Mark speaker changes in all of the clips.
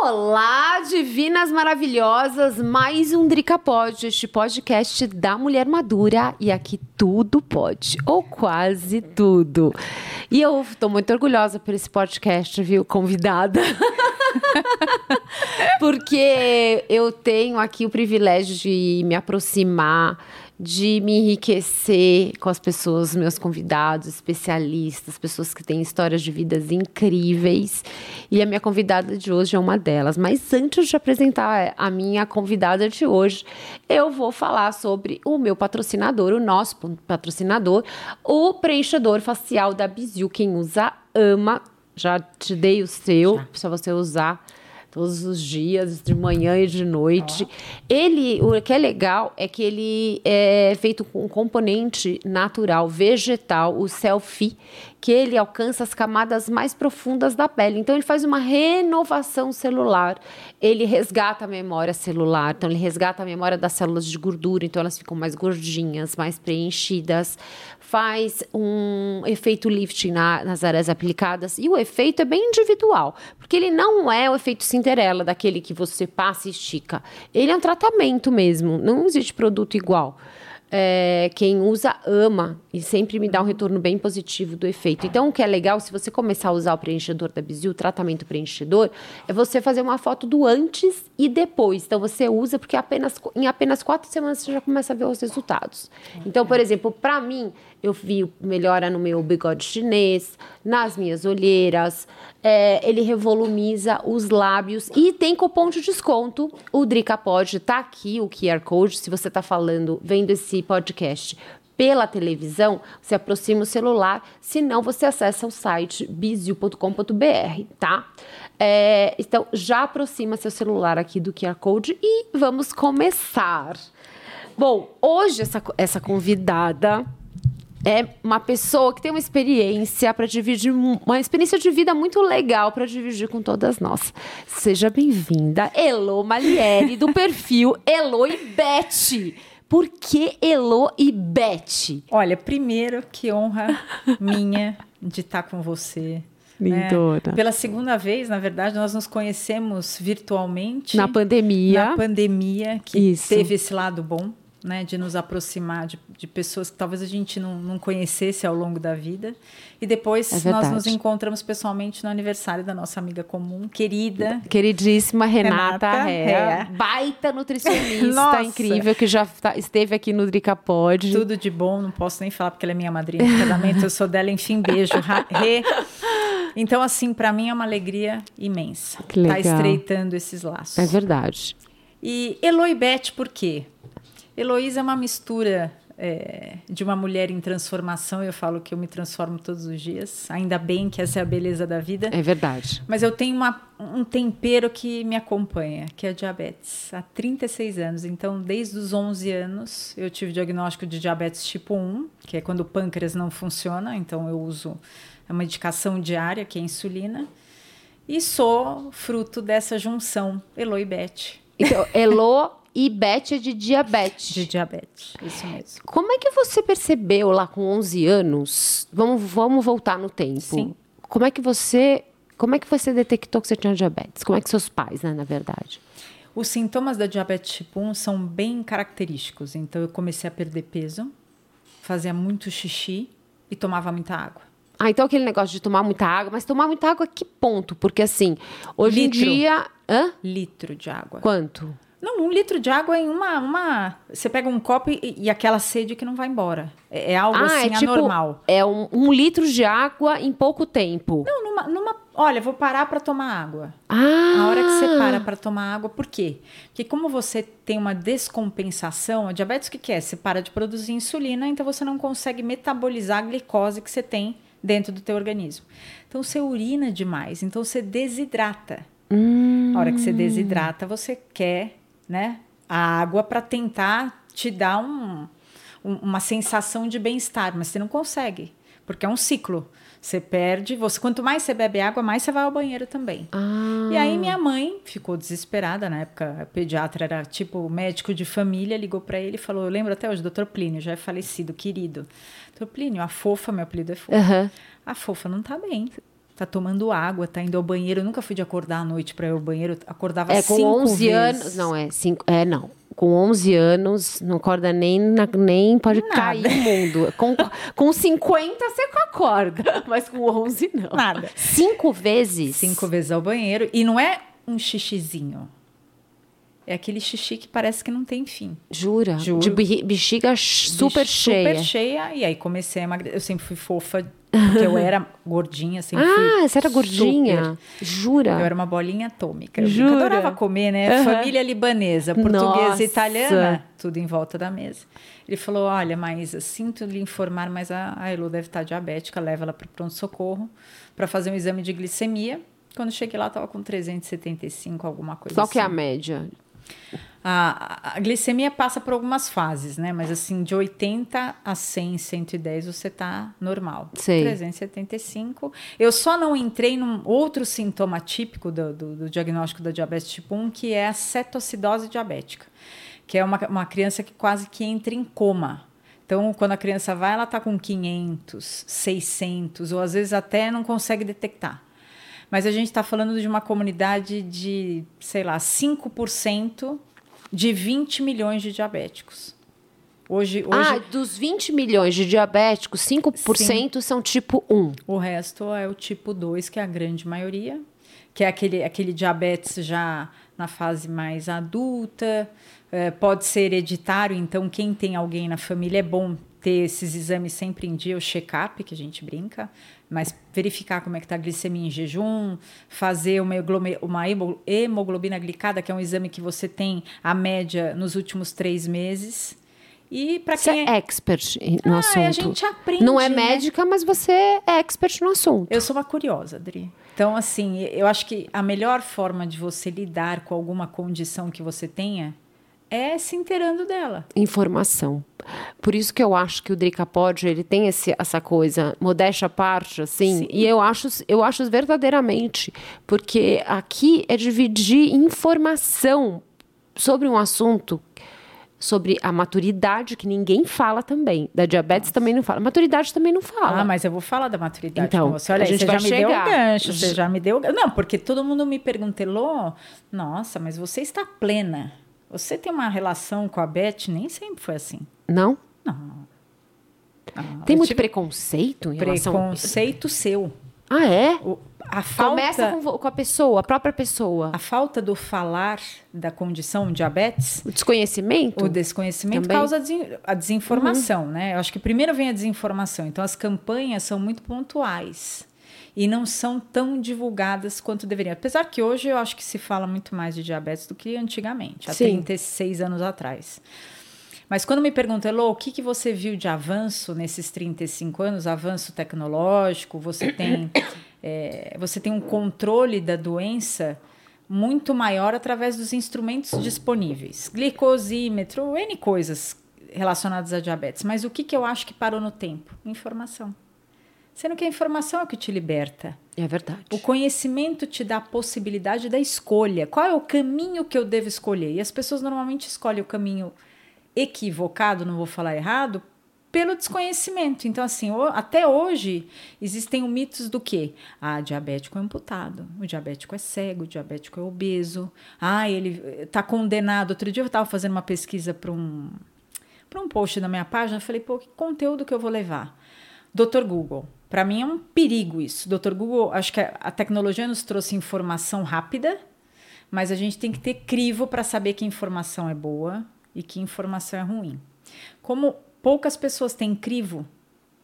Speaker 1: Olá, divinas maravilhosas! Mais um Dricapod, este podcast da mulher madura e aqui tudo pode, ou quase tudo. E eu tô muito orgulhosa por esse podcast, viu, convidada. Porque eu tenho aqui o privilégio de me aproximar de me enriquecer com as pessoas, meus convidados, especialistas, pessoas que têm histórias de vidas incríveis. E a minha convidada de hoje é uma delas. Mas antes de apresentar a minha convidada de hoje, eu vou falar sobre o meu patrocinador, o nosso patrocinador, o preenchedor facial da Biziu. Quem usa, ama. Já te dei o seu, para você usar todos os dias, de manhã e de noite. Ele, o que é legal é que ele é feito com um componente natural, vegetal, o selfie, que ele alcança as camadas mais profundas da pele. Então ele faz uma renovação celular. Ele resgata a memória celular, então ele resgata a memória das células de gordura, então elas ficam mais gordinhas, mais preenchidas faz um efeito lifting na, nas áreas aplicadas. E o efeito é bem individual, porque ele não é o efeito Cinderela, daquele que você passa e estica. Ele é um tratamento mesmo, não existe produto igual. É, quem usa ama e sempre me dá um retorno bem positivo do efeito. Então, o que é legal, se você começar a usar o preenchedor da Bizil, o tratamento preenchedor, é você fazer uma foto do antes e depois. Então, você usa porque apenas, em apenas quatro semanas você já começa a ver os resultados. Então, por exemplo, para mim, eu vi melhora no meu bigode chinês, nas minhas olheiras, é, ele revolumiza os lábios e tem cupom de desconto. O Dricapod tá aqui, o QR Code, se você tá falando, vendo esse podcast pela televisão, você aproxima o celular, se não, você acessa o site bizio.com.br, tá? É, então, já aproxima seu celular aqui do QR Code e vamos começar. Bom, hoje essa, essa convidada é uma pessoa que tem uma experiência para dividir, uma experiência de vida muito legal para dividir com todas nós. Seja bem-vinda, Elo Malieri, do perfil Elo e Beth. Por que Elo e Beth?
Speaker 2: Olha, primeiro, que honra minha de estar com você. Né? Lindona. Né? Pela segunda vez, na verdade, nós nos conhecemos virtualmente.
Speaker 1: Na pandemia.
Speaker 2: Na pandemia, que Isso. teve esse lado bom né, de nos aproximar de, de, pessoas que talvez a gente não, não conhecesse ao longo da vida. E depois é nós nos encontramos pessoalmente no aniversário da nossa amiga comum, querida.
Speaker 1: Queridíssima Renata, Renata Rea, Baita nutricionista incrível que já tá, esteve aqui no Dricapod.
Speaker 2: Tudo de bom, não posso nem falar porque ela é minha madrinha de casamento, eu sou dela, enfim, beijo. Re. Então, assim, para mim é uma alegria imensa. Que legal. Tá estreitando esses laços.
Speaker 1: É verdade.
Speaker 2: E Eloy Beth, por quê? Heloísa é uma mistura é, de uma mulher em transformação. Eu falo que eu me transformo todos os dias. Ainda bem que essa é a beleza da vida.
Speaker 1: É verdade.
Speaker 2: Mas eu tenho uma, um tempero que me acompanha, que é a diabetes. Há 36 anos. Então, desde os 11 anos, eu tive diagnóstico de diabetes tipo 1, que é quando o pâncreas não funciona. Então, eu uso a medicação diária, que é a insulina. E sou fruto dessa junção Elo e Beth.
Speaker 1: Então, Elo e Beth é de diabetes.
Speaker 2: De diabetes, isso mesmo.
Speaker 1: Como é que você percebeu lá com 11 anos? Vamos, vamos voltar no tempo.
Speaker 2: Sim.
Speaker 1: Como é que você, como é que você detectou que você tinha diabetes? Como é que seus pais, né, na verdade?
Speaker 2: Os sintomas da diabetes tipo 1 são bem característicos. Então eu comecei a perder peso, fazia muito xixi e tomava muita água.
Speaker 1: Ah, então aquele negócio de tomar muita água, mas tomar muita água a que ponto? Porque assim, hoje Litro. em dia. Hã?
Speaker 2: Litro de água.
Speaker 1: Quanto?
Speaker 2: Não, um litro de água em uma. uma você pega um copo e, e aquela sede que não vai embora. É, é algo ah, assim é tipo, anormal.
Speaker 1: É um, um, litro de água em pouco tempo.
Speaker 2: Não, numa. numa olha, vou parar para tomar água.
Speaker 1: Ah.
Speaker 2: A hora que você para para tomar água, por quê? Porque como você tem uma descompensação, a diabetes o que, que é? Você para de produzir insulina, então você não consegue metabolizar a glicose que você tem dentro do teu organismo. Então você urina demais, então você desidrata.
Speaker 1: Hum.
Speaker 2: A hora que você desidrata, você quer né, a água para tentar te dar um, um, uma sensação de bem-estar, mas você não consegue, porque é um ciclo. Você perde, você quanto mais você bebe água, mais você vai ao banheiro também.
Speaker 1: Ah.
Speaker 2: E aí minha mãe ficou desesperada, na época a pediatra era tipo médico de família, ligou para ele e falou: "Eu lembro até hoje, doutor Plínio, já é falecido, querido. Doutor Plínio, a fofa, meu apelido é fofa.
Speaker 1: Uhum.
Speaker 2: A fofa não tá bem. Tá tomando água, tá indo ao banheiro. Eu nunca fui de acordar à noite para ir ao banheiro, acordava
Speaker 1: É, com
Speaker 2: cinco
Speaker 1: 11
Speaker 2: vezes.
Speaker 1: anos. Não, é cinco. É, não. Com 11 anos, não acorda nem, na- nem pode
Speaker 2: Nada.
Speaker 1: cair o mundo. Com, com 50, você acorda. Mas com 11, não.
Speaker 2: Nada.
Speaker 1: Cinco vezes?
Speaker 2: Cinco vezes ao banheiro. E não é um xixizinho. É aquele xixi que parece que não tem fim.
Speaker 1: Jura?
Speaker 2: Juro.
Speaker 1: De be- bexiga super
Speaker 2: Bicho,
Speaker 1: cheia.
Speaker 2: Super cheia. E aí comecei a emagrecer. Eu sempre fui fofa, porque eu era gordinha. Sempre
Speaker 1: Ah, você era
Speaker 2: super.
Speaker 1: gordinha? Jura?
Speaker 2: Eu era uma bolinha atômica. Eu
Speaker 1: Jura?
Speaker 2: adorava comer, né?
Speaker 1: Aham.
Speaker 2: Família libanesa, portuguesa
Speaker 1: Nossa.
Speaker 2: e italiana, tudo em volta da mesa. Ele falou: Olha, Maísa, sinto lhe informar, mas a, a Elu deve estar diabética, leva ela para o pronto-socorro para fazer um exame de glicemia. Quando cheguei lá, estava com 375, alguma coisa
Speaker 1: Qual
Speaker 2: assim.
Speaker 1: que é a média?
Speaker 2: A, a- glicemia passa por algumas fases, né? Mas assim, de 80 a 100, 110, você tá normal.
Speaker 1: Sei.
Speaker 2: 375. Eu só não entrei num outro sintoma típico do, do, do diagnóstico da diabetes tipo 1, que é a cetoacidose diabética, que é uma, uma criança que quase que entra em coma. Então, quando a criança vai, ela tá com 500, 600, ou às vezes até não consegue detectar. Mas a gente está falando de uma comunidade de, sei lá, 5% de 20 milhões de diabéticos. Hoje, hoje
Speaker 1: Ah, dos 20 milhões de diabéticos, 5% são tipo 1.
Speaker 2: o resto é o tipo 2, que é a grande maioria, que é aquele, aquele diabetes já na fase mais adulta, eh, pode ser hereditário, então quem tem alguém na família é bom ter esses exames sempre em dia, o check-up, que a gente brinca, mas verificar como é que está a glicemia em jejum, fazer uma, uma hemo- hemoglobina glicada, que é um exame que você tem a média nos últimos três meses. E para
Speaker 1: Você
Speaker 2: quem
Speaker 1: é expert no
Speaker 2: Ah,
Speaker 1: assunto.
Speaker 2: a gente aprende,
Speaker 1: Não é
Speaker 2: né?
Speaker 1: médica, mas você é expert no assunto.
Speaker 2: Eu sou uma curiosa, Adri. Então, assim, eu acho que a melhor forma de você lidar com alguma condição que você tenha é se inteirando dela.
Speaker 1: Informação. Por isso que eu acho que o Drica Pod, ele tem esse, essa coisa, modéstia à parte, assim,
Speaker 2: Sim.
Speaker 1: e eu acho, eu acho verdadeiramente, porque aqui é dividir informação sobre um assunto sobre a maturidade, que ninguém fala também. Da diabetes também não fala. Maturidade também não fala.
Speaker 2: Ah, mas eu vou falar da maturidade
Speaker 1: Então,
Speaker 2: com você. Olha,
Speaker 1: a gente
Speaker 2: você já
Speaker 1: vai
Speaker 2: me
Speaker 1: chegar.
Speaker 2: deu um gancho, você já me deu... Não, porque todo mundo me pergunta, Elô, nossa, mas você está plena. Você tem uma relação com a Beth? Nem sempre foi assim.
Speaker 1: Não?
Speaker 2: Não. Não,
Speaker 1: Tem
Speaker 2: eu
Speaker 1: muito
Speaker 2: tive
Speaker 1: preconceito em relação...
Speaker 2: preconceito seu.
Speaker 1: Ah, é?
Speaker 2: O- A falta...
Speaker 1: Começa com, com a pessoa, a própria pessoa.
Speaker 2: A falta do falar da condição diabetes
Speaker 1: O desconhecimento?
Speaker 2: O desconhecimento
Speaker 1: Também.
Speaker 2: causa a desinformação, né? Eu acho que primeiro vem a desinformação. Então, as campanhas são muito pontuais e não são tão divulgadas quanto deveriam. Apesar que hoje eu acho que se fala muito mais de diabetes do que antigamente, há
Speaker 1: Sim.
Speaker 2: 36 anos atrás. Mas quando me perguntam, Elô, o que, que você viu de avanço nesses 35 anos? Avanço tecnológico, você tem, é, você tem um controle da doença muito maior através dos instrumentos disponíveis. Glicosímetro, N coisas relacionadas à diabetes. Mas o que, que eu acho que parou no tempo? Informação. Sendo que a informação é o que te liberta.
Speaker 1: É verdade.
Speaker 2: O conhecimento te dá a possibilidade da escolha. Qual é o caminho que eu devo escolher? E as pessoas normalmente escolhem o caminho equivocado, não vou falar errado, pelo desconhecimento. Então, assim, até hoje existem mitos do quê? Ah, diabético é amputado, o diabético é cego, o diabético é obeso. Ah, ele está condenado. Outro dia eu estava fazendo uma pesquisa para um, um post na minha página, eu falei, pô, que conteúdo que eu vou levar? Dr. Google. Para mim é um perigo isso. Dr. Google, acho que a tecnologia nos trouxe informação rápida, mas a gente tem que ter crivo para saber que informação é boa e que informação é ruim. Como poucas pessoas têm crivo,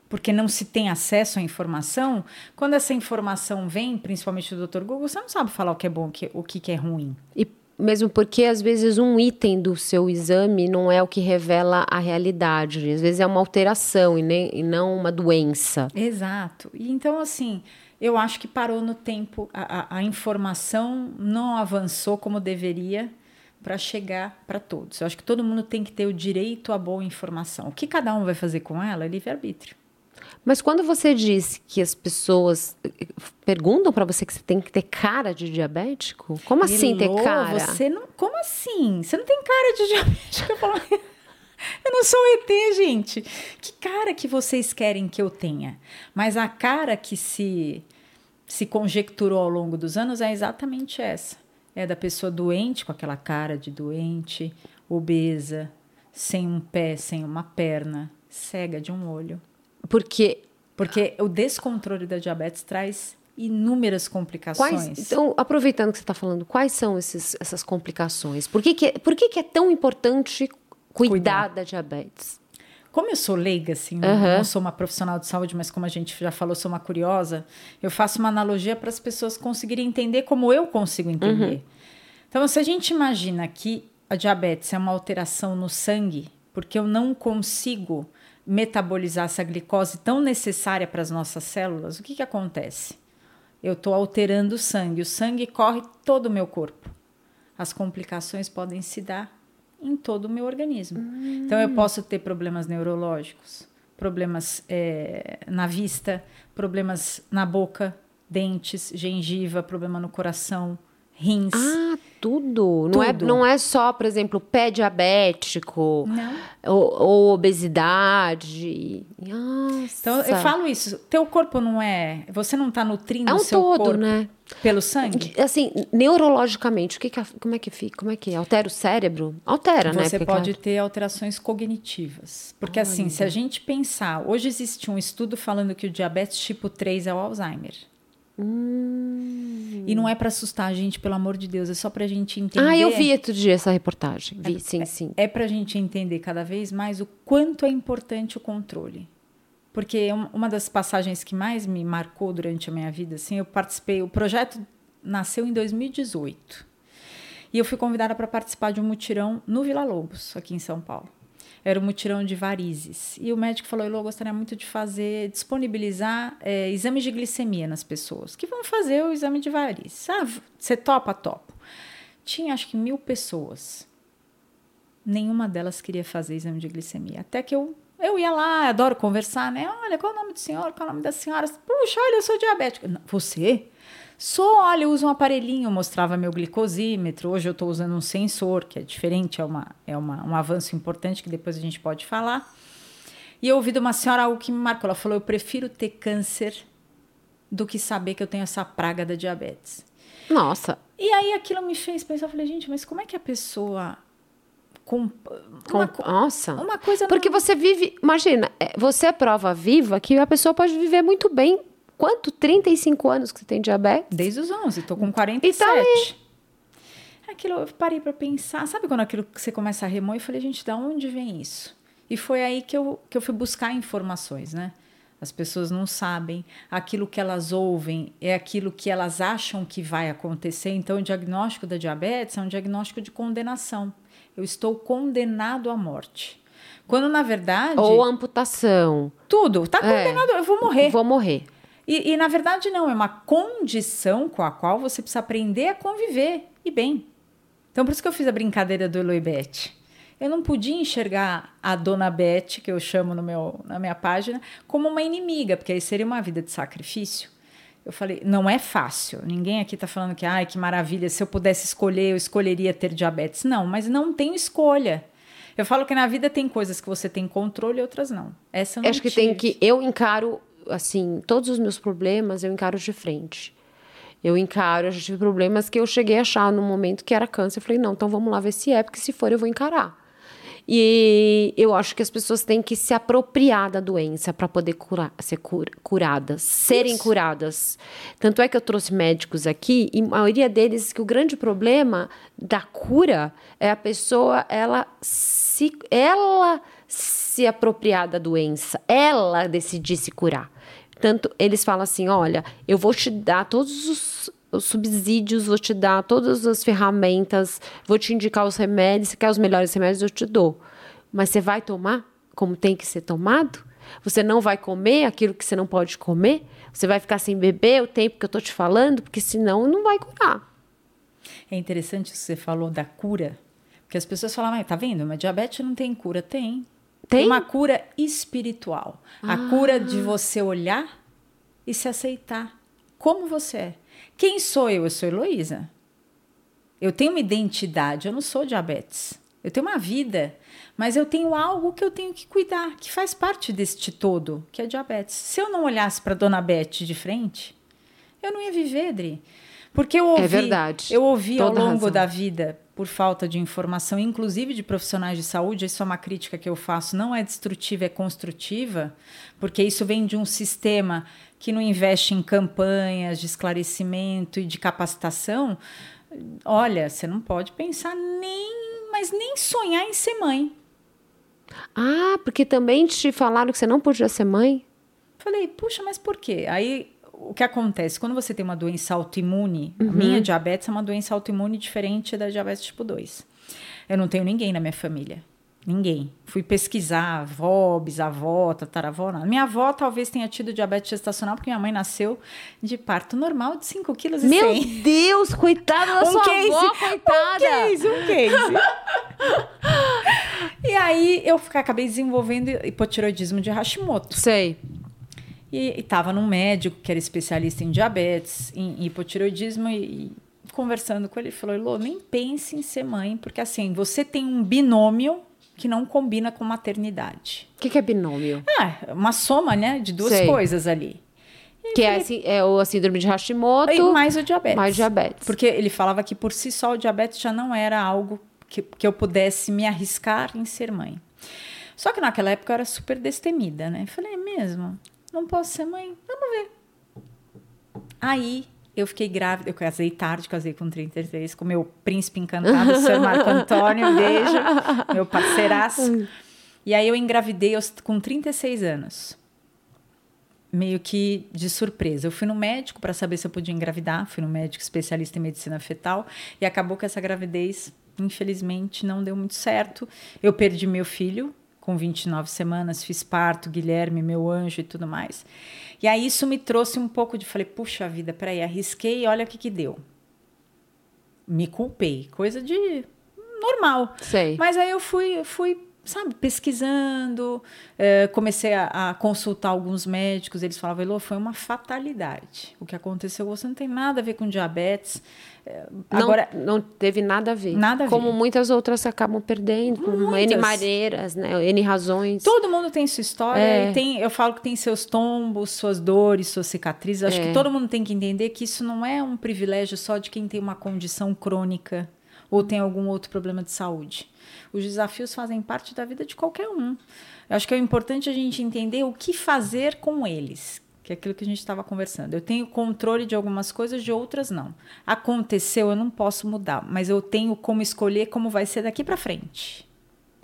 Speaker 2: porque não se tem acesso à informação, quando essa informação vem, principalmente do Dr. Google, você não sabe falar o que é bom, o que, o que é ruim.
Speaker 1: E mesmo porque às vezes um item do seu exame não é o que revela a realidade. Às vezes é uma alteração e, nem, e não uma doença.
Speaker 2: Exato. E então, assim, eu acho que parou no tempo, a, a, a informação não avançou como deveria para chegar para todos. Eu acho que todo mundo tem que ter o direito à boa informação. O que cada um vai fazer com ela é livre-arbítrio.
Speaker 1: Mas quando você diz que as pessoas eh, perguntam para você que você tem que ter cara de diabético, como assim ter cara?
Speaker 2: Você não, como assim? Você não tem cara de diabético? Eu falo, eu não sou ET, gente. Que cara que vocês querem que eu tenha? Mas a cara que se se conjecturou ao longo dos anos é exatamente essa. É da pessoa doente, com aquela cara de doente, obesa, sem um pé, sem uma perna, cega de um olho.
Speaker 1: Porque
Speaker 2: porque o descontrole da diabetes traz inúmeras complicações.
Speaker 1: Quais, então, aproveitando que você está falando, quais são esses, essas complicações? Por que, que, por que, que é tão importante cuidar, cuidar. da diabetes?
Speaker 2: Como eu sou leiga, assim, uhum. não sou uma profissional de saúde, mas como a gente já falou, sou uma curiosa, eu faço uma analogia para as pessoas conseguirem entender como eu consigo entender. Uhum. Então, se a gente imagina que a diabetes é uma alteração no sangue, porque eu não consigo metabolizar essa glicose tão necessária para as nossas células, o que, que acontece? Eu estou alterando o sangue, o sangue corre todo o meu corpo. As complicações podem se dar em todo o meu organismo. Hum. Então, eu posso ter problemas neurológicos, problemas é, na vista, problemas na boca, dentes, gengiva, problema no coração, rins.
Speaker 1: Ah, tudo. Não, É, não é só, por exemplo, pé diabético ou, ou, obesidade. Nossa.
Speaker 2: Então, eu falo isso. Teu corpo não é. Você não está nutrindo
Speaker 1: é um
Speaker 2: o seu
Speaker 1: todo,
Speaker 2: corpo
Speaker 1: né?
Speaker 2: pelo sangue?
Speaker 1: Assim, neurologicamente, o que, que como é que fica? Como é que altera o cérebro? Altera,
Speaker 2: Você
Speaker 1: né?
Speaker 2: Você pode ter alterações cognitivas. Porque, assim, se a gente pensar, hoje existe um estudo falando que o diabetes tipo 3 é o Alzheimer.
Speaker 1: Hum.
Speaker 2: E não é para assustar a gente, pelo amor de Deus, é só para a gente entender.
Speaker 1: Ah, eu vi outro dia essa reportagem. Vi,
Speaker 2: é,
Speaker 1: sim, sim.
Speaker 2: É, é para a gente entender cada vez mais o quanto é importante o controle. Porque uma das passagens que mais me marcou durante a minha vida, assim, eu participei. O projeto nasceu em 2018. E eu fui convidada para participar de um mutirão no Vila Lobos, aqui em São Paulo era o um mutirão de varizes. E o médico falou: eu gostaria muito de fazer, disponibilizar é, exames de glicemia nas pessoas que vão fazer o exame de varizes. Ah, você topa? Topo. Tinha acho que mil pessoas. Nenhuma delas queria fazer exame de glicemia. Até que eu eu ia lá, adoro conversar, né? Olha, qual é o nome do senhor? Qual é o nome da senhora? Puxa, olha, eu sou diabética. Você? Só, olha, eu uso um aparelhinho, mostrava meu glicosímetro. Hoje eu estou usando um sensor, que é diferente, é, uma, é uma, um avanço importante que depois a gente pode falar. E eu ouvi de uma senhora algo que me marcou. Ela falou: Eu prefiro ter câncer do que saber que eu tenho essa praga da diabetes.
Speaker 1: Nossa.
Speaker 2: E aí aquilo me fez pensar: eu falei, gente, mas como é que a pessoa. Com,
Speaker 1: uma, Nossa.
Speaker 2: Uma coisa.
Speaker 1: Porque não... você vive. Imagina, é, você é prova viva que a pessoa pode viver muito bem Quanto? 35 anos que você tem diabetes?
Speaker 2: Desde os 11, tô com 47. E tá aí. Aquilo, eu parei para pensar, sabe quando aquilo que você começa a remor? E falei, gente, da onde vem isso? E foi aí que eu, que eu fui buscar informações, né? As pessoas não sabem, aquilo que elas ouvem é aquilo que elas acham que vai acontecer. Então, o diagnóstico da diabetes é um diagnóstico de condenação. Eu estou condenado à morte. Quando, na verdade.
Speaker 1: Ou amputação.
Speaker 2: Tudo. Tá é. condenado, é. eu vou morrer.
Speaker 1: Vou morrer.
Speaker 2: E, e, na verdade, não, é uma condição com a qual você precisa aprender a conviver e bem. Então, por isso que eu fiz a brincadeira do Eloy Beth. Eu não podia enxergar a dona Beth, que eu chamo no meu, na minha página, como uma inimiga, porque aí seria uma vida de sacrifício. Eu falei, não é fácil. Ninguém aqui está falando que, ai, que maravilha, se eu pudesse escolher, eu escolheria ter diabetes. Não, mas não tem escolha. Eu falo que na vida tem coisas que você tem controle e outras não. Essa eu não
Speaker 1: Acho que
Speaker 2: tive.
Speaker 1: tem que. Eu encaro assim, todos os meus problemas eu encaro de frente. Eu encaro, eu já tive problemas que eu cheguei a achar no momento que era câncer. Eu falei, não, então vamos lá ver se é, porque se for eu vou encarar. E eu acho que as pessoas têm que se apropriar da doença para poder curar, ser cur, curadas, serem Isso. curadas. Tanto é que eu trouxe médicos aqui e a maioria deles que o grande problema da cura é a pessoa ela se ela se apropriar da doença, ela decidir se curar. Tanto eles falam assim: olha, eu vou te dar todos os, os subsídios, vou te dar todas as ferramentas, vou te indicar os remédios, se quer os melhores remédios, eu te dou. Mas você vai tomar como tem que ser tomado? Você não vai comer aquilo que você não pode comer? Você vai ficar sem beber o tempo que eu tô te falando? Porque senão não vai curar.
Speaker 2: É interessante que você falou da cura. Porque as pessoas falam, ah, tá vendo? Mas diabetes não tem cura. Tem.
Speaker 1: Tem?
Speaker 2: Uma cura espiritual. Ah. A cura de você olhar e se aceitar como você é. Quem sou eu? Eu sou Heloísa. Eu tenho uma identidade, eu não sou diabetes. Eu tenho uma vida, mas eu tenho algo que eu tenho que cuidar, que faz parte deste todo, que é diabetes. Se eu não olhasse para Dona Beth de frente, eu não ia viver, Dri. Porque eu ouvi,
Speaker 1: é verdade.
Speaker 2: Eu ouvi
Speaker 1: Toda
Speaker 2: ao longo
Speaker 1: razão.
Speaker 2: da vida, por falta de informação, inclusive de profissionais de saúde, isso é uma crítica que eu faço, não é destrutiva, é construtiva, porque isso vem de um sistema que não investe em campanhas de esclarecimento e de capacitação. Olha, você não pode pensar nem, mas nem sonhar em ser mãe.
Speaker 1: Ah, porque também te falaram que você não podia ser mãe?
Speaker 2: Falei, puxa, mas por quê? Aí o que acontece? Quando você tem uma doença autoimune, uhum. a minha diabetes é uma doença autoimune diferente da diabetes tipo 2. Eu não tenho ninguém na minha família. Ninguém. Fui pesquisar, avó, bisavó, tataravó. Nada. Minha avó talvez tenha tido diabetes gestacional, porque minha mãe nasceu de parto normal de 5 quilos e
Speaker 1: Meu
Speaker 2: 100.
Speaker 1: Deus, coitada da
Speaker 2: um
Speaker 1: sua
Speaker 2: case,
Speaker 1: avó, coitada.
Speaker 2: Um case, um case. e aí eu acabei desenvolvendo hipotiroidismo de Hashimoto.
Speaker 1: Sei.
Speaker 2: E estava num médico que era especialista em diabetes, em hipotiroidismo, e, e conversando com ele, ele falou: Elô, nem pense em ser mãe, porque assim, você tem um binômio que não combina com maternidade.
Speaker 1: O que, que, é binômio?
Speaker 2: Ah, uma soma, né, de duas
Speaker 1: Sei.
Speaker 2: coisas ali.
Speaker 1: Que é, assim, é o a síndrome de Hashimoto.
Speaker 2: E mais o diabetes.
Speaker 1: Mais diabetes.
Speaker 2: Porque ele falava que por si só o diabetes já não era algo que, que eu pudesse me arriscar em ser mãe. Só que naquela época eu era super destemida, né? Falei, é mesmo? Não posso ser mãe? Vamos ver. Aí eu fiquei grávida, eu casei tarde, casei com 33, com meu príncipe encantado, o senhor Marco Antônio, beijo, meu parceiraço. E aí eu engravidei com 36 anos. Meio que de surpresa. Eu fui no médico para saber se eu podia engravidar, fui no médico especialista em medicina fetal, e acabou que essa gravidez, infelizmente, não deu muito certo. Eu perdi meu filho, com 29 semanas, fiz parto, Guilherme, meu anjo e tudo mais. E aí isso me trouxe um pouco de, falei, puxa vida, peraí, arrisquei e olha o que que deu. Me culpei, coisa de normal.
Speaker 1: Sei.
Speaker 2: Mas aí eu fui, fui sabe, pesquisando, eh, comecei a, a, consultar alguns médicos, eles falavam, Elô, foi uma fatalidade. O que aconteceu, você não tem nada a ver com diabetes. Eh,
Speaker 1: Não,
Speaker 2: Agora,
Speaker 1: não teve nada a ver.
Speaker 2: Nada a
Speaker 1: Como
Speaker 2: ver.
Speaker 1: muitas outras acabam perdendo, com
Speaker 2: Muitas.
Speaker 1: N maneiras, né? N razões.
Speaker 2: Todo mundo tem sua história
Speaker 1: É.
Speaker 2: tem, eu falo que tem seus tombos, suas dores, suas cicatrizes. Acho
Speaker 1: É.
Speaker 2: que todo mundo tem que entender que isso não é um privilégio só de quem tem uma condição crônica ou tem algum outro problema de saúde. Os desafios fazem parte da vida de qualquer um. Eu acho que é importante a gente entender o que fazer com eles, que é aquilo que a gente estava conversando. Eu tenho controle de algumas coisas, de outras não. Aconteceu, eu não posso mudar, mas eu tenho como escolher como vai ser daqui para frente.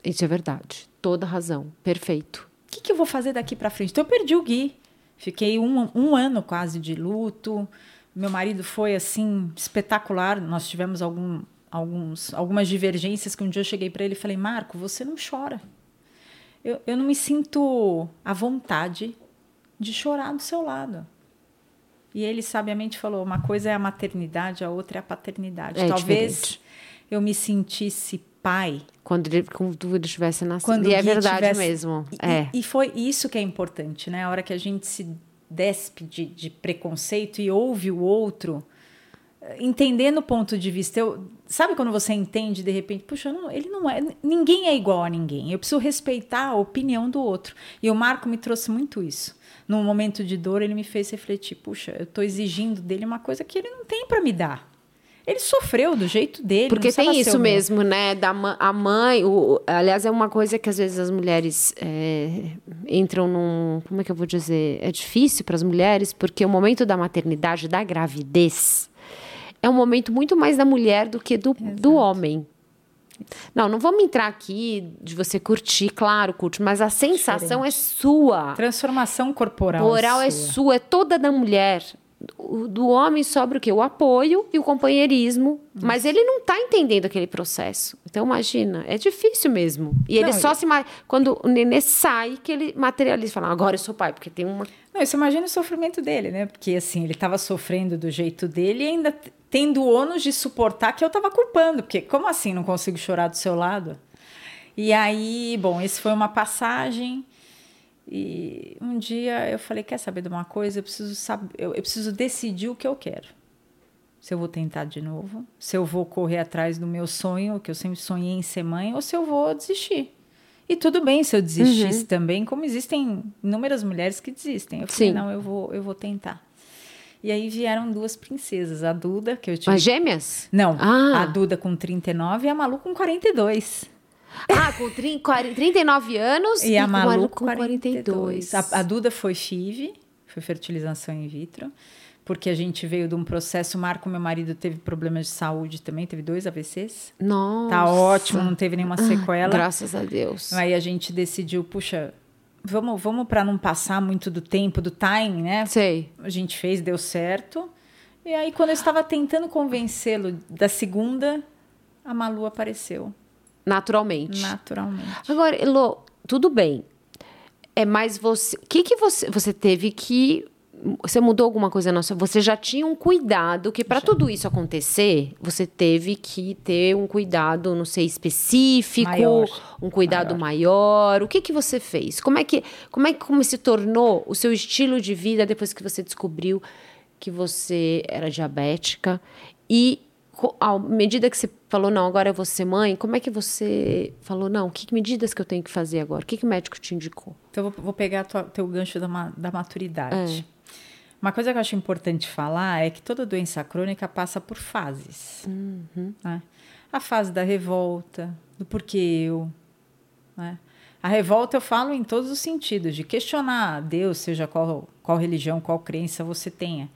Speaker 1: Isso é verdade. Toda razão. Perfeito.
Speaker 2: o que, que eu vou fazer daqui para frente? Então, eu perdi o Gui. Fiquei um, um ano quase de luto. Meu marido foi, assim, espetacular. Nós tivemos algum, alguns, algumas divergências que um dia eu cheguei para ele e falei, Marco, você não chora. Eu, eu não me sinto à vontade de chorar do seu lado. E ele sabiamente falou, uma coisa é a maternidade, a outra é a paternidade.
Speaker 1: É
Speaker 2: Talvez
Speaker 1: diferente.
Speaker 2: eu me sentisse pai
Speaker 1: Quando ele, quando ele estivesse nascido.
Speaker 2: quando
Speaker 1: e é verdade
Speaker 2: tivesse-
Speaker 1: mesmo.
Speaker 2: E,
Speaker 1: é.
Speaker 2: e foi isso que é importante, né? A hora que a gente se despe de, de preconceito e ouve o outro, eh, entendendo o ponto de vista. Eu, sabe quando você entende de repente, puxa, não, ele não é. Ninguém é igual a ninguém. Eu preciso respeitar a opinião do outro. E o Marco me trouxe muito isso. Num momento de dor, ele me fez refletir: puxa, eu estou exigindo dele uma coisa que ele não tem para me dar. Ele sofreu do jeito dele.
Speaker 1: Porque tem isso mesmo, né? Da a mãe, o, aliás, é uma coisa que às vezes as mulheres é, entram num. Como é que eu vou dizer? É difícil para as mulheres, porque o momento da maternidade, da gravidez, é um momento muito mais da mulher do que do, do homem. Não, não vamos entrar aqui de você curtir, claro, curte, mas a sensação é sua.
Speaker 2: Transformação corporal.
Speaker 1: Moral é
Speaker 2: sua.
Speaker 1: sua, é toda da mulher. Do homem sobra o quê? O apoio e o companheirismo. Mas ele não está entendendo aquele processo. Então, imagina, é difícil mesmo. E ele
Speaker 2: Não,
Speaker 1: só se. Quando o nenê sai, que ele materializa. Fala, agora eu sou pai, porque tem uma.
Speaker 2: Não, você imagina o sofrimento dele, né? Porque assim, ele estava sofrendo do jeito dele e ainda tendo o ônus de suportar que eu estava culpando. Porque como assim não consigo chorar do seu lado? E aí, bom, esse foi uma passagem. E um dia eu falei, quer saber de uma coisa? Eu preciso saber, eu, eu preciso decidir o que eu quero. Se eu vou tentar de novo, se eu vou correr atrás do meu sonho, que eu sempre sonhei em ser mãe, ou se eu vou desistir. E tudo bem se eu desistisse também, como existem inúmeras mulheres que desistem. Eu falei,
Speaker 1: Sim.
Speaker 2: não, eu vou, eu vou tentar. E aí vieram duas princesas, a Duda, que eu tive.
Speaker 1: As gêmeas?
Speaker 2: Não,
Speaker 1: Ah.
Speaker 2: a Duda com 39 e a Malu com 42.
Speaker 1: Ah, com trin- 40 39 anos
Speaker 2: E a
Speaker 1: com
Speaker 2: Malu
Speaker 1: com 42.
Speaker 2: A, a Duda foi FIV, foi fertilização in vitro, porque a gente veio de um processo. O Marco, meu marido, teve problemas de saúde também, teve dois AVCs.
Speaker 1: Nossa.
Speaker 2: Tá ótimo, não teve nenhuma sequela.
Speaker 1: Graças a Deus.
Speaker 2: Aí a gente decidiu, puxa, vamos, vamos para não passar muito do tempo, do time, né?
Speaker 1: Sei.
Speaker 2: A gente fez, deu certo. E aí, quando eu estava tentando convencê-lo da segunda, a Malu apareceu,
Speaker 1: Naturalmente.
Speaker 2: naturalmente.
Speaker 1: Agora, Elô, tudo bem. É mais você. O que, que você. Você teve que. Você mudou alguma coisa na sua. Você já tinha um cuidado, que para tudo isso acontecer, você teve que ter um cuidado, não sei, específico,
Speaker 2: Maior.
Speaker 1: um cuidado maior. O que, que você fez? Como é que, como é que como se tornou o seu estilo de vida depois que você descobriu que você era diabética? E à medida que você falou, não, agora eu vou ser mãe, como é que você falou, não, que medidas que eu tenho que fazer agora? O que, que o médico te indicou?
Speaker 2: Então, eu vou, pegar tua, teu gancho da, ma- da maturidade.
Speaker 1: É.
Speaker 2: Uma coisa que eu acho importante falar é que toda doença crônica passa por fases.
Speaker 1: Uhum.
Speaker 2: né? A fase da revolta, do porquê eu. né? A revolta eu falo em todos os sentidos, de questionar Deus, seja qual, qual religião, qual crença você tenha.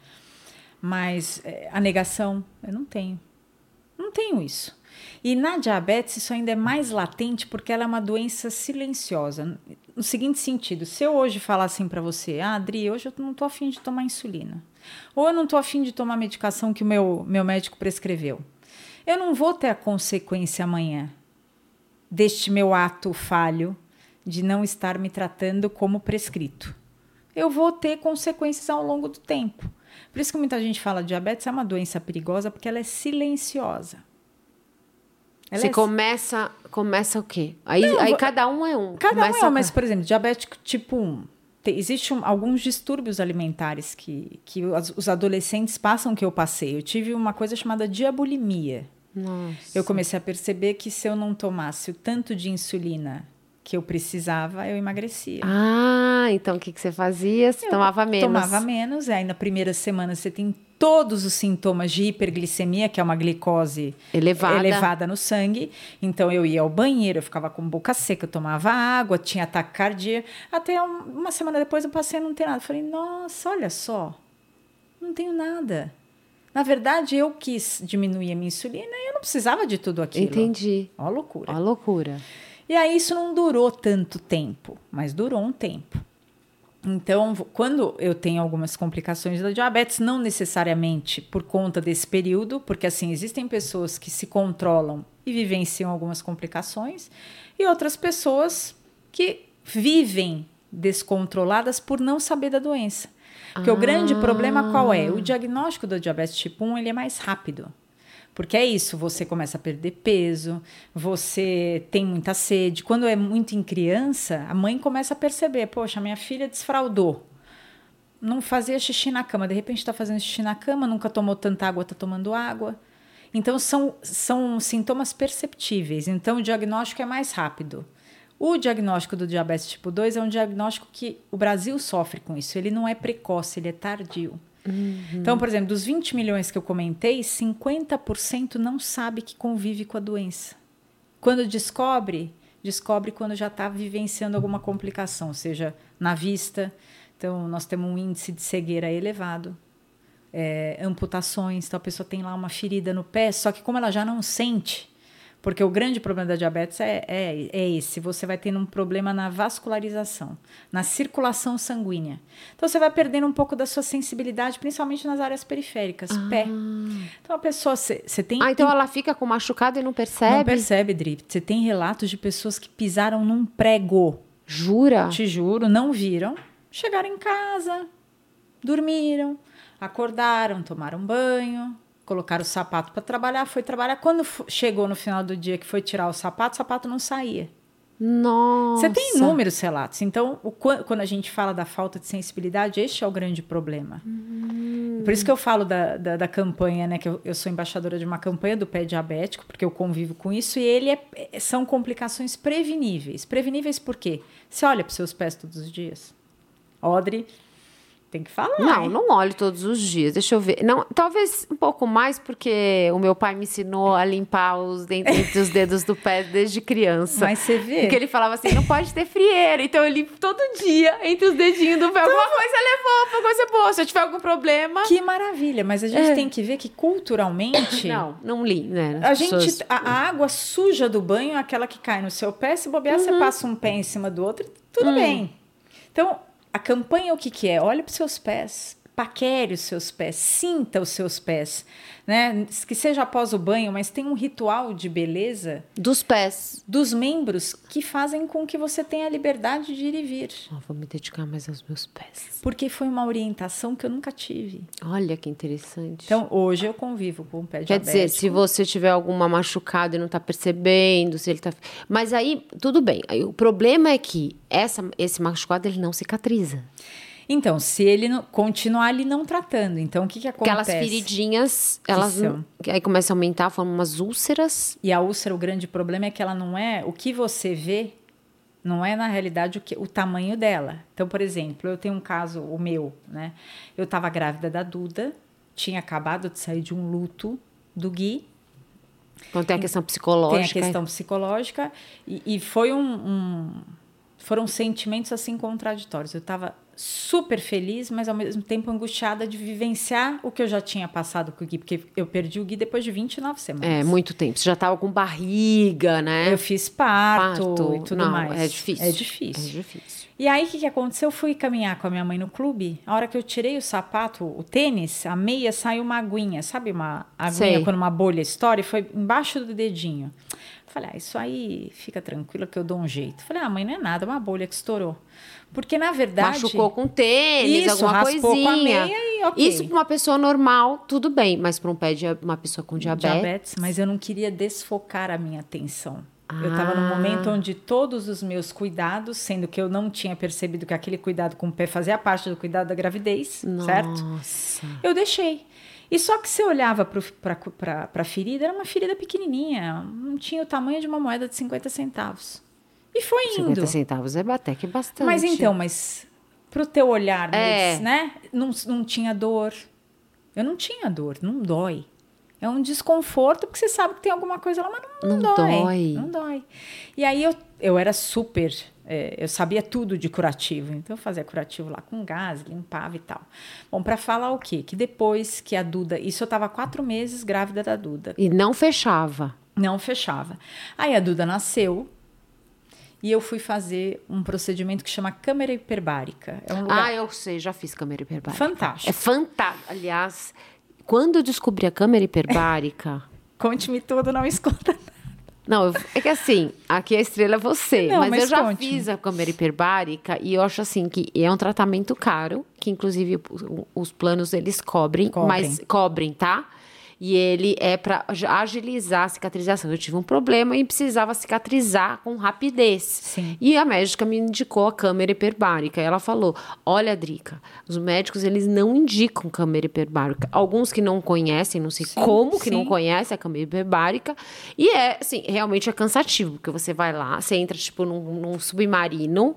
Speaker 2: Mas eh, a negação, eu não tenho. Não tenho isso. E na diabetes isso ainda é mais latente porque ela é uma doença silenciosa. No seguinte sentido, se eu hoje falar assim para você, ah, Adri, hoje eu não tô afim de tomar insulina. Ou eu não tô afim de tomar a medicação que o meu, meu médico prescreveu. Eu não vou ter a consequência amanhã deste meu ato falho de não estar me tratando como prescrito. Eu vou ter consequências ao longo do tempo. Por isso que muita gente fala diabetes é uma doença perigosa porque ela é silenciosa. Ela
Speaker 1: você
Speaker 2: é-
Speaker 1: começa, começa o quê? Aí,
Speaker 2: Não,
Speaker 1: aí
Speaker 2: vou-
Speaker 1: cada um é um.
Speaker 2: Cada
Speaker 1: Começa
Speaker 2: um é,
Speaker 1: com-
Speaker 2: mas, por exemplo, diabético tipo 1. Tem, Existem alguns distúrbios alimentares que, que os, os adolescentes passam que eu passei. Eu tive uma coisa chamada diabulimia.
Speaker 1: Nossa.
Speaker 2: Eu comecei a perceber que se eu não tomasse o tanto de insulina que eu precisava, eu emagrecia.
Speaker 1: Ah, então o que, que você fazia? Você
Speaker 2: Eu
Speaker 1: tomava menos.
Speaker 2: Tomava menos, e aí na primeira semana você tem todos os sintomas de hiperglicemia, que é uma glicose
Speaker 1: Elevada.
Speaker 2: elevada no sangue. Então eu ia ao banheiro, eu ficava com boca seca, eu tomava água, tinha ataque cardíaco. Até um- uma semana depois eu passei a não ter nada. Falei, nossa, olha só, não tenho nada. Na verdade, eu quis diminuir a minha insulina e eu não precisava de tudo aquilo.
Speaker 1: Entendi.
Speaker 2: Ó, a loucura.
Speaker 1: Ó, a loucura.
Speaker 2: E aí isso não durou tanto tempo, mas durou um tempo. Então, quando eu tenho algumas complicações da diabetes, não necessariamente por conta desse período, porque assim, existem pessoas que se controlam e vivenciam algumas complicações, e outras pessoas que vivem descontroladas por não saber da doença. Porque o grande problema qual é? O diagnóstico da diabetes tipo 1, ele é mais rápido. Porque é isso, você começa a perder peso, você tem muita sede. Quando é muito em criança, a mãe começa a perceber: poxa, minha filha desfraudou. Não fazia xixi na cama, de repente está fazendo xixi na cama, nunca tomou tanta água, está tomando água. Então, são, são sintomas perceptíveis. Então, o diagnóstico é mais rápido. O diagnóstico do diabetes tipo 2 é um diagnóstico que o Brasil sofre com isso. Ele não é precoce, ele é tardio. Então, por exemplo, dos 20 milhões que eu comentei, 50% não sabe que convive com a doença. Quando descobre, descobre quando já está vivenciando alguma complicação, seja na vista. Então, nós temos um índice de cegueira elevado. É, amputações, então a pessoa tem lá uma ferida no pé, só que como ela já não sente, porque o grande problema da diabetes é, é, é esse: você vai tendo um problema na vascularização, na circulação sanguínea. Então você vai perdendo um pouco da sua sensibilidade, principalmente nas áreas periféricas, pé. Então a pessoa, você tem.
Speaker 1: Ah, então ela fica com machucado e não percebe?
Speaker 2: Não percebe, Dri. Você tem relatos de pessoas que pisaram num prego,
Speaker 1: Jura?
Speaker 2: te juro, não viram, chegaram em casa, dormiram, acordaram, tomaram banho, colocaram o sapato para trabalhar, foi trabalhar. Quando chegou no final do dia que foi tirar o sapato, o sapato não saía.
Speaker 1: Nossa.
Speaker 2: Você tem inúmeros relatos. Então, o qua- quando a gente fala da falta de sensibilidade, este é o grande problema. Por isso que eu falo da, da, da campanha, né? Que eu, eu sou embaixadora de uma campanha do pé diabético, porque eu convivo com isso, e ele é, é- são complicações preveníveis. Preveníveis por quê? Você olha para os seus pés todos os dias. Audrey tem que falar.
Speaker 1: Não,
Speaker 2: hein?
Speaker 1: não olho todos os dias. Deixa eu ver. Não, talvez um pouco mais, porque o meu pai me ensinou a limpar os dentes entre os dedos do pé desde criança.
Speaker 2: Mas você vê.
Speaker 1: Porque ele falava assim, não pode ter frieira. Então eu limpo todo dia entre os dedinhos do pé. Alguma coisa levou, alguma coisa boa. Se eu tiver algum problema.
Speaker 2: Que maravilha, mas a gente tem que ver que culturalmente.
Speaker 1: Não, não li, né?
Speaker 2: A
Speaker 1: As
Speaker 2: gente,
Speaker 1: pessoas-
Speaker 2: a, a água suja do banho é aquela que cai no seu pé. Se bobear,
Speaker 1: Uhum.
Speaker 2: você passa um pé em cima do outro, tudo
Speaker 1: Hum.
Speaker 2: bem. Então, a campanha o que, que é? Olhe para os seus pés, paquere os seus pés, sinta os seus pés, né? Que seja após o banho, mas tem um ritual de beleza
Speaker 1: Dos pés.
Speaker 2: dos membros que fazem com que você tenha a liberdade de ir e vir.
Speaker 1: Ó, vou me dedicar mais aos meus pés.
Speaker 2: Porque foi uma orientação que eu nunca tive.
Speaker 1: Olha que interessante.
Speaker 2: Então, hoje eu convivo com o pé
Speaker 1: Quer dizer, se você tiver alguma machucada e não tá percebendo, se ele tá. Mas aí, tudo bem. Aí, o problema é que essa, esse machucado ele não cicatriza.
Speaker 2: Então, se ele não, continuar ali não tratando, então o que, que acontece?
Speaker 1: Aquelas feridinhas, elas. que aí começam a aumentar, formam umas úlceras.
Speaker 2: E a úlcera, o grande problema é que ela não é o que você vê, não é na realidade o, que, o tamanho dela. Então, por exemplo, eu tenho um caso, o meu, né? Eu estava grávida da Duda, tinha acabado de sair de um luto do Gui,
Speaker 1: Então tem a questão
Speaker 2: tem
Speaker 1: psicológica.
Speaker 2: a questão psicológica e, e foi um, um- foram sentimentos assim contraditórios. Eu estava super feliz, mas ao mesmo tempo angustiada de vivenciar o que eu já tinha passado com o Gui, porque eu perdi o Gui depois de 29 semanas.
Speaker 1: É, muito tempo. Você já tava com barriga, né?
Speaker 2: Eu fiz parto,
Speaker 1: Parto.
Speaker 2: e tudo
Speaker 1: Não,
Speaker 2: mais.
Speaker 1: É difícil.
Speaker 2: É difícil.
Speaker 1: É difícil.
Speaker 2: E aí, o que, que aconteceu? Eu fui caminhar com a minha mãe no clube. A hora que eu tirei o sapato, o tênis, a meia saiu uma aguinha. Sabe uma aguinha
Speaker 1: Sei.
Speaker 2: quando uma bolha estoura? E foi embaixo do dedinho. Falei, ah, isso aí fica tranquilo que eu dou um jeito. Falei, ah, mãe, não é nada, é uma bolha que estourou. Porque, na verdade...
Speaker 1: Machucou com tênis,
Speaker 2: Isso,
Speaker 1: alguma coisinha.
Speaker 2: com a meia e ok.
Speaker 1: Isso pra uma pessoa normal, tudo bem. Mas pra um pé de uma pessoa com diabetes.
Speaker 2: diabetes, mas eu não queria desfocar a minha atenção. Eu estava
Speaker 1: Ah.
Speaker 2: num momento onde todos os meus cuidados, sendo que eu não tinha percebido que aquele cuidado com o pé fazia parte do cuidado da gravidez, certo?
Speaker 1: Nossa.
Speaker 2: Eu deixei. E só que você olhava para a ferida, era uma ferida pequenininha, não tinha o tamanho de uma moeda de 50 centavos. E foi indo.
Speaker 1: 50 centavos é até que bastante.
Speaker 2: Mas então, mas pro teu olhar,
Speaker 1: É.
Speaker 2: né? Não, não tinha dor. Eu não tinha dor, não dói. É um desconforto porque você sabe que tem alguma coisa lá, mas não,
Speaker 1: Não
Speaker 2: dói,
Speaker 1: dói.
Speaker 2: Não dói. E aí eu, eu era super. É, eu sabia tudo de curativo. Então eu fazia curativo lá com gás, limpava e tal. Bom, para falar o quê? Que depois que a Duda. Isso eu tava quatro meses grávida da Duda.
Speaker 1: E não fechava.
Speaker 2: Não fechava. Aí a Duda nasceu. E eu fui fazer um procedimento que chama câmera hiperbárica. É um lugar
Speaker 1: Ah, eu sei, já fiz câmera hiperbárica.
Speaker 2: fantástico.
Speaker 1: É fantástico. Aliás, quando eu descobri a câmera hiperbárica.
Speaker 2: Conte-me tudo, não escuta.
Speaker 1: Não, eu- é que assim, aqui a estrela é você.
Speaker 2: Não,
Speaker 1: mas,
Speaker 2: mas
Speaker 1: eu já
Speaker 2: conte-me.
Speaker 1: fiz a câmera hiperbárica e eu acho assim que é um tratamento caro, que inclusive os planos eles cobrem,
Speaker 2: Cobrem.
Speaker 1: mas cobrem, tá? E ele é para agilizar a cicatrização. Eu tive um problema e precisava cicatrizar com rapidez.
Speaker 2: Sim.
Speaker 1: E a médica me indicou a câmera hiperbárica. Ela falou: Olha, Drica, os médicos eles não indicam câmera hiperbárica. Alguns que não conhecem, não sei
Speaker 2: Sim,
Speaker 1: como que
Speaker 2: sim.
Speaker 1: não conhecem a câmera hiperbárica. E é, assim, realmente é cansativo, porque você vai lá, você entra, tipo, num, num submarino.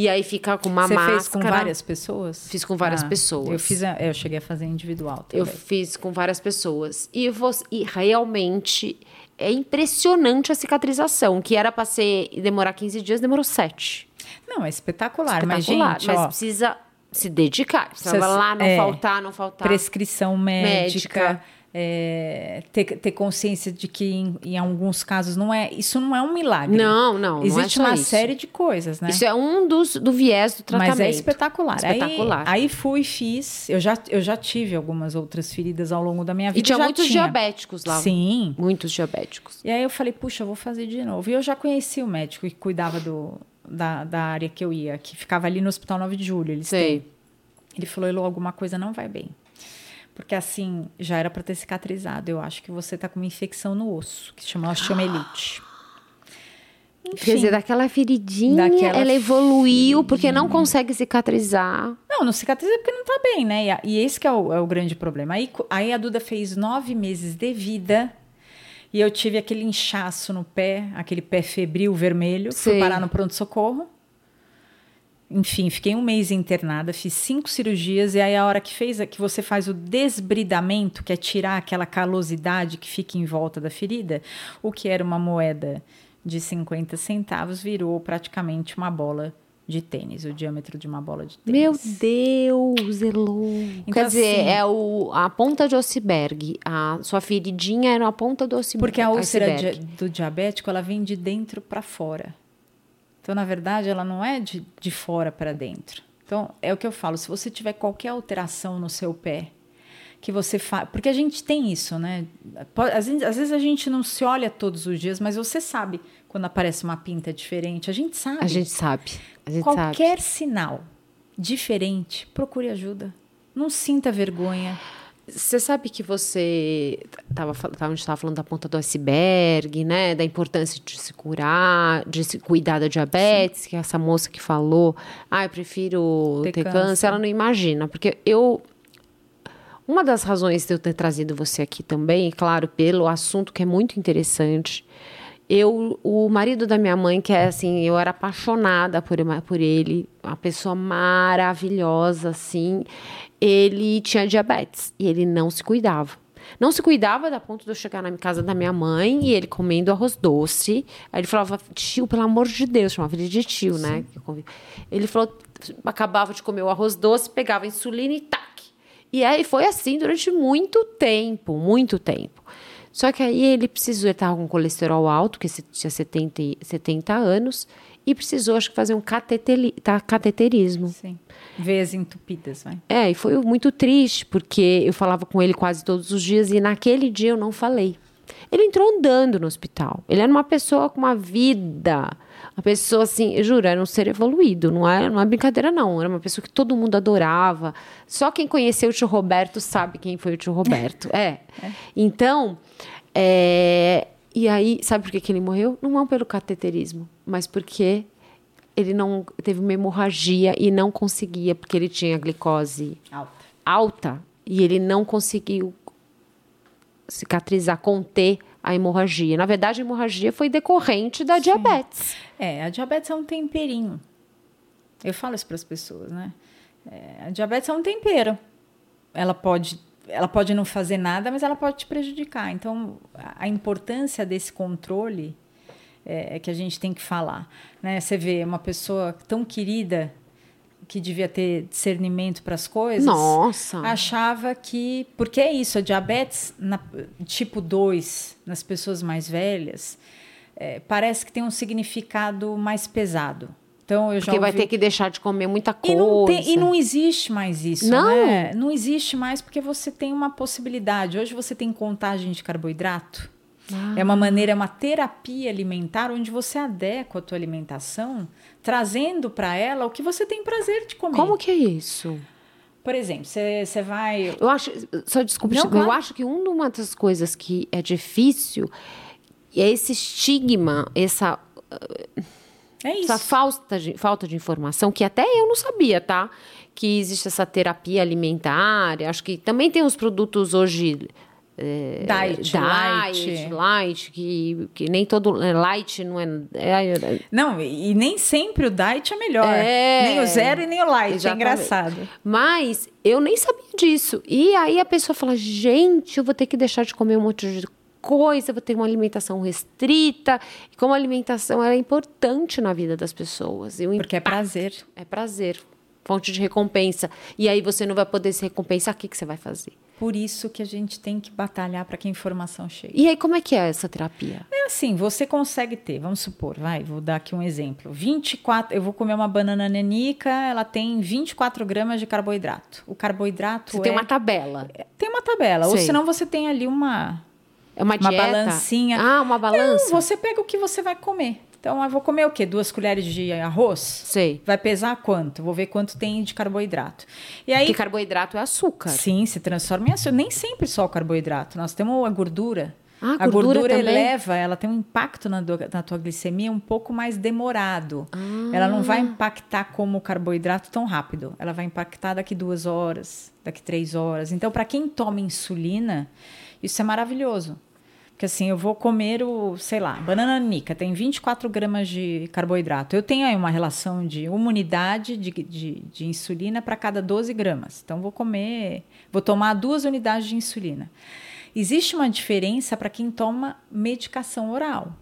Speaker 1: E aí fica com uma
Speaker 2: Você
Speaker 1: máscara.
Speaker 2: fez com várias pessoas?
Speaker 1: Fiz com várias pessoas.
Speaker 2: Eu fiz, a- eu cheguei a fazer individual também.
Speaker 1: Eu fiz com várias pessoas. E, você, e realmente é impressionante a cicatrização, que era para ser demorar 15 dias, demorou 7.
Speaker 2: Não, é espetacular,
Speaker 1: Espetacular,
Speaker 2: mas gente,
Speaker 1: mas
Speaker 2: ó,
Speaker 1: precisa se dedicar. Precisa
Speaker 2: Precisa-
Speaker 1: lá, não
Speaker 2: é.
Speaker 1: faltar, não faltar.
Speaker 2: prescrição médica,
Speaker 1: Médica.
Speaker 2: É, ter, ter consciência de que em, em alguns casos não é, isso não é um milagre.
Speaker 1: Não, não, não é
Speaker 2: Existe uma
Speaker 1: isso.
Speaker 2: série de coisas, né?
Speaker 1: Isso é um dos do viés do tratamento.
Speaker 2: Mas é espetacular.
Speaker 1: Espetacular.
Speaker 2: Aí, aí fui fiz. Eu já, eu já tive algumas outras feridas ao longo da minha vida.
Speaker 1: E tinha muitos
Speaker 2: tinha.
Speaker 1: diabéticos lá.
Speaker 2: Sim.
Speaker 1: Muitos diabéticos.
Speaker 2: E aí eu falei, puxa, eu vou fazer de novo. E eu já conheci o médico que cuidava do, da, da área que eu ia, que ficava ali no Hospital 9 de Julho. Têm. Ele falou, Elô, alguma coisa não vai bem. Porque assim, já era para ter cicatrizado. Eu acho que você tá com uma infecção no osso, que se chama osteomelite.
Speaker 1: Quer dizer, daquela feridinha,
Speaker 2: Daquela
Speaker 1: ela evoluiu porque não consegue cicatrizar.
Speaker 2: Não, não cicatriza porque não tá bem, né? E, a- e esse que é o, é o grande problema. Aí, aí a Duda fez nove meses de vida e eu tive aquele inchaço no pé, aquele pé febril vermelho. Fui
Speaker 1: Sei.
Speaker 2: parar no pronto-socorro. Enfim, fiquei um mês internada, fiz cinco cirurgias e aí a hora que fez, que você faz o desbridamento, que é tirar aquela calosidade que fica em volta da ferida, o que era uma moeda de 50 centavos virou praticamente uma bola de tênis, o diâmetro de uma bola de tênis.
Speaker 1: Meu Deus, Elô.
Speaker 2: Então,
Speaker 1: Quer dizer,
Speaker 2: assim-
Speaker 1: é o, a ponta de iceberg. A sua feridinha era a ponta do iceberg.
Speaker 2: Porque a úlcera di- do diabético, ela vem de dentro para fora. Então, na verdade, ela não é de, de fora para dentro. Então, é o que eu falo, se você tiver qualquer alteração no seu pé, que você faz. Porque a gente tem isso, né? Às vezes, às vezes a gente não se olha todos os dias, mas você sabe quando aparece uma pinta diferente. A gente sabe.
Speaker 1: A gente sabe. A gente sabe.
Speaker 2: Qualquer sinal diferente, procure ajuda. Não sinta vergonha.
Speaker 1: Você sabe que você tava, fal- tava, a gente estava falando da ponta do iceberg, né? Da importância de se curar, de se cuidar da diabetes, que essa moça que falou, ah, eu prefiro
Speaker 2: Ter
Speaker 1: ter,
Speaker 2: câncer."
Speaker 1: câncer. ela não imagina, porque eu. Uma das razões de eu ter trazido você aqui também, claro, pelo assunto que é muito interessante. Eu, o marido da minha mãe, que é assim, eu era apaixonada por, por ele, uma pessoa maravilhosa, assim. Ele tinha diabetes e ele não se cuidava. Não se cuidava da ponto de eu chegar na casa da minha mãe e ele comendo arroz doce. Aí ele falava, tio, pelo amor de Deus, chamava ele de tio, né? eu convivo. Ele falou, acabava de comer o arroz doce, pegava insulina e tac. E aí foi assim durante muito tempo, muito tempo. Só que aí ele precisou, ele estava com colesterol alto, que tinha 70, e- 70 anos, e precisou, acho que, fazer um tá, cateterismo.
Speaker 2: Sim. Veias entupidas, vai.
Speaker 1: É, e foi muito triste, porque eu falava com ele quase todos os dias, e naquele dia eu não falei. Ele entrou andando no hospital. Ele era uma pessoa com uma vida. Uma pessoa assim, eu juro, era um ser evoluído. Não é, não é brincadeira, não. Era uma pessoa que todo mundo adorava. Só quem conheceu o tio Roberto sabe quem foi o tio Roberto. É. Então, é, e aí, sabe por que, que ele morreu? Não é pelo cateterismo, mas porque ele não teve uma hemorragia e não conseguia, porque ele tinha glicose
Speaker 2: Alta.
Speaker 1: alta e ele não conseguiu cicatrizar, conter a hemorragia. Na verdade, a hemorragia foi decorrente da diabetes.
Speaker 2: É, a diabetes é um temperinho. Eu falo isso para as pessoas, né? É, a diabetes é um tempero. Ela pode, ela pode não fazer nada, mas ela pode te prejudicar. Então, a, a importância desse controle é, é que a gente tem que falar. Né? Você vê uma pessoa tão querida que devia ter discernimento para as coisas.
Speaker 1: Nossa.
Speaker 2: Achava que. Porque é isso, a diabetes na- tipo 2, nas pessoas mais velhas, é, parece que tem um significado mais pesado. Então, eu já
Speaker 1: Porque vai
Speaker 2: ouvi-
Speaker 1: ter que deixar de comer muita
Speaker 2: e
Speaker 1: coisa.
Speaker 2: não, tem- e não existe mais isso,
Speaker 1: Não?
Speaker 2: né? Não existe mais porque você tem uma possibilidade. Hoje você tem contagem de carboidrato. É uma maneira, é uma terapia alimentar onde você adequa a tua alimentação, trazendo para ela o que você tem prazer de comer.
Speaker 1: Como que é isso?
Speaker 2: Por exemplo, você vai...
Speaker 1: Eu acho, só desculpa,
Speaker 2: Não,
Speaker 1: eu
Speaker 2: claro.
Speaker 1: acho que uma das coisas que é difícil é esse estigma, essa
Speaker 2: É
Speaker 1: essa falta de, falta de informação, que até eu não sabia, tá? Que existe essa terapia alimentar. Acho que também tem os produtos hoje. É,
Speaker 2: Diet, light.
Speaker 1: light, que, que nem todo. é, Light não é. é- é-
Speaker 2: Não, e nem sempre o diet é melhor.
Speaker 1: É.
Speaker 2: Nem o zero e nem o light.
Speaker 1: Exatamente.
Speaker 2: É engraçado.
Speaker 1: Mas eu nem sabia disso. E aí a pessoa fala: gente, eu vou ter que deixar de comer um monte de coisa, vou ter uma alimentação restrita. E como a alimentação é importante na vida das pessoas. E
Speaker 2: Porque é prazer.
Speaker 1: É prazer, fonte de recompensa. E aí você não vai poder se recompensar, o que, que você vai fazer?
Speaker 2: Por isso que a gente tem que batalhar para que a informação chegue.
Speaker 1: E aí, como é que é essa terapia?
Speaker 2: É assim, você consegue ter, vamos supor, vai, vou dar aqui um exemplo. 24, eu vou comer uma banana nanica, ela tem 24 gramas de carboidrato. O carboidrato
Speaker 1: Você
Speaker 2: é,
Speaker 1: tem uma tabela.
Speaker 2: tem uma tabela, ou
Speaker 1: Sei.
Speaker 2: senão você tem ali uma
Speaker 1: É uma
Speaker 2: uma
Speaker 1: dieta?
Speaker 2: balancinha.
Speaker 1: Ah, uma balança?
Speaker 2: Não, você pega o que você vai comer. Então, eu vou comer o quê? Duas colheres de arroz?
Speaker 1: Sei.
Speaker 2: Vai pesar quanto? Vou ver quanto tem de carboidrato. E aí,
Speaker 1: Porque carboidrato é açúcar.
Speaker 2: sim, se transforma em açúcar. Nem sempre só o carboidrato. Nós temos a gordura.
Speaker 1: Ah,
Speaker 2: a
Speaker 1: gordura
Speaker 2: gordura eleva, ela tem um impacto na, do- na tua glicemia um pouco mais demorado. Ela não
Speaker 1: Ah.
Speaker 2: vai impactar como o carboidrato tão rápido. Ela vai impactar daqui duas horas, daqui três horas. Então, para quem toma insulina, isso é maravilhoso. Que assim, eu vou comer o, sei lá, banana nica, tem 24 gramas de carboidrato. Eu tenho aí uma relação de uma unidade de, de, de insulina para cada 12 gramas. Então, vou comer, vou tomar duas unidades de insulina. Existe uma diferença para quem toma medicação oral,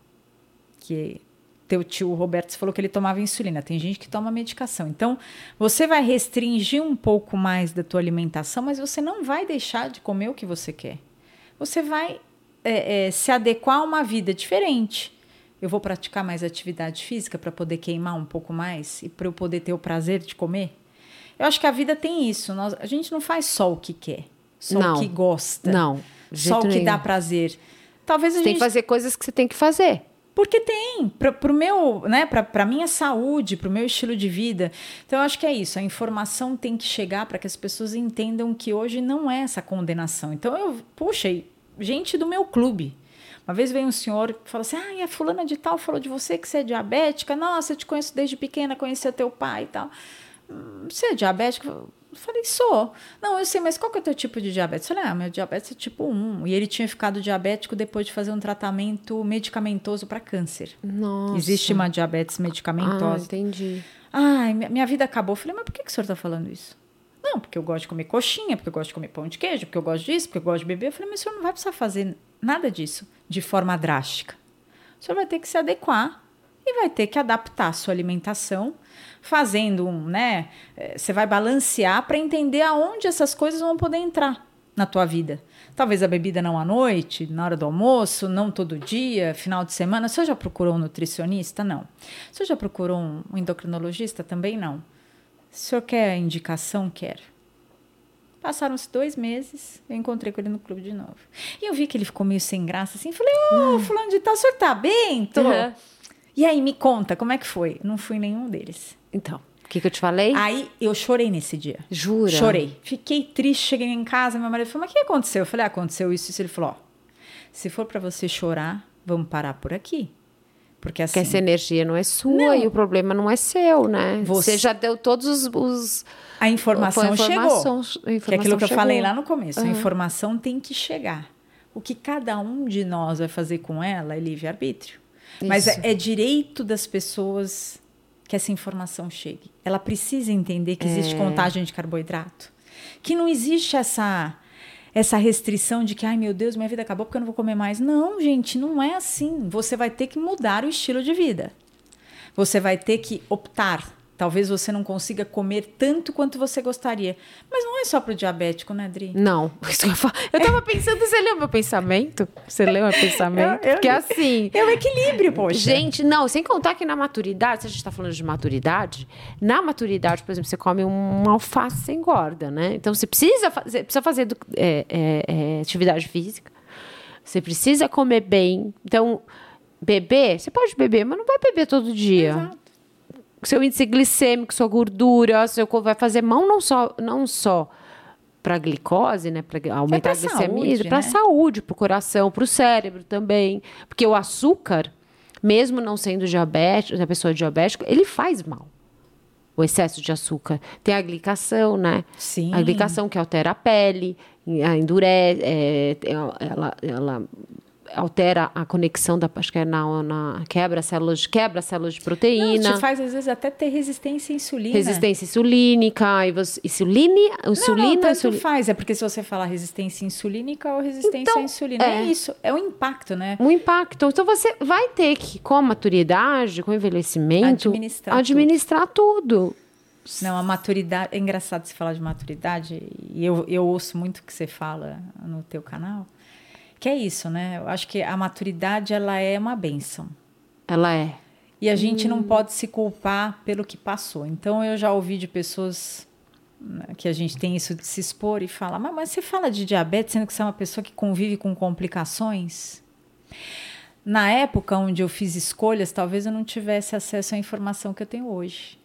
Speaker 2: que teu tio Roberto falou que ele tomava insulina. Tem gente que toma medicação. Então, você vai restringir um pouco mais da tua alimentação, mas você não vai deixar de comer o que você quer. Você vai é, é, se adequar a uma vida diferente. Eu vou praticar mais atividade física para poder queimar um pouco mais e para eu poder ter o prazer de comer. Eu acho que a vida tem isso. Nós, a gente não faz só o que quer, só
Speaker 1: Não.
Speaker 2: o que gosta,
Speaker 1: Não.
Speaker 2: só o que dá
Speaker 1: nenhum.
Speaker 2: prazer. Talvez a
Speaker 1: Você
Speaker 2: gente
Speaker 1: tem que fazer coisas que você tem que fazer.
Speaker 2: porque tem, para o meu, né, para minha saúde, para o meu estilo de vida. Então, eu acho que é isso. A informação tem que chegar para que as pessoas entendam que hoje não é essa condenação. Então, eu, puxa, gente do meu clube. Uma vez veio um senhor que falou assim: Ah, e a fulana de tal falou de você que você é diabética. Nossa, eu te conheço desde pequena, conhecia teu pai e tal. "Hum, Você é diabética? Eu falei, sou. Não, eu sei, mas qual que é o teu tipo de diabetes? Eu falei, ah, meu diabetes é tipo 1. E ele tinha ficado diabético depois de fazer um tratamento medicamentoso para câncer.
Speaker 1: Nossa.
Speaker 2: Existe uma diabetes
Speaker 1: Ah,
Speaker 2: medicamentosa.
Speaker 1: entendi.
Speaker 2: Ai, minha minha vida acabou. Eu falei, mas por que, que o senhor está falando isso? Não, porque eu gosto de comer coxinha, porque eu gosto de comer pão de queijo, porque eu gosto disso, porque eu gosto de beber. Eu falei, mas o senhor não vai precisar fazer nada disso de forma drástica. O senhor vai ter que se adequar e vai ter que adaptar a sua alimentação, fazendo um, né? eh, Você vai balancear para entender aonde essas coisas vão poder entrar na tua vida. Talvez a bebida não à noite, na hora do almoço, não todo dia, final de semana. Senhor já procurou um nutricionista? Não. Senhor já procurou um endocrinologista? Também não. O senhor quer indicação? Quero. Passaram-se dois meses, eu encontrei com ele no clube de novo. E eu vi que ele ficou meio sem graça, assim. Falei, ô, fulano de tal, o senhor tá bem? Tô.
Speaker 1: Uhum.
Speaker 2: E aí, me conta, como é que foi? Não fui nenhum deles.
Speaker 1: Então, o que, que eu te falei?
Speaker 2: Aí, eu chorei nesse dia.
Speaker 1: Jura?
Speaker 2: Chorei. Fiquei triste, cheguei em casa, meu marido falou, mas o que aconteceu? Eu falei, ah, aconteceu isso, isso. Ele falou, ó, se for para você chorar, vamos parar por aqui. Porque assim...
Speaker 1: Porque essa energia não é sua
Speaker 2: Não.
Speaker 1: e o problema não é seu, né?
Speaker 2: Você-
Speaker 1: Você, já deu todos os. os
Speaker 2: A informação,
Speaker 1: a informação-
Speaker 2: chegou.
Speaker 1: a
Speaker 2: que é
Speaker 1: informação
Speaker 2: aquilo que eu
Speaker 1: chegou.
Speaker 2: falei lá no começo. A
Speaker 1: Aham.
Speaker 2: informação tem que chegar. O que cada um de nós vai fazer com ela é livre-arbítrio. Mas é, é direito das pessoas que essa informação chegue. Ela precisa entender que existe
Speaker 1: É.
Speaker 2: contagem de carboidrato. Que não existe essa essa restrição de que, ai meu Deus, minha vida acabou porque eu não vou comer mais. Não, gente, não é assim. Você vai ter que mudar o estilo de vida. Você vai ter que optar. Talvez você não consiga comer tanto quanto você gostaria. Mas não é só para o diabético, né, Dri?
Speaker 1: Não, eu, falo. eu tava pensando, você leu meu pensamento? Você leu meu pensamento?
Speaker 2: Eu- eu-
Speaker 1: Porque assim.
Speaker 2: É o equilíbrio, poxa.
Speaker 1: Gente, não, sem contar que na maturidade, se a gente tá falando de maturidade, na maturidade, por exemplo, você come um alface, você engorda, né? Então você precisa fazer, precisa fazer é, é, é, atividade física, você precisa comer bem. Então, beber, você pode beber, mas não vai beber todo dia.
Speaker 2: Exato.
Speaker 1: Seu índice glicêmico, sua gordura, seu corpo vai fazer mão não só não só para glicose, né, para aumentar
Speaker 2: pra
Speaker 1: a glicemia, para
Speaker 2: né?
Speaker 1: saúde, para o coração, para o cérebro também, porque o açúcar, mesmo não sendo diabético, a pessoa diabética, ele faz mal. O excesso de açúcar. Tem a glicação, né?
Speaker 2: Sim.
Speaker 1: A glicação que altera a pele, a endurece, é, ela, ela altera a conexão da, acho que é na, na quebra células, quebra células de
Speaker 2: Não,
Speaker 1: proteína.
Speaker 2: te faz, às vezes, até ter resistência à insulina.
Speaker 1: Resistência insulínica, e você, insulina,
Speaker 2: Não,
Speaker 1: insulina,
Speaker 2: não,
Speaker 1: insuli-
Speaker 2: faz. É porque se você falar resistência insulínica ou resistência
Speaker 1: Então,
Speaker 2: à insulina, é.
Speaker 1: é.
Speaker 2: isso. É o impacto, né?
Speaker 1: um impacto. Então você vai ter que, com a maturidade, com o envelhecimento,
Speaker 2: Administrar
Speaker 1: administrar tudo.
Speaker 2: Não, a maturidade... É engraçado você falar de maturidade. E eu, eu ouço muito o que você fala no teu canal. Que é isso, né? Eu acho que a maturidade, ela é uma benção.
Speaker 1: Ela é.
Speaker 2: E a gente
Speaker 1: Hum.
Speaker 2: não pode se culpar pelo que passou. Então, eu já ouvi de pessoas né, que a gente tem isso de se expor e falar, mas, mas você fala de diabetes sendo que você é uma pessoa que convive com complicações? Na época onde eu fiz escolhas, talvez eu não tivesse acesso à informação que eu tenho hoje.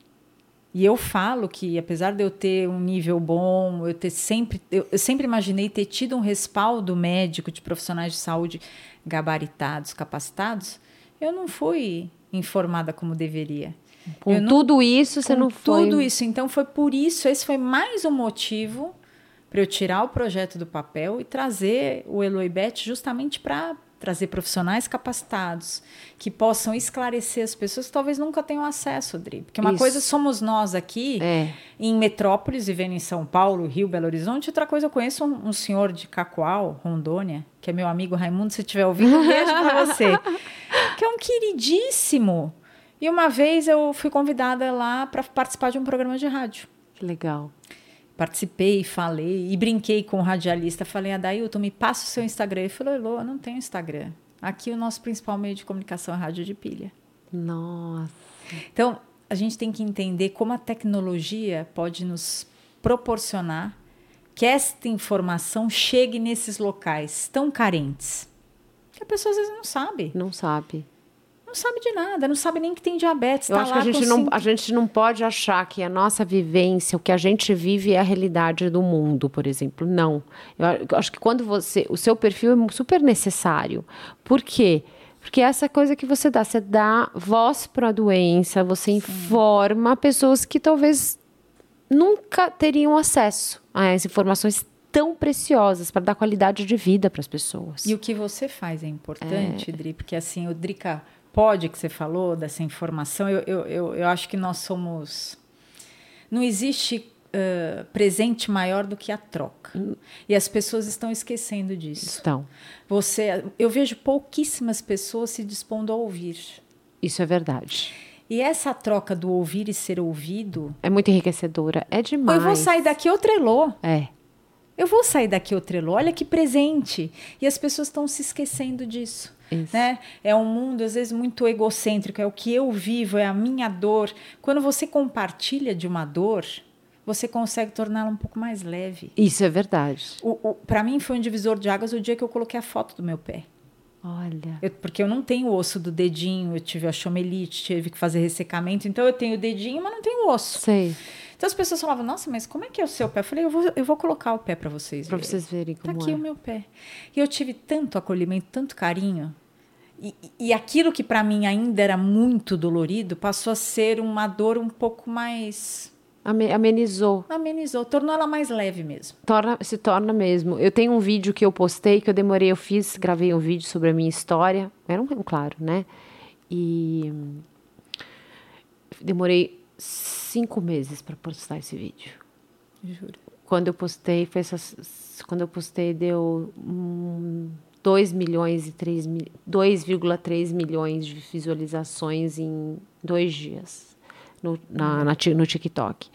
Speaker 2: E eu falo que, apesar de eu ter um nível bom, eu ter sempre, eu, eu sempre imaginei ter tido um respaldo médico de profissionais de saúde gabaritados, capacitados, eu não fui informada como deveria.
Speaker 1: Com
Speaker 2: não-
Speaker 1: tudo isso, você não foi.
Speaker 2: tudo isso. Então foi por isso, esse foi mais um motivo para eu tirar o projeto do papel e trazer o Eloibet justamente para trazer profissionais capacitados que possam esclarecer as pessoas que talvez nunca tenham acesso, Dri. Porque uma
Speaker 1: Isso.
Speaker 2: coisa somos nós aqui
Speaker 1: É.
Speaker 2: em metrópoles, vivendo em São Paulo, Rio, Belo Horizonte. Outra coisa, eu conheço um, um senhor de Cacoal, Rondônia, que é meu amigo Raimundo, se estiver ouvindo, um beijo para você. Que é um queridíssimo. E uma vez eu fui convidada lá para participar de um programa de rádio.
Speaker 1: Que legal.
Speaker 2: Participei, falei e brinquei com o radialista. Falei, Adailton, me passa o seu Instagram. Ele falou, Elô, eu não tenho Instagram. Aqui o nosso principal meio de comunicação é rádio de pilha.
Speaker 1: Nossa.
Speaker 2: Então, a gente tem que entender como a tecnologia pode nos proporcionar que esta informação chegue nesses locais tão carentes. Que a pessoa às vezes não sabe.
Speaker 1: Não sabe.
Speaker 2: Não sabe de nada, não sabe nem que tem diabetes.
Speaker 1: Eu
Speaker 2: tá
Speaker 1: acho que a gente, não,
Speaker 2: cinco-
Speaker 1: a gente não pode achar que a nossa vivência, o que a gente vive é a realidade do mundo, por exemplo. Não. Eu acho que quando você. O seu perfil é super necessário. Por quê? Porque essa coisa que você dá, você dá voz para a doença, você informa pessoas que talvez nunca teriam acesso a essas informações tão preciosas para dar qualidade de vida para as pessoas.
Speaker 2: E o que você faz é importante, Dri, porque assim, o Drica pode que você falou dessa informação, eu, eu, eu, eu acho que nós somos. Não existe ãh, presente maior do que a troca. E as pessoas estão esquecendo disso.
Speaker 1: Então,
Speaker 2: Você, eu vejo pouquíssimas pessoas se dispondo a ouvir.
Speaker 1: isso é verdade.
Speaker 2: E essa troca do ouvir e ser ouvido.
Speaker 1: É muito enriquecedora. É demais.
Speaker 2: Eu vou sair daqui outro elô.
Speaker 1: É.
Speaker 2: Eu vou sair daqui outro elô. Olha que presente. E as pessoas estão se esquecendo disso.
Speaker 1: Isso.
Speaker 2: Né? É um mundo, às vezes, muito egocêntrico. É o que eu vivo, é a minha dor. Quando você compartilha de uma dor, você consegue torná-la um pouco mais leve.
Speaker 1: Isso é verdade.
Speaker 2: Para mim, foi um divisor de águas o dia que eu coloquei a foto do meu pé.
Speaker 1: Olha.
Speaker 2: Eu- porque eu não tenho o osso do dedinho, eu tive osteomielite, tive que fazer ressecamento, então eu tenho o dedinho, mas não tenho o osso.
Speaker 1: Sei.
Speaker 2: Então as pessoas falavam, nossa, mas como é que é o seu pé? Eu falei, eu vou, eu vou colocar o pé para vocês
Speaker 1: Pra
Speaker 2: verem.
Speaker 1: vocês verem
Speaker 2: Tá
Speaker 1: como
Speaker 2: aqui
Speaker 1: é.
Speaker 2: o meu pé. E eu tive tanto acolhimento, tanto carinho. E, e aquilo que para mim ainda era muito dolorido passou a ser uma dor um pouco mais.
Speaker 1: Ame- Amenizou.
Speaker 2: amenizou, tornou ela mais leve mesmo.
Speaker 1: Torna, se torna mesmo. Eu tenho um vídeo que eu postei, que eu demorei, eu fiz, gravei um vídeo sobre a minha história. Era um, claro, né? E demorei cinco meses para postar esse vídeo.
Speaker 2: Juro.
Speaker 1: Quando eu postei, foi essas, quando eu postei deu 2 milhões e 3 mil, 2,3 milhões de visualizações em dois dias no, na, na no TikTok.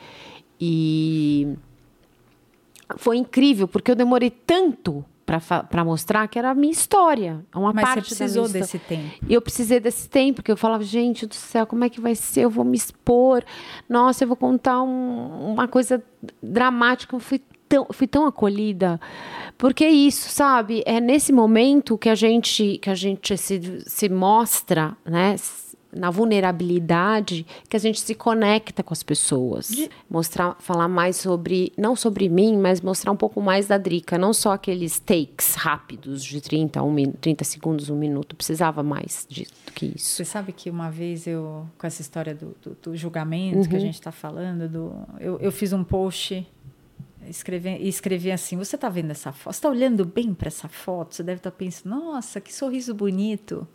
Speaker 1: E foi incrível, porque eu demorei tanto para mostrar que era a minha história. é Uma
Speaker 2: Mas você
Speaker 1: parte
Speaker 2: precisou
Speaker 1: da minha
Speaker 2: desse tempo.
Speaker 1: e eu precisei desse tempo, porque eu falava, gente do céu, como é que vai ser? Eu vou me expor. Nossa, eu vou contar um- uma coisa dramática. Eu fui tão, fui tão acolhida. Porque é isso, sabe? É nesse momento que a gente, que a gente se, se mostra, né? Na vulnerabilidade, que a gente se conecta com as pessoas. Mostrar, falar mais sobre, não sobre mim, mas mostrar um pouco mais da Drica. Não só aqueles takes rápidos de 30, um, min- 30 segundos, um minuto. Precisava mais disso do que isso.
Speaker 2: Você sabe que uma vez eu, com essa história do, do, do julgamento que a gente está falando, do, eu, eu fiz um post escrevi, e escrevi assim: Você está vendo essa foto? Você está olhando bem para essa foto? Você deve estar pensando: Nossa, que sorriso bonito.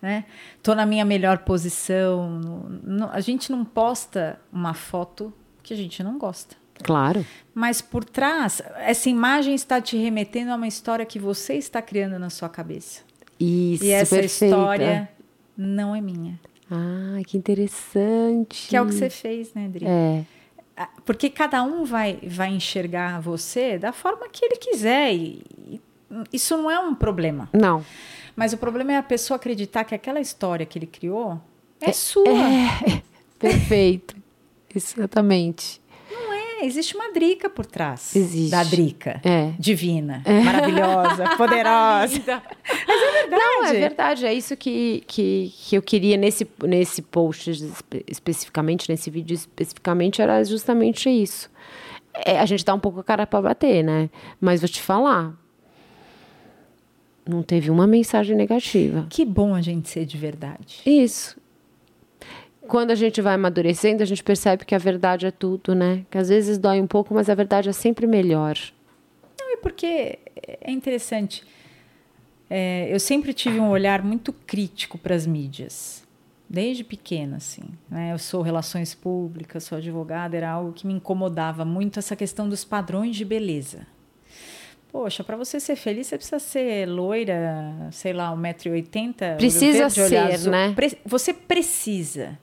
Speaker 2: Né? Tô na minha melhor posição. A gente não posta uma foto que a gente não gosta.
Speaker 1: Claro.
Speaker 2: Mas por trás, essa imagem está te remetendo a uma história que você está criando na sua cabeça.
Speaker 1: Isso,
Speaker 2: e essa
Speaker 1: perfeita.
Speaker 2: história não é minha.
Speaker 1: Ah, que interessante.
Speaker 2: Que é o que você fez, né, Adri?
Speaker 1: É,
Speaker 2: Porque cada um vai, vai enxergar você da forma que ele quiser. E, e isso não é um problema.
Speaker 1: não.
Speaker 2: Mas o problema é a pessoa acreditar que aquela história que ele criou é, sua.
Speaker 1: Perfeito. Exatamente.
Speaker 2: É. Existe uma drica por trás.
Speaker 1: Existe.
Speaker 2: Da drica.
Speaker 1: É.
Speaker 2: Divina, maravilhosa, poderosa. Mas é verdade.
Speaker 1: Não, é verdade. É isso que, que, que eu queria nesse, nesse post espe- especificamente, nesse vídeo especificamente, era justamente isso. É, a gente dá um pouco a cara para bater, né? Mas vou te falar. Não teve uma mensagem negativa.
Speaker 2: Que bom a gente ser de verdade.
Speaker 1: Isso. Quando a gente vai amadurecendo, a gente percebe que a verdade é tudo, né? Que às vezes dói um pouco, mas a verdade é sempre melhor.
Speaker 2: Não, e porque é interessante. É, eu sempre tive um olhar muito crítico para as mídias, desde pequena, assim. Né? Eu sou relações públicas, sou advogada, era algo que me incomodava muito essa questão dos padrões de beleza. Poxa, para você ser feliz, você precisa ser loira, sei lá, 1,80m.
Speaker 1: Precisa ser, azul. né?
Speaker 2: Pre você precisa.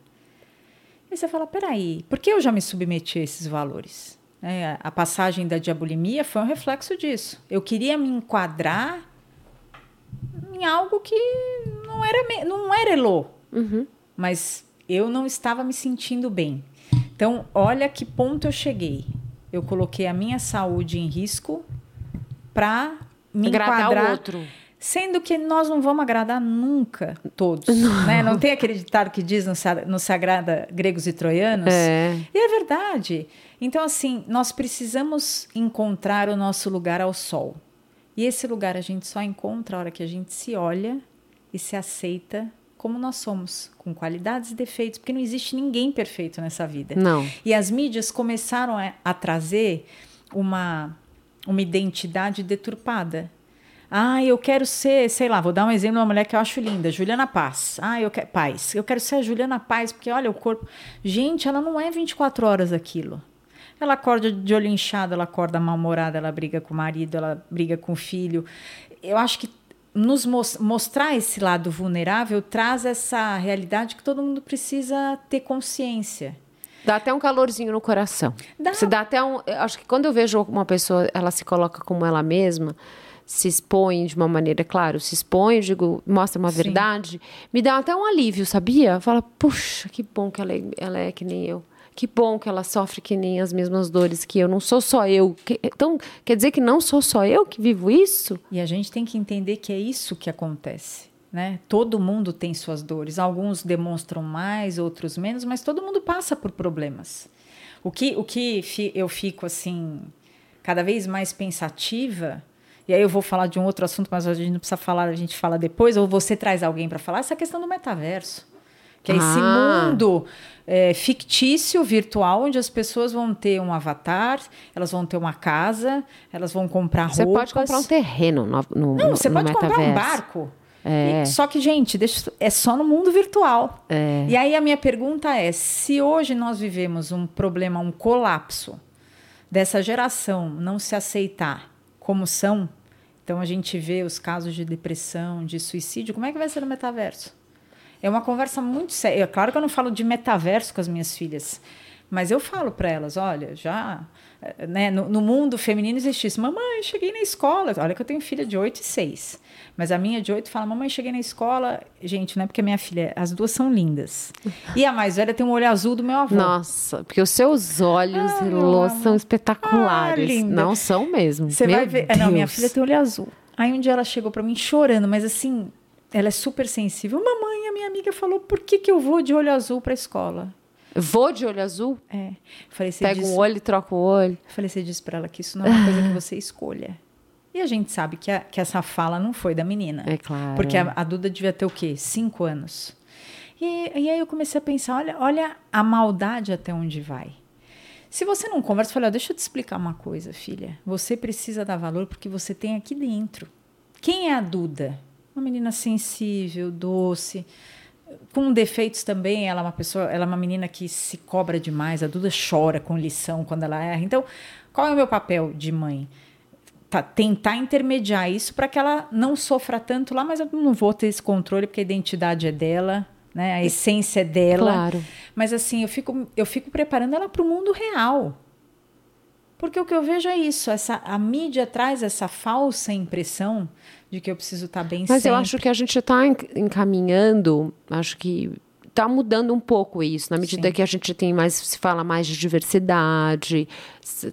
Speaker 2: Você fala, peraí, por que eu já me submeti a esses valores? É, a passagem da diabolimia foi um reflexo disso. Eu queria me enquadrar em algo que não era, não era Elô. Uhum. Mas eu não estava me sentindo bem. Então, olha que ponto eu cheguei. Eu coloquei a minha saúde em risco para me agradar enquadrar.
Speaker 1: o outro.
Speaker 2: Sendo que nós não vamos agradar nunca todos. Não, né? não tem aquele ditado que diz não se agrada gregos e troianos?
Speaker 1: É.
Speaker 2: E é verdade. Então, assim, nós precisamos encontrar o nosso lugar ao sol. E esse lugar a gente só encontra a hora que a gente se olha e se aceita como nós somos, com qualidades e defeitos, porque não existe ninguém perfeito nessa vida.
Speaker 1: Não.
Speaker 2: E as mídias começaram a, a trazer uma uma identidade deturpada. Ah, eu quero ser, sei lá, vou dar um exemplo de uma mulher que eu acho linda, Juliana Paz. Ah, eu quero Paz. Eu quero ser a Juliana Paz, porque olha o corpo. Gente, ela não é 24 horas aquilo. Ela acorda de olho inchado, ela acorda mal-humorada, ela briga com o marido, ela briga com o filho. Eu acho que nos mostrar esse lado vulnerável traz essa realidade que todo mundo precisa ter consciência.
Speaker 1: Dá até um calorzinho no coração. Dá. Você dá até um. Acho que quando eu vejo uma pessoa, ela se coloca como ela mesma, se expõe de uma maneira, claro, se expõe, digo, mostra uma Sim. verdade, me dá até um alívio, sabia? Fala, puxa, que bom que ela é, ela é que nem eu. Que bom que ela sofre que nem as mesmas dores que eu. Não sou só eu. Então, quer dizer que não sou só eu que vivo isso?
Speaker 2: E a gente tem que entender que é isso que acontece. Né? Todo mundo tem suas dores. Alguns demonstram mais, outros menos, mas todo mundo passa por problemas. O que, o que eu fico assim cada vez mais pensativa, e aí eu vou falar de um outro assunto, mas a gente não precisa falar, a gente fala depois, ou você traz alguém para falar, essa questão do metaverso. Que é ah. esse mundo é, fictício, virtual, onde as pessoas vão ter um avatar, elas vão ter uma casa, elas vão comprar roupas. Você
Speaker 1: pode comprar um terreno no, no
Speaker 2: Não, você
Speaker 1: no
Speaker 2: pode
Speaker 1: metaverso.
Speaker 2: comprar um barco. É. só que, gente, deixa, é só no mundo virtual. É. E aí a minha pergunta é: se hoje nós vivemos um problema, um colapso dessa geração não se aceitar como são, então a gente vê os casos de depressão, de suicídio, como é que vai ser no metaverso? É uma conversa muito séria. É claro que eu não falo de metaverso com as minhas filhas, mas eu falo para elas: olha, já né, no, no, mundo feminino existe isso. Mamãe, cheguei na escola. Olha que eu tenho filha de 8 e 6. Mas a minha de 8 fala: Mamãe, cheguei na escola. Gente, não é porque minha filha, as duas são lindas. E a mais velha tem um olho azul do meu avô.
Speaker 1: Nossa, porque os seus olhos, ah, Lô, são espetaculares. Ah, não são mesmo.
Speaker 2: Você vai ver. Deus. Não, minha filha tem olho azul. Aí um dia ela chegou para mim chorando, mas assim, ela é super sensível. Mamãe, a minha amiga falou: por que, que eu vou de olho azul para a escola?
Speaker 1: Vou de olho azul?
Speaker 2: É. Falei,
Speaker 1: Pega um olho e troca o olho.
Speaker 2: Falei, você disse para ela que isso não é uma coisa que você escolha. E a gente sabe que, a, que essa fala não foi da menina.
Speaker 1: É claro.
Speaker 2: Porque a, a Duda devia ter o quê? Cinco anos. E, e, aí eu comecei a pensar, olha, olha a maldade até onde vai. Se você não conversa, eu falei, deixa eu te explicar uma coisa, filha. Você precisa dar valor porque você tem aqui dentro. Quem é a Duda? Uma menina sensível, doce, com defeitos também, ela é uma pessoa, ela é uma menina que se cobra demais, a Duda chora com lição quando ela erra. Então, qual é o meu papel de mãe? Tá, tentar intermediar isso para que ela não sofra tanto lá, mas eu não vou ter esse controle porque a identidade é dela, né? A essência é dela.
Speaker 1: Claro.
Speaker 2: Mas assim, eu fico, eu fico preparando ela para o mundo real. Porque o que eu vejo é isso, essa a mídia traz essa falsa impressão de que eu preciso estar tá bem
Speaker 1: Mas
Speaker 2: sempre.
Speaker 1: eu acho que a gente está encaminhando, acho que está mudando um pouco isso, na medida Sim. que a gente tem mais, se fala mais de diversidade,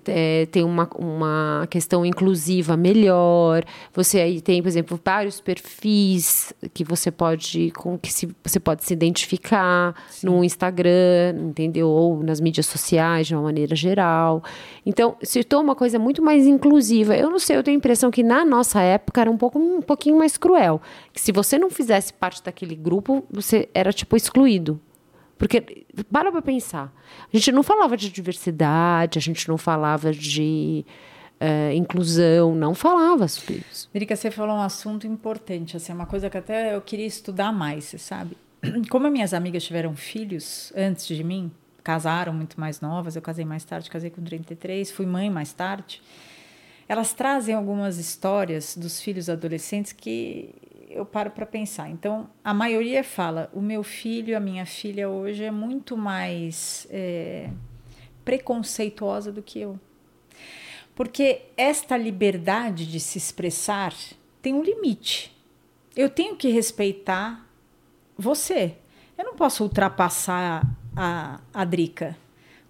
Speaker 1: é, tem uma, uma questão inclusiva melhor. Você aí tem, por exemplo, vários perfis que você pode, com que se, você pode se identificar Sim. no Instagram, entendeu? Ou nas mídias sociais, de uma maneira geral. Então, se torna uma coisa muito mais inclusiva. Eu não sei, eu tenho a impressão que na nossa época era um pouco um pouquinho mais cruel. Que se você não fizesse parte daquele grupo, você era tipo excluído porque, para para pensar, a gente não falava de diversidade, a gente não falava de é, inclusão, não falava sobre isso.
Speaker 2: Drica, você falou um assunto importante, assim, uma coisa que até eu queria estudar mais, você sabe? Como minhas amigas tiveram filhos antes de mim, casaram muito mais novas, eu casei mais tarde, casei com 33, fui mãe mais tarde. Elas trazem algumas histórias dos filhos adolescentes que eu paro para pensar. Então, a maioria fala: o meu filho, a minha filha hoje é muito mais é, preconceituosa do que eu. Porque esta liberdade de se expressar tem um limite. Eu tenho que respeitar você. Eu não posso ultrapassar a, a Drica.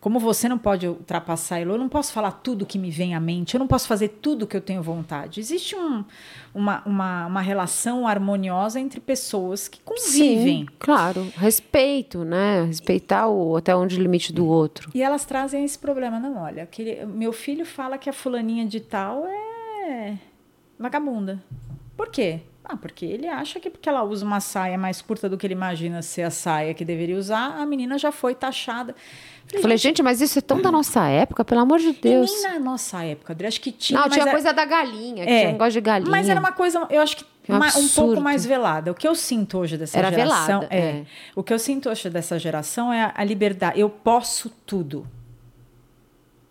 Speaker 2: Como você não pode ultrapassar ele, eu não posso falar tudo que me vem à mente, eu não posso fazer tudo que eu tenho vontade. Existe um, uma, uma, uma relação harmoniosa entre pessoas que convivem.
Speaker 1: Sim, claro, respeito, né? Respeitar o, até onde o limite do outro.
Speaker 2: E elas trazem esse problema. Não, olha, aquele, meu filho fala que a fulaninha de tal é vagabunda. Por quê? Ah, porque ele acha que porque ela usa uma saia mais curta do que ele imagina ser a saia que deveria usar, a menina já foi taxada.
Speaker 1: Falei, Falei gente, mas isso é tão da nossa época, pelo amor de Deus.
Speaker 2: Nem na nossa época, André. Acho que tinha.
Speaker 1: Não, tinha
Speaker 2: era...
Speaker 1: coisa da galinha, que é, tinha negócio de galinha.
Speaker 2: Mas era uma coisa, eu acho que é um, um, pouco mais velada. O que eu sinto hoje dessa
Speaker 1: era
Speaker 2: geração.
Speaker 1: Velada,
Speaker 2: é,
Speaker 1: é.
Speaker 2: O que eu sinto hoje dessa geração é a liberdade. Eu posso tudo.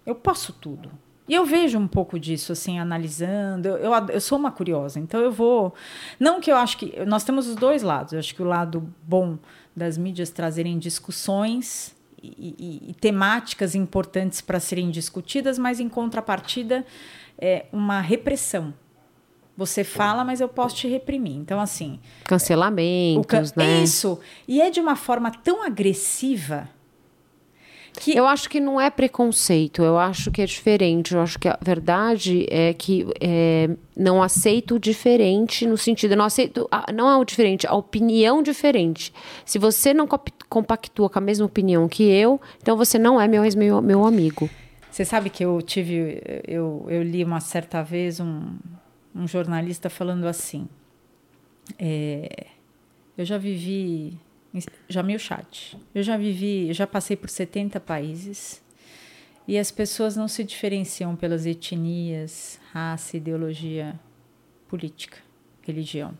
Speaker 2: Eu posso tudo. E eu vejo um pouco disso, assim, analisando. Eu, eu, sou uma curiosa, então eu vou. Não que eu acho que. Nós temos os dois lados. Eu acho que o lado bom das mídias trazerem discussões e, e, e temáticas importantes para serem discutidas, mas em contrapartida, é uma repressão. Você fala, mas eu posso te reprimir. Então, assim.
Speaker 1: Cancelamentos,
Speaker 2: can...
Speaker 1: né?
Speaker 2: Isso. E é de uma forma tão agressiva
Speaker 1: que... Eu acho que não é preconceito, eu acho que é diferente. Eu acho que a verdade é que é, não aceito o diferente no sentido, não aceito, não é o diferente, a opinião diferente. Se você não compactua com a mesma opinião que eu, então você não é meu, meu, meu amigo.
Speaker 2: Você sabe que eu tive, eu, eu li uma certa vez um, um jornalista falando assim. É, eu já vivi Jamil Chat. Eu já vivi, eu já passei por 70 países e as pessoas não se diferenciam pelas etnias, raça, ideologia política, religião.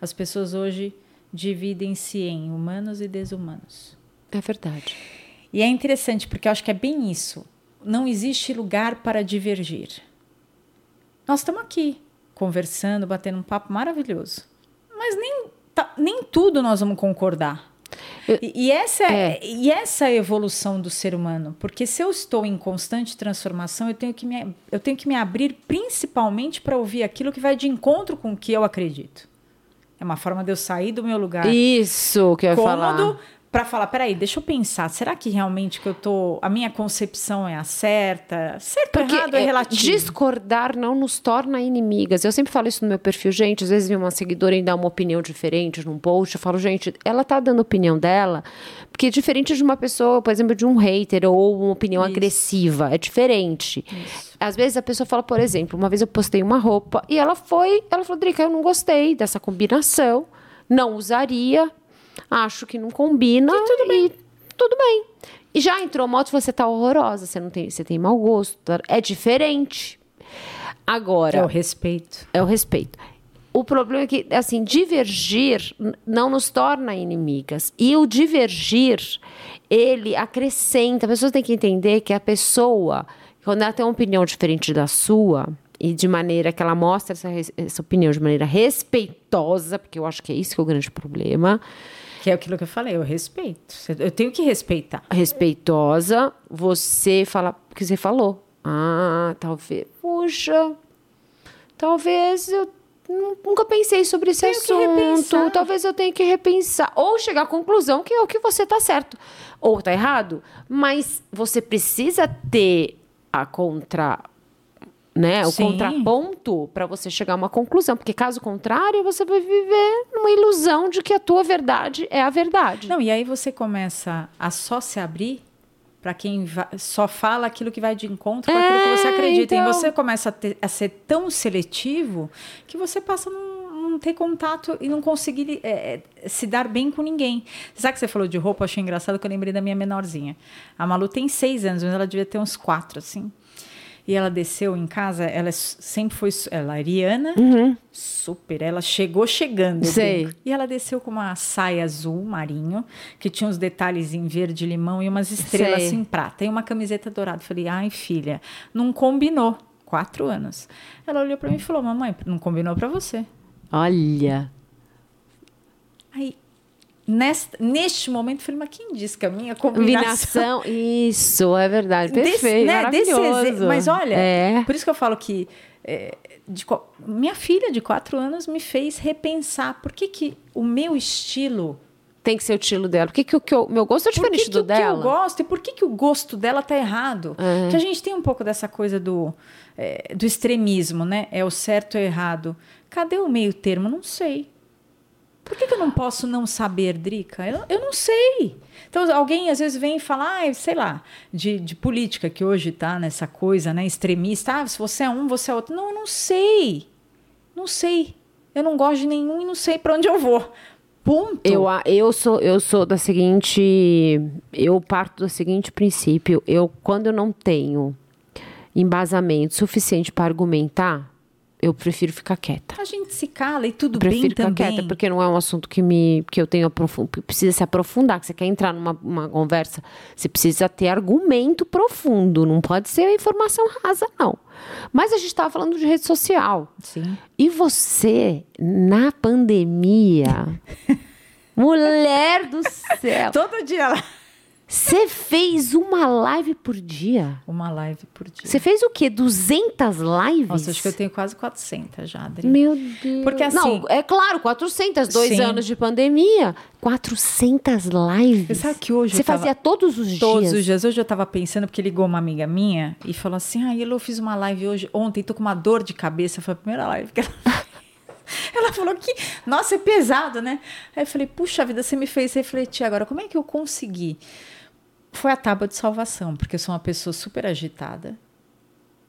Speaker 2: As pessoas hoje dividem-se em humanos e desumanos.
Speaker 1: É verdade.
Speaker 2: E é interessante porque eu acho que é bem isso. Não existe lugar para divergir. Nós estamos aqui conversando, batendo um papo maravilhoso. Mas nem tá, nem tudo nós vamos concordar. Eu, e, e, essa é. e essa é a evolução do ser humano. Porque se eu estou em constante transformação, eu tenho que me, eu tenho que me abrir principalmente para ouvir aquilo que vai de encontro com o que eu acredito. É uma forma de eu sair do meu lugar.
Speaker 1: Isso que eu ia cômodo, falar
Speaker 2: para falar, peraí, deixa eu pensar, será que realmente que eu tô, a minha concepção é a certa? Certo ou errado é, é relativo.
Speaker 1: Discordar não nos torna inimigas. Eu sempre falo isso no meu perfil, gente, às vezes vem uma seguidora e dá uma opinião diferente num post, eu falo, gente, ela tá dando a opinião dela, porque é diferente de uma pessoa, por exemplo, de um hater ou uma opinião isso. agressiva, é diferente. Isso. Às vezes a pessoa fala, por exemplo, uma vez eu postei uma roupa e ela foi, ela falou, Drica, eu não gostei dessa combinação, não usaria, acho que não combina. E tudo bem. E tudo bem. E já entrou moto, você tá horrorosa, você não tem, você tem mau gosto, tá? é diferente. Agora,
Speaker 2: é o respeito.
Speaker 1: É o respeito. O problema é que, assim, divergir não nos torna inimigas. E o divergir, ele acrescenta. A pessoa tem que entender que a pessoa, quando ela tem uma opinião diferente da sua, e de maneira que ela mostra essa, essa opinião de maneira respeitosa, porque eu acho que é isso que é o grande problema,
Speaker 2: que é aquilo que eu falei, eu respeito. Eu tenho que respeitar.
Speaker 1: Respeitosa, você fala o que você falou. Ah, talvez. Puxa, talvez eu nunca pensei sobre esse tenho assunto. Talvez eu tenha que repensar. Ou chegar à conclusão que é o que você está certo. Ou está errado. Mas você precisa ter a contra né, o Sim. contraponto para você chegar a uma conclusão, porque caso contrário, você vai viver numa ilusão de que a tua verdade é a verdade.
Speaker 2: Não, e aí você começa a só se abrir para quem só fala aquilo que vai de encontro com é, aquilo que você acredita. Então... E você começa a, ter, a, ser tão seletivo que você passa a não, não ter contato e não conseguir é, é se dar bem com ninguém. Sabe que você falou de roupa? Eu achei engraçado que eu lembrei da minha menorzinha. A Malu tem seis anos, mas ela devia ter uns quatro, assim. E ela desceu em casa, ela é sempre foi. Ela é ariana,
Speaker 1: Uhum.
Speaker 2: super. Ela chegou chegando.
Speaker 1: Sei.
Speaker 2: E ela desceu com uma saia azul marinho, que tinha uns detalhes em verde limão e umas estrelas
Speaker 1: Sei.
Speaker 2: assim, prata. E uma camiseta dourada. Falei, ai, filha, não combinou. Quatro anos. Ela olhou pra mim e falou: Mamãe, não combinou pra você.
Speaker 1: Olha.
Speaker 2: Aí, nesta, neste momento, eu falei, mas quem disse que a minha combinação.
Speaker 1: Combinação. Isso, é verdade.
Speaker 2: Desse-
Speaker 1: Perfeito.
Speaker 2: né, desse
Speaker 1: maravilhoso.
Speaker 2: exe- mas olha,
Speaker 1: É.
Speaker 2: por isso que eu falo que é, de minha filha de quatro anos me fez repensar por que, que o meu estilo,
Speaker 1: Tem que ser o estilo dela. Por que, que o que eu- meu gosto é
Speaker 2: por que,
Speaker 1: diferente
Speaker 2: que
Speaker 1: do
Speaker 2: o que eu
Speaker 1: dela?
Speaker 2: gosto e por que, que o gosto dela tá errado.
Speaker 1: É.
Speaker 2: Que a gente tem um pouco dessa coisa do, é, do extremismo, né? É o certo ou errado. Cadê o meio termo? Não sei. Por que, que eu não posso não saber, Drica? Eu, eu não sei. Então, alguém às vezes vem e fala, ah, sei lá, de, de política, que hoje tá nessa coisa, né, extremista. Ah, se você é um, você é outro. Não, eu não sei. Não sei. Eu não gosto de nenhum e não sei para onde eu vou. Ponto.
Speaker 1: Eu, eu sou eu sou da seguinte, eu parto do seguinte princípio, eu quando eu não tenho embasamento suficiente para argumentar, eu prefiro ficar quieta.
Speaker 2: A gente se cala e tudo
Speaker 1: Eu
Speaker 2: bem
Speaker 1: prefiro ficar
Speaker 2: também.
Speaker 1: quieta porque não é um assunto que me que eu tenho aprofun- que precisa se aprofundar, que você quer entrar numa uma conversa, você precisa ter argumento profundo, não pode ser informação rasa não. Mas a gente estava falando de rede social.
Speaker 2: Sim.
Speaker 1: E você, na pandemia, mulher do céu,
Speaker 2: Todo dia lá.
Speaker 1: Você fez uma live por dia?
Speaker 2: Uma live por dia.
Speaker 1: Você fez o quê? 200 lives?
Speaker 2: Nossa, acho que eu tenho quase 400 já, Adri.
Speaker 1: Meu Deus.
Speaker 2: Porque assim-
Speaker 1: Não, é claro, 400, dois
Speaker 2: Sim.
Speaker 1: anos de pandemia. 400 lives.
Speaker 2: Você sabe que hoje
Speaker 1: Você
Speaker 2: tava-
Speaker 1: fazia todos os
Speaker 2: Todos
Speaker 1: dias?
Speaker 2: os dias. Hoje eu tava pensando, porque ligou uma amiga minha e falou assim: Ah, Elo, eu fiz uma live hoje, ontem, tô com uma dor de cabeça. Foi a primeira live que ela Ela falou que, nossa, é pesado, né? Aí eu falei, puxa vida, você me fez refletir agora. Como é que eu consegui? Foi a tábua de salvação, porque eu sou uma pessoa super agitada,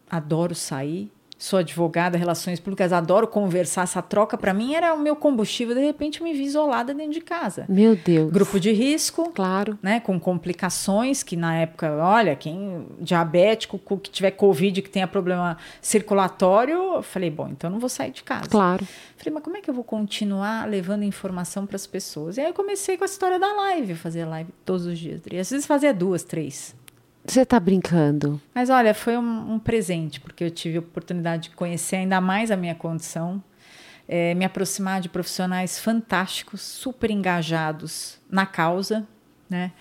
Speaker 2: adoro sair, sou advogada, relações públicas, adoro conversar. Essa troca, para mim, era o meu combustível. De repente, eu me vi isolada dentro de casa.
Speaker 1: Meu Deus.
Speaker 2: Grupo de risco,
Speaker 1: Claro.
Speaker 2: né, com complicações que na época, olha, quem diabético, co- que tiver covid, que tenha problema circulatório, eu falei, bom, então eu não vou sair de casa.
Speaker 1: Claro.
Speaker 2: Falei, mas como é que eu vou continuar levando informação para as pessoas? E aí eu comecei com a história da live, eu fazia live todos os dias, às vezes fazia duas, três.
Speaker 1: Você tá brincando?
Speaker 2: Mas olha, foi um, um presente, porque eu tive a oportunidade de conhecer ainda mais a minha condição, eh, me aproximar de profissionais fantásticos, super engajados na causa, né?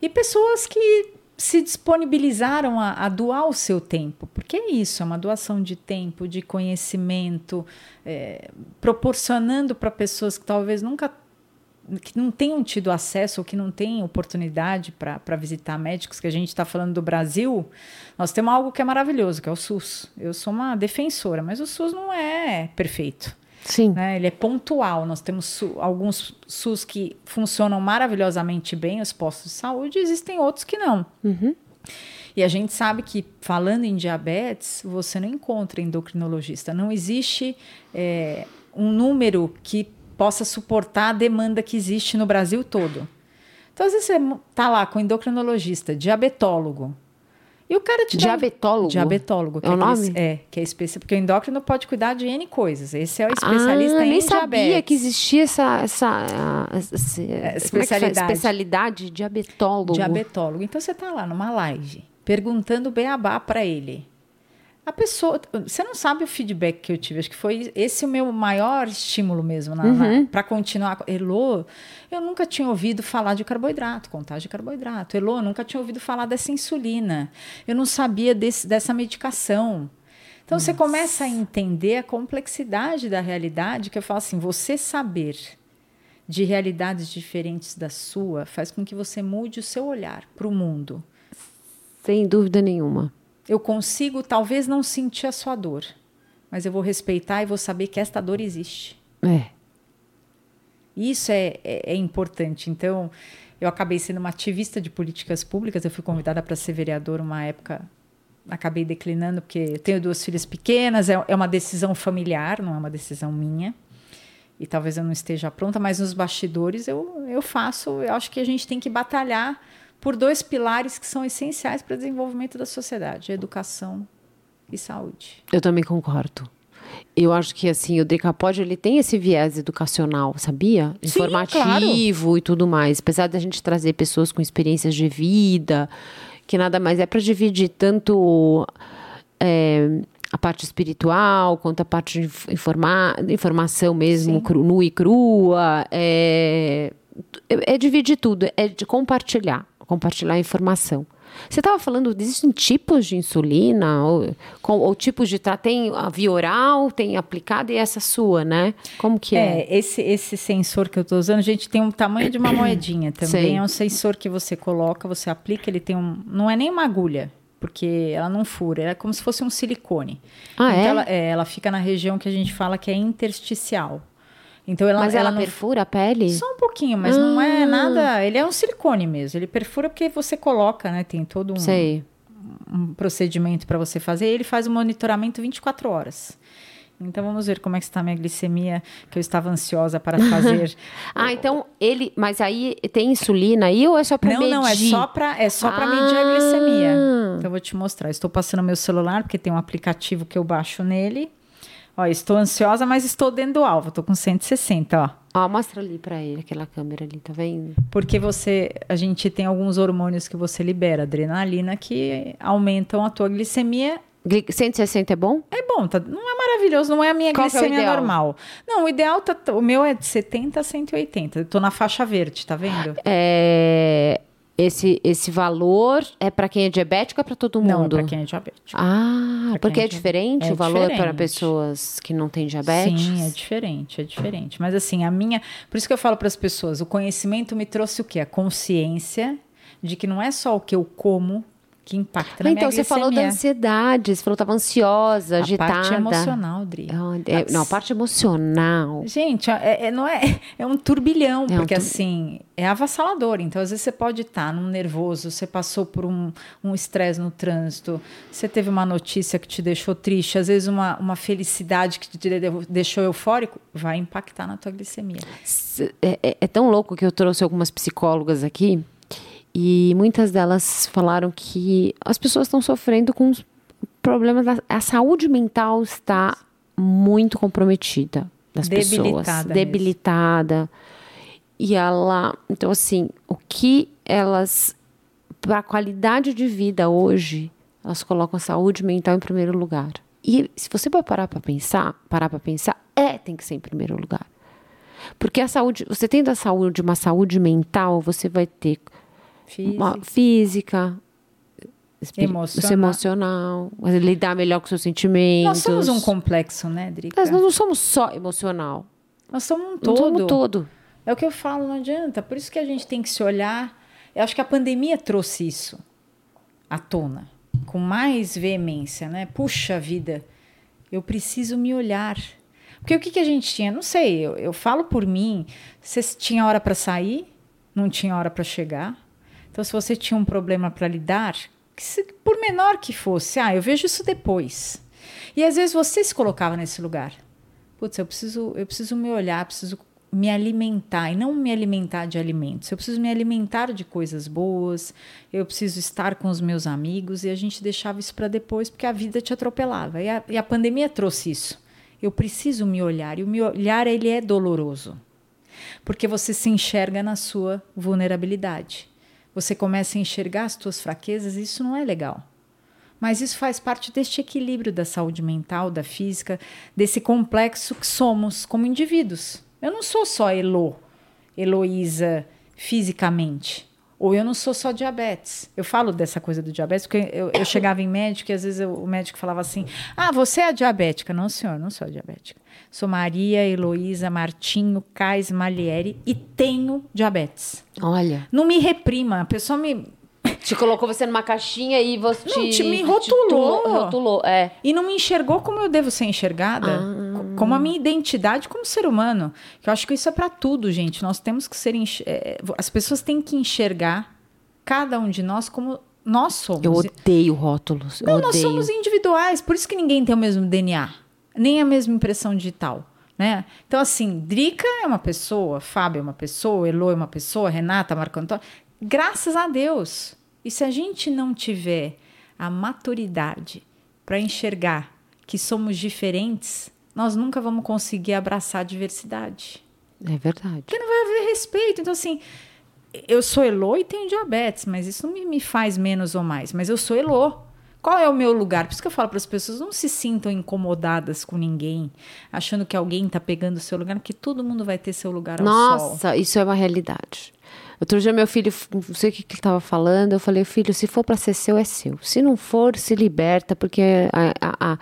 Speaker 2: E pessoas que se disponibilizaram a, a doar o seu tempo, porque é isso, é uma doação de tempo, de conhecimento, eh, proporcionando para pessoas que talvez nunca que não tenham tido acesso ou que não têm oportunidade para visitar médicos, que a gente está falando do Brasil, nós temos algo que é maravilhoso, que é o SUS. Eu sou uma defensora, mas o SUS não é perfeito.
Speaker 1: Sim.
Speaker 2: Né? Ele é pontual. Nós temos su- alguns SUS que funcionam maravilhosamente bem, os postos de saúde, e existem outros que não. E a gente sabe que, falando em diabetes, você não encontra endocrinologista. Não existe é, um número que possa suportar a demanda que existe no Brasil todo. Então, às vezes, você está lá com endocrinologista, diabetólogo, e o cara te dá-
Speaker 1: Diabetólogo?
Speaker 2: Diabetólogo. que
Speaker 1: É o
Speaker 2: aqueles-
Speaker 1: nome?
Speaker 2: É, que é especialista. Porque o endócrino pode cuidar de N coisas. Esse é o especialista
Speaker 1: ah,
Speaker 2: em
Speaker 1: nem
Speaker 2: diabetes.
Speaker 1: sabia que existia essa, essa, ah, essa- como é que fala?
Speaker 2: especialidade.
Speaker 1: especialidade diabetólogo.
Speaker 2: diabetólogo. Então você está lá numa live perguntando beabá para ele. A pessoa, você não sabe o feedback que eu tive, acho que foi esse o meu maior estímulo mesmo
Speaker 1: Uhum.
Speaker 2: para continuar. Elô, eu nunca tinha ouvido falar de carboidrato, contagem de carboidrato. Elô, eu nunca tinha ouvido falar dessa insulina. Eu não sabia desse, dessa medicação. Então você começa a entender a complexidade da realidade, que eu falo assim, você saber de realidades diferentes da sua faz com que você mude o seu olhar para o mundo.
Speaker 1: Sem dúvida nenhuma.
Speaker 2: Eu consigo talvez não sentir a sua dor, mas eu vou respeitar e vou saber que esta dor existe.
Speaker 1: É.
Speaker 2: Isso é, é, é importante. Então, eu acabei sendo uma ativista de políticas públicas. Eu fui convidada para ser vereadora uma época. Acabei declinando, porque eu tenho duas filhas pequenas. É, é uma decisão familiar, não é uma decisão minha. E talvez eu não esteja pronta, mas nos bastidores eu, eu faço. Eu acho que a gente tem que batalhar por dois pilares que são essenciais para o desenvolvimento da sociedade: educação e saúde.
Speaker 1: Eu também concordo. Eu acho que assim, o Decapod ele tem esse viés educacional, sabia?
Speaker 2: Sim,
Speaker 1: Informativo
Speaker 2: claro.
Speaker 1: e tudo mais. Apesar da gente trazer pessoas com experiências de vida, que nada mais é para dividir tanto é, a parte espiritual quanto a parte de informar, informação mesmo, cru, nua e crua. É, é dividir tudo, é de compartilhar, compartilhar informação. Você estava falando, existem tipos de insulina ou, com, ou tipos de tem a via oral, tem aplicada e essa sua, né? Como que é?
Speaker 2: É, esse, esse sensor que eu estou usando, gente, tem um tamanho de uma moedinha também.
Speaker 1: Sei.
Speaker 2: É um sensor que você coloca, você aplica, ele tem um. Não é nem uma agulha, porque ela não fura, é como se fosse um silicone.
Speaker 1: Ah,
Speaker 2: então
Speaker 1: é?
Speaker 2: Ela, é? Ela fica na região que a gente fala que é intersticial. Então ela,
Speaker 1: Mas ela,
Speaker 2: não
Speaker 1: perfura a pele?
Speaker 2: Só um pouquinho, mas não é
Speaker 1: Ah.
Speaker 2: nada. Ele é um silicone mesmo. Ele perfura porque você coloca, né? Tem todo um,
Speaker 1: Sei.
Speaker 2: um procedimento para você fazer. Ele faz o monitoramento 24 horas. Então vamos ver como é que está a minha glicemia, que eu estava ansiosa para fazer.
Speaker 1: Ah, então ele. Mas aí tem insulina aí ou é só
Speaker 2: não,
Speaker 1: medir?
Speaker 2: não, é só para é só para medir a
Speaker 1: Ah.
Speaker 2: glicemia. Então eu vou te mostrar. Estou passando meu celular porque tem um aplicativo que eu baixo nele. Ó, estou ansiosa, mas estou dentro do alvo. Estou com 160, ó.
Speaker 1: Ó, mostra ali pra ele, aquela câmera ali, tá vendo?
Speaker 2: Porque você, a gente tem alguns hormônios que você libera, adrenalina, que aumentam a tua glicemia.
Speaker 1: Gli- 160 é bom?
Speaker 2: É bom, tá, não é maravilhoso, não é a minha
Speaker 1: Qual é
Speaker 2: glicemia
Speaker 1: ideal?
Speaker 2: normal. Não, o ideal tá, o meu é de 70 a 180. Eu tô na faixa verde, tá vendo?
Speaker 1: É, esse, esse valor é pra quem é diabético ou é pra todo mundo?
Speaker 2: Não, é pra quem é diabético.
Speaker 1: Ah,
Speaker 2: Pra
Speaker 1: porque é
Speaker 2: é di-
Speaker 1: diferente
Speaker 2: é
Speaker 1: o valor para
Speaker 2: diferente.
Speaker 1: pessoas que não têm diabetes?
Speaker 2: Sim, é diferente, é diferente. Mas assim, a minha. Por isso que eu falo para as pessoas: o conhecimento me trouxe o quê? A consciência de que não é só o que eu como que impacta na
Speaker 1: então,
Speaker 2: minha
Speaker 1: você falou da ansiedade, você falou que estava ansiosa,
Speaker 2: A
Speaker 1: agitada.
Speaker 2: parte emocional, Dri.
Speaker 1: É- não, a parte emocional.
Speaker 2: Gente, é, é- não é, é um turbilhão,
Speaker 1: É um
Speaker 2: porque
Speaker 1: tur-
Speaker 2: assim, é avassalador. Então, às vezes você pode estar num nervoso, você passou por um um estresse no trânsito, você teve uma notícia que te deixou triste, às vezes uma, uma felicidade que te de- deixou eufórico, vai impactar na tua glicemia.
Speaker 1: É, é- é tão louco que eu trouxe algumas psicólogas aqui e muitas delas falaram que as pessoas estão sofrendo com problemas da a saúde mental está muito comprometida das pessoas,
Speaker 2: Debilitada mesmo.
Speaker 1: debilitada. E ela, então assim, o que elas para a qualidade de vida hoje, elas colocam a saúde mental em primeiro lugar. E se você for parar para pensar, parar para pensar, é tem que ser em primeiro lugar. Porque a saúde, você tendo a saúde, uma saúde mental, você vai ter física, espiri-
Speaker 2: Emocional.
Speaker 1: emocional, lidar melhor com seus sentimentos.
Speaker 2: Nós somos um complexo, né, Drica?
Speaker 1: Mas nós não somos só emocional.
Speaker 2: Nós somos um
Speaker 1: Nós
Speaker 2: todo.
Speaker 1: somos todo.
Speaker 2: É o que eu falo, não adianta. Por isso que a gente tem que se olhar. Eu acho que a pandemia trouxe isso à tona, com mais veemência, né? Puxa vida, eu preciso me olhar. Porque o que, que a gente tinha? Não sei, eu, eu falo por mim. Você tinha hora para sair, não tinha hora para chegar. Então, se você tinha um problema para lidar, se- por menor que fosse, ah, eu vejo isso depois. E às vezes você se colocava nesse lugar. Putz, eu preciso, eu preciso me olhar, preciso me alimentar e não me alimentar de alimentos. Eu preciso me alimentar de coisas boas. Eu preciso estar com os meus amigos e a gente deixava isso para depois porque a vida te atropelava. E a, e a pandemia trouxe isso. Eu preciso me olhar e o me olhar ele é doloroso porque você se enxerga na sua vulnerabilidade. Você começa a enxergar as suas fraquezas e isso não é legal. Mas isso faz parte deste equilíbrio da saúde mental, da física, desse complexo que somos como indivíduos. Eu não sou só Elo, Heloísa fisicamente. Ou eu não sou só diabetes. Eu falo dessa coisa do diabetes porque eu, eu chegava em médico e às vezes eu- o médico falava assim: Ah, você é diabética. Não, senhor, não sou diabética. Sou Maria Heloísa Martinho Cais Malieri e tenho diabetes.
Speaker 1: Olha,
Speaker 2: Não me reprima. A pessoa me,
Speaker 1: te colocou você numa caixinha e você
Speaker 2: Não,
Speaker 1: te,
Speaker 2: te- me rotulou.
Speaker 1: rotulou, é.
Speaker 2: E não me enxergou como eu devo ser enxergada, co- como a minha identidade como ser humano. Que eu acho que isso é para tudo, gente. Nós temos que ser. enx- é, as pessoas têm que enxergar cada um de nós como nós somos.
Speaker 1: Eu odeio rótulos. Eu
Speaker 2: não, nós
Speaker 1: odeio.
Speaker 2: somos individuais, por isso que ninguém tem o mesmo DNA, nem a mesma impressão digital. Né? Então, assim, Drica é uma pessoa, Fábio é uma pessoa, Elo é uma pessoa, Renata, Marco Antônio. Graças a Deus. E se a gente não tiver a maturidade para enxergar que somos diferentes, nós nunca vamos conseguir abraçar a diversidade.
Speaker 1: É verdade.
Speaker 2: Porque não vai haver respeito. Então, assim, eu sou Elô e tenho diabetes, mas isso não me, faz menos ou mais. Mas eu sou Elô. Qual é o meu lugar? Por isso que eu falo para as pessoas: não se sintam incomodadas com ninguém, achando que alguém está pegando o seu lugar, porque todo mundo vai ter seu lugar ao
Speaker 1: Nossa,
Speaker 2: sol.
Speaker 1: isso é uma realidade. Outro dia, meu filho, não sei o que, que ele estava falando, eu falei: filho, se for para ser seu, é seu. Se não for, se liberta, porque a, a,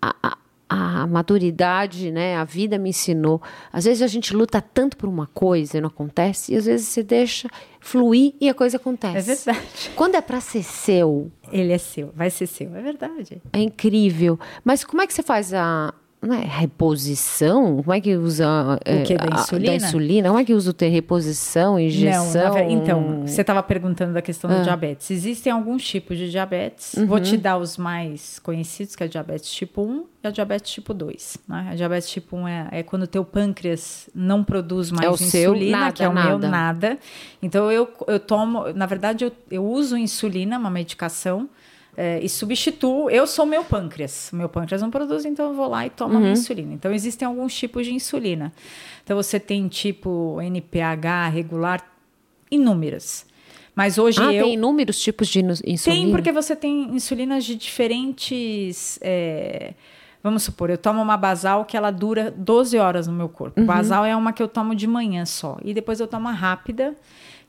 Speaker 1: a, a a maturidade, né, a vida me ensinou. Às vezes a gente luta tanto por uma coisa e não acontece, e às vezes você deixa fluir e a coisa acontece.
Speaker 2: É verdade.
Speaker 1: Quando é para ser seu,
Speaker 2: ele é seu, vai ser seu, é verdade.
Speaker 1: É incrível. Mas como é que você faz a, não é reposição? Como é que usa
Speaker 2: o que, da, insulina?
Speaker 1: da insulina? Como é que usa o ter reposição, injeção?
Speaker 2: Não, então, você estava perguntando da questão ah. do diabetes. Existem alguns tipos de diabetes. Uhum. Vou te dar os mais conhecidos, que é a diabetes tipo 1 e a diabetes tipo 2. Né? A diabetes tipo 1 é, é quando o teu pâncreas não produz mais
Speaker 1: é
Speaker 2: insulina,
Speaker 1: seu, nada,
Speaker 2: que é o
Speaker 1: nada.
Speaker 2: meu nada. Então, eu, eu tomo... Na verdade, eu, eu uso insulina, uma medicação, é, e substituo. Eu sou meu pâncreas. Meu pâncreas não produz, então eu vou lá e tomo uhum. insulina. Então existem alguns tipos de insulina. Então você tem tipo NPH regular, inúmeras. Mas hoje
Speaker 1: ah,
Speaker 2: eu.
Speaker 1: tem inúmeros tipos de insulina?
Speaker 2: Tem, porque você tem insulinas de diferentes. É... Vamos supor, eu tomo uma basal que ela dura 12 horas no meu corpo. Uhum. Basal é uma que eu tomo de manhã só. E depois eu tomo a rápida,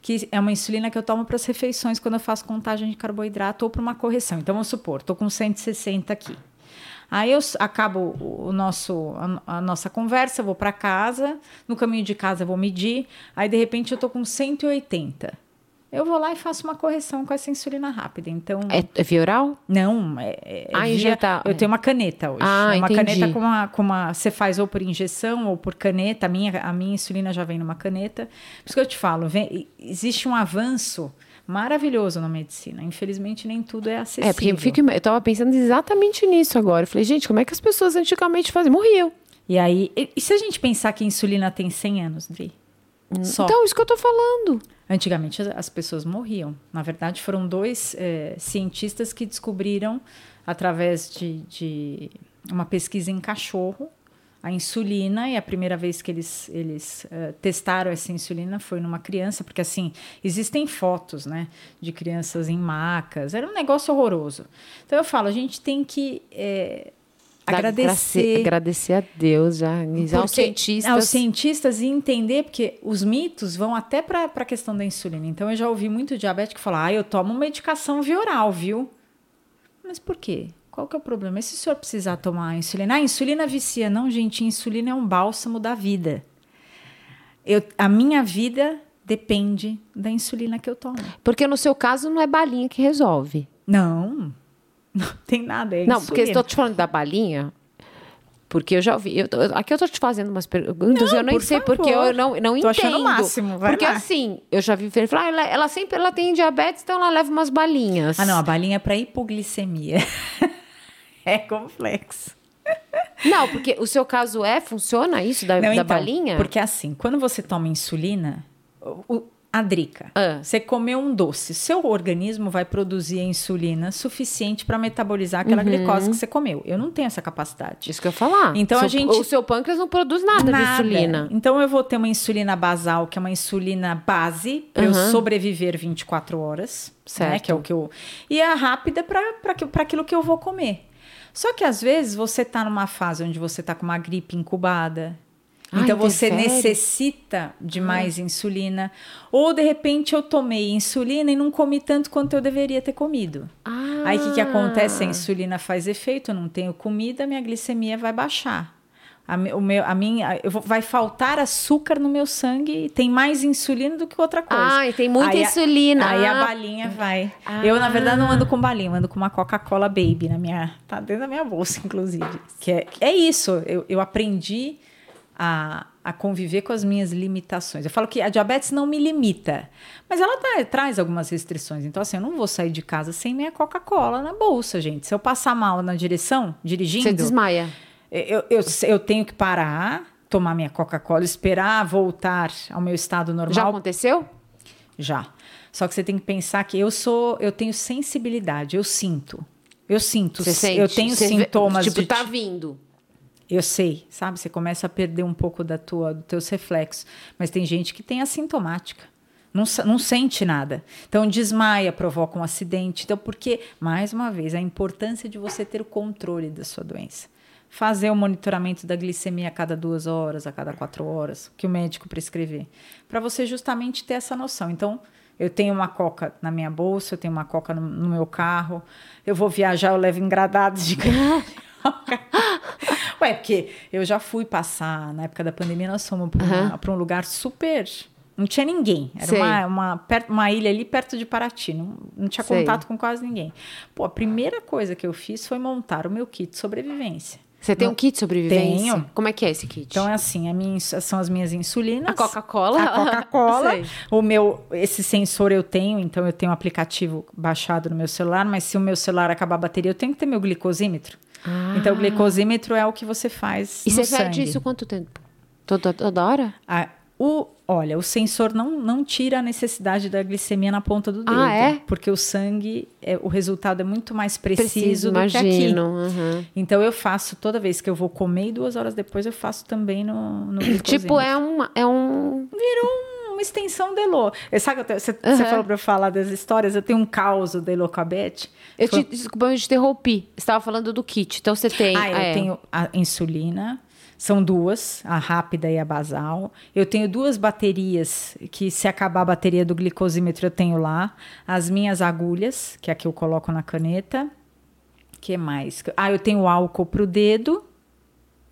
Speaker 2: que é uma insulina que eu tomo para as refeições quando eu faço contagem de carboidrato ou para uma correção. Então, vamos supor, estou com 160 aqui. Aí eu acabo o nosso, a, a nossa conversa, vou para casa, no caminho de casa eu vou medir, aí de repente eu estou com 180 eu vou lá e faço uma correção com essa insulina rápida. Então
Speaker 1: é, é via oral?
Speaker 2: Não, é, é
Speaker 1: ah,
Speaker 2: via,
Speaker 1: injetar.
Speaker 2: Eu tenho uma caneta hoje.
Speaker 1: Ah,
Speaker 2: é uma
Speaker 1: entendi.
Speaker 2: caneta com uma, com uma você faz ou por injeção ou por caneta. A minha a minha insulina já vem numa caneta. Por isso que eu te falo, vem, existe um avanço maravilhoso na medicina. Infelizmente nem tudo é acessível.
Speaker 1: É porque eu, fico, eu tava pensando exatamente nisso agora. Eu falei, gente, como é que as pessoas antigamente faziam? Morriam.
Speaker 2: E aí, e, e se a gente pensar que a insulina tem 100 anos, Dri?
Speaker 1: Só. Então, isso que eu tô falando.
Speaker 2: Antigamente as pessoas morriam. Na verdade, foram dois é, cientistas que descobriram, através de, de, uma pesquisa em cachorro, a insulina. E a primeira vez que eles, eles uh, testaram essa insulina foi numa criança, porque assim, existem fotos né, de crianças em macas. Era um negócio horroroso. Então eu falo, a gente tem que. É, agradecer.
Speaker 1: Agradecer a Deus, já, aos cientistas.
Speaker 2: Aos cientistas e entender, porque os mitos vão até para a questão da insulina. Então, eu já ouvi muito diabético falar, ah, eu tomo medicação via oral, viu? Mas por quê? Qual que é o problema? E se o senhor precisar tomar a insulina? Ah, insulina vicia. Não, gente, insulina é um bálsamo da vida. Eu, a minha vida depende da insulina que eu tomo.
Speaker 1: Porque no seu caso não é balinha que resolve.
Speaker 2: Não, não tem nada. É
Speaker 1: não, porque estou te falando da balinha. Porque eu já ouvi. Eu, aqui eu estou te fazendo umas perguntas, não, eu nem sei favor. porque eu não, não tô entendo. Achando o
Speaker 2: máximo, vai
Speaker 1: porque
Speaker 2: lá.
Speaker 1: assim, eu já vi falar, ah, ela, ela, sempre ela tem diabetes, então ela leva umas balinhas.
Speaker 2: Ah, não, a balinha é para hipoglicemia. é complexo.
Speaker 1: Não, porque o seu caso é, funciona isso da, não, da então, balinha?
Speaker 2: Porque assim, quando você toma insulina, o, a drica. Ah. Você comeu um doce, seu organismo vai produzir a insulina suficiente para metabolizar aquela uhum. glicose que você comeu. Eu não tenho essa capacidade.
Speaker 1: Isso que eu ia falar.
Speaker 2: Então
Speaker 1: seu,
Speaker 2: a gente
Speaker 1: o seu pâncreas não produz nada, nada, de insulina.
Speaker 2: Então eu vou ter uma insulina basal, que é uma insulina base para uhum. eu sobreviver 24 horas, certo? Né, que é o que eu E a rápida para aquilo que eu vou comer. Só que às vezes você está numa fase onde você está com uma gripe incubada, então você necessita de mais insulina. Ou de repente eu tomei insulina e não comi tanto quanto eu deveria ter comido.
Speaker 1: Ah.
Speaker 2: Aí o que, que acontece? A insulina faz efeito, eu não tenho comida, minha glicemia vai baixar. A, o meu, a minha, eu vou, vai faltar açúcar no meu sangue e tem mais insulina do que outra coisa.
Speaker 1: Ah, e tem muita
Speaker 2: aí
Speaker 1: insulina.
Speaker 2: A, aí a balinha vai. Ah. Eu, na verdade, não ando com balinha, eu ando com uma Coca-Cola Baby na minha. Tá dentro da minha bolsa, inclusive. Que é, é isso. Eu, eu aprendi a, a conviver com as minhas limitações. Eu falo que a diabetes não me limita, mas ela tá, traz algumas restrições. Então, assim, eu não vou sair de casa sem minha Coca-Cola na bolsa, gente. Se eu passar mal na direção, dirigindo.
Speaker 1: Você desmaia.
Speaker 2: Eu, eu, eu tenho que parar, tomar minha Coca-Cola, esperar voltar ao meu estado normal.
Speaker 1: Já aconteceu?
Speaker 2: Já. Só que você tem que pensar que eu sou, eu tenho sensibilidade, eu sinto. Eu sinto,
Speaker 1: Você sente?
Speaker 2: eu tenho sintomas
Speaker 1: Tipo,
Speaker 2: de
Speaker 1: tá vindo.
Speaker 2: Eu sei, sabe? Você começa a perder um pouco da tua, dos teus reflexos. Mas tem gente que tem assintomática. Não, não sente nada. Então, desmaia, provoca um acidente. Então, porque, mais uma vez, a importância de você ter o controle da sua doença. Fazer o monitoramento da glicemia a cada duas horas, a cada quatro horas, que o médico prescrever. Para você justamente ter essa noção. Então, eu tenho uma coca na minha bolsa, eu tenho uma coca no, no meu carro. Eu vou viajar, eu levo engradados de Ué, porque eu já fui passar, na época da pandemia, nós fomos para
Speaker 1: Aham.
Speaker 2: um lugar super. Não tinha ninguém. Era
Speaker 1: Sei.
Speaker 2: uma, uma, perto- uma ilha ali perto de Paraty. Não, não tinha
Speaker 1: Sei.
Speaker 2: contato com quase ninguém. Pô, a primeira coisa que eu fiz foi montar o meu kit de sobrevivência.
Speaker 1: Você tem
Speaker 2: Não-
Speaker 1: um kit de sobrevivência?
Speaker 2: Tenho.
Speaker 1: Como é que é esse kit?
Speaker 2: Então é assim, minha, são as minhas insulinas.
Speaker 1: A Coca-Cola?
Speaker 2: A Coca-Cola. O meu, esse sensor eu tenho, então eu tenho um aplicativo baixado no meu celular, mas se o meu celular acabar a bateria, eu tenho que ter meu glicosímetro. Então o glicosímetro é o que você faz
Speaker 1: E
Speaker 2: no
Speaker 1: você
Speaker 2: sangue.
Speaker 1: perde isso quanto tempo? Toda, toda hora?
Speaker 2: Ah, o, olha, o sensor não, não tira a necessidade da glicemia na ponta do dedo.
Speaker 1: Ah, é?
Speaker 2: Porque o sangue, é, o resultado é muito mais preciso,
Speaker 1: Preciso,
Speaker 2: do que aqui.
Speaker 1: imagino. uhum.
Speaker 2: Então eu faço toda vez que eu vou comer e duas horas depois eu faço também no, no.
Speaker 1: Tipo, é, uma, é um.
Speaker 2: Uma extensão da Elo. Eh, Sabe, você,
Speaker 1: Aham.
Speaker 2: falou para eu falar das histórias, eu tenho um caos da Elo com a Beth.
Speaker 1: Eu
Speaker 2: Foi-
Speaker 1: te, desculpa, eu te interrompi. Você estava falando do kit. Então você tem.
Speaker 2: Ah, eu
Speaker 1: é,
Speaker 2: tenho a insulina, são duas, a rápida e a basal. Eu tenho duas baterias, que se acabar a bateria do glicosímetro eu tenho lá. As minhas agulhas, que é a que eu coloco na caneta. que mais? Ah, eu tenho álcool pro dedo,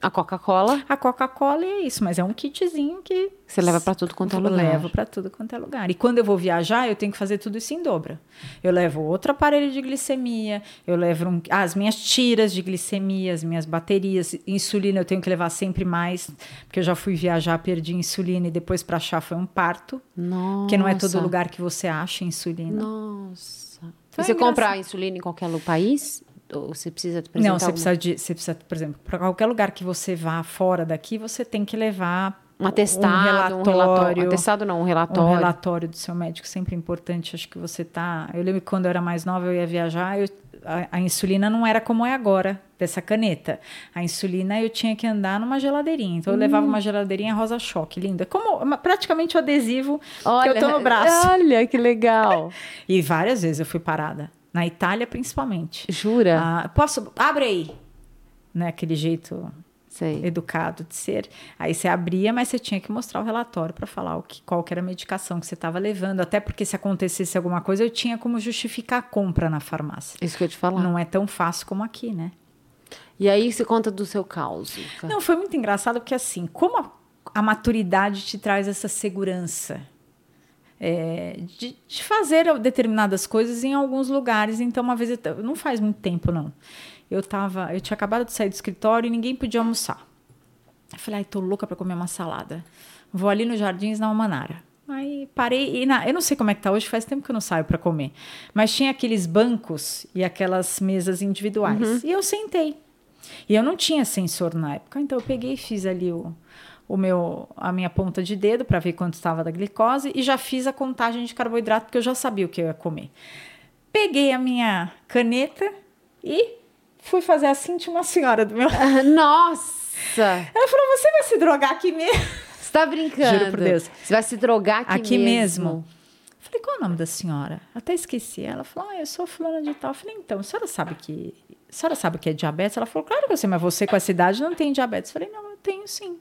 Speaker 1: A Coca-Cola.
Speaker 2: a Coca-Cola é isso, mas é um kitzinho que
Speaker 1: Você leva pra tudo quanto é
Speaker 2: eu
Speaker 1: lugar.
Speaker 2: levo para tudo quanto é lugar. E quando eu vou viajar, eu tenho que fazer tudo isso em dobra. Eu levo outro aparelho de glicemia, eu levo um- ah, as minhas tiras de glicemia, as minhas baterias, insulina eu tenho que levar sempre mais, porque eu já fui viajar, perdi insulina e depois para achar foi um parto,
Speaker 1: Nossa.
Speaker 2: porque não é todo lugar que você acha insulina.
Speaker 1: Nossa.
Speaker 2: Então
Speaker 1: você
Speaker 2: é
Speaker 1: compra
Speaker 2: engraçado.
Speaker 1: a insulina em qualquer país? Ou você precisa apresentar
Speaker 2: Não, você
Speaker 1: alguma-
Speaker 2: precisa de, você precisa, por exemplo, para qualquer lugar que você vá fora daqui, você tem que levar
Speaker 1: um atestado, um relatório.
Speaker 2: relatório,
Speaker 1: Um atestado não, um relatório.
Speaker 2: Um relatório do seu médico sempre importante. Acho que você tá. Eu lembro que quando eu era mais nova, eu ia viajar, eu- a, a insulina não era como é agora, dessa caneta. A insulina eu tinha que andar numa geladeirinha. Então eu
Speaker 1: Hum.
Speaker 2: levava uma geladeirinha rosa choque, linda. Como uma- praticamente o adesivo
Speaker 1: Olha,
Speaker 2: que eu tô no braço.
Speaker 1: Olha, que legal.
Speaker 2: E várias vezes eu fui parada. Na Itália, principalmente.
Speaker 1: Jura?
Speaker 2: Ah, posso. Abre aí! Né, aquele jeito
Speaker 1: Sei.
Speaker 2: educado de ser. Aí você abria, mas você tinha que mostrar o relatório para falar o que, qual que era a medicação que você estava levando. Até porque se acontecesse alguma coisa, eu tinha como justificar a compra na farmácia.
Speaker 1: Isso que eu te falar.
Speaker 2: Não é tão fácil como aqui, né?
Speaker 1: E aí você conta do seu caos. Luca.
Speaker 2: Não, foi muito engraçado porque assim, como a, a maturidade te traz essa segurança é, de, de fazer determinadas coisas em alguns lugares. Então, uma vez, eu não faz muito tempo, não. Eu tava, eu tinha acabado de sair do escritório e ninguém podia almoçar. Eu falei, ai, tô louca para comer uma salada. Vou ali nos Jardins na Almanara. Aí parei e na, eu não sei como é que tá hoje, faz tempo que eu não saio para comer. Mas tinha aqueles bancos e aquelas mesas individuais. E eu sentei. E eu não tinha sensor na época, então eu peguei e fiz ali o, o meu, a minha ponta de dedo para ver quanto estava da glicose e já fiz a contagem de carboidrato porque eu já sabia o que eu ia comer. Peguei a minha caneta e fui fazer assim, tinha uma senhora do meu lado.
Speaker 1: Nossa!
Speaker 2: Ela falou: "Você vai se drogar aqui mesmo?"
Speaker 1: Você tá brincando?
Speaker 2: Juro por Deus.
Speaker 1: Você vai se drogar aqui,
Speaker 2: Aqui
Speaker 1: mesmo?
Speaker 2: mesmo. Falei, qual é o nome da senhora? Até esqueci. Ela falou, ah, eu sou fulana de tal. Eu falei, então, a senhora sabe que. A senhora sabe que é diabetes? Ela falou, claro que eu sei, mas você com essa idade não tem diabetes. Eu falei, não, eu tenho sim.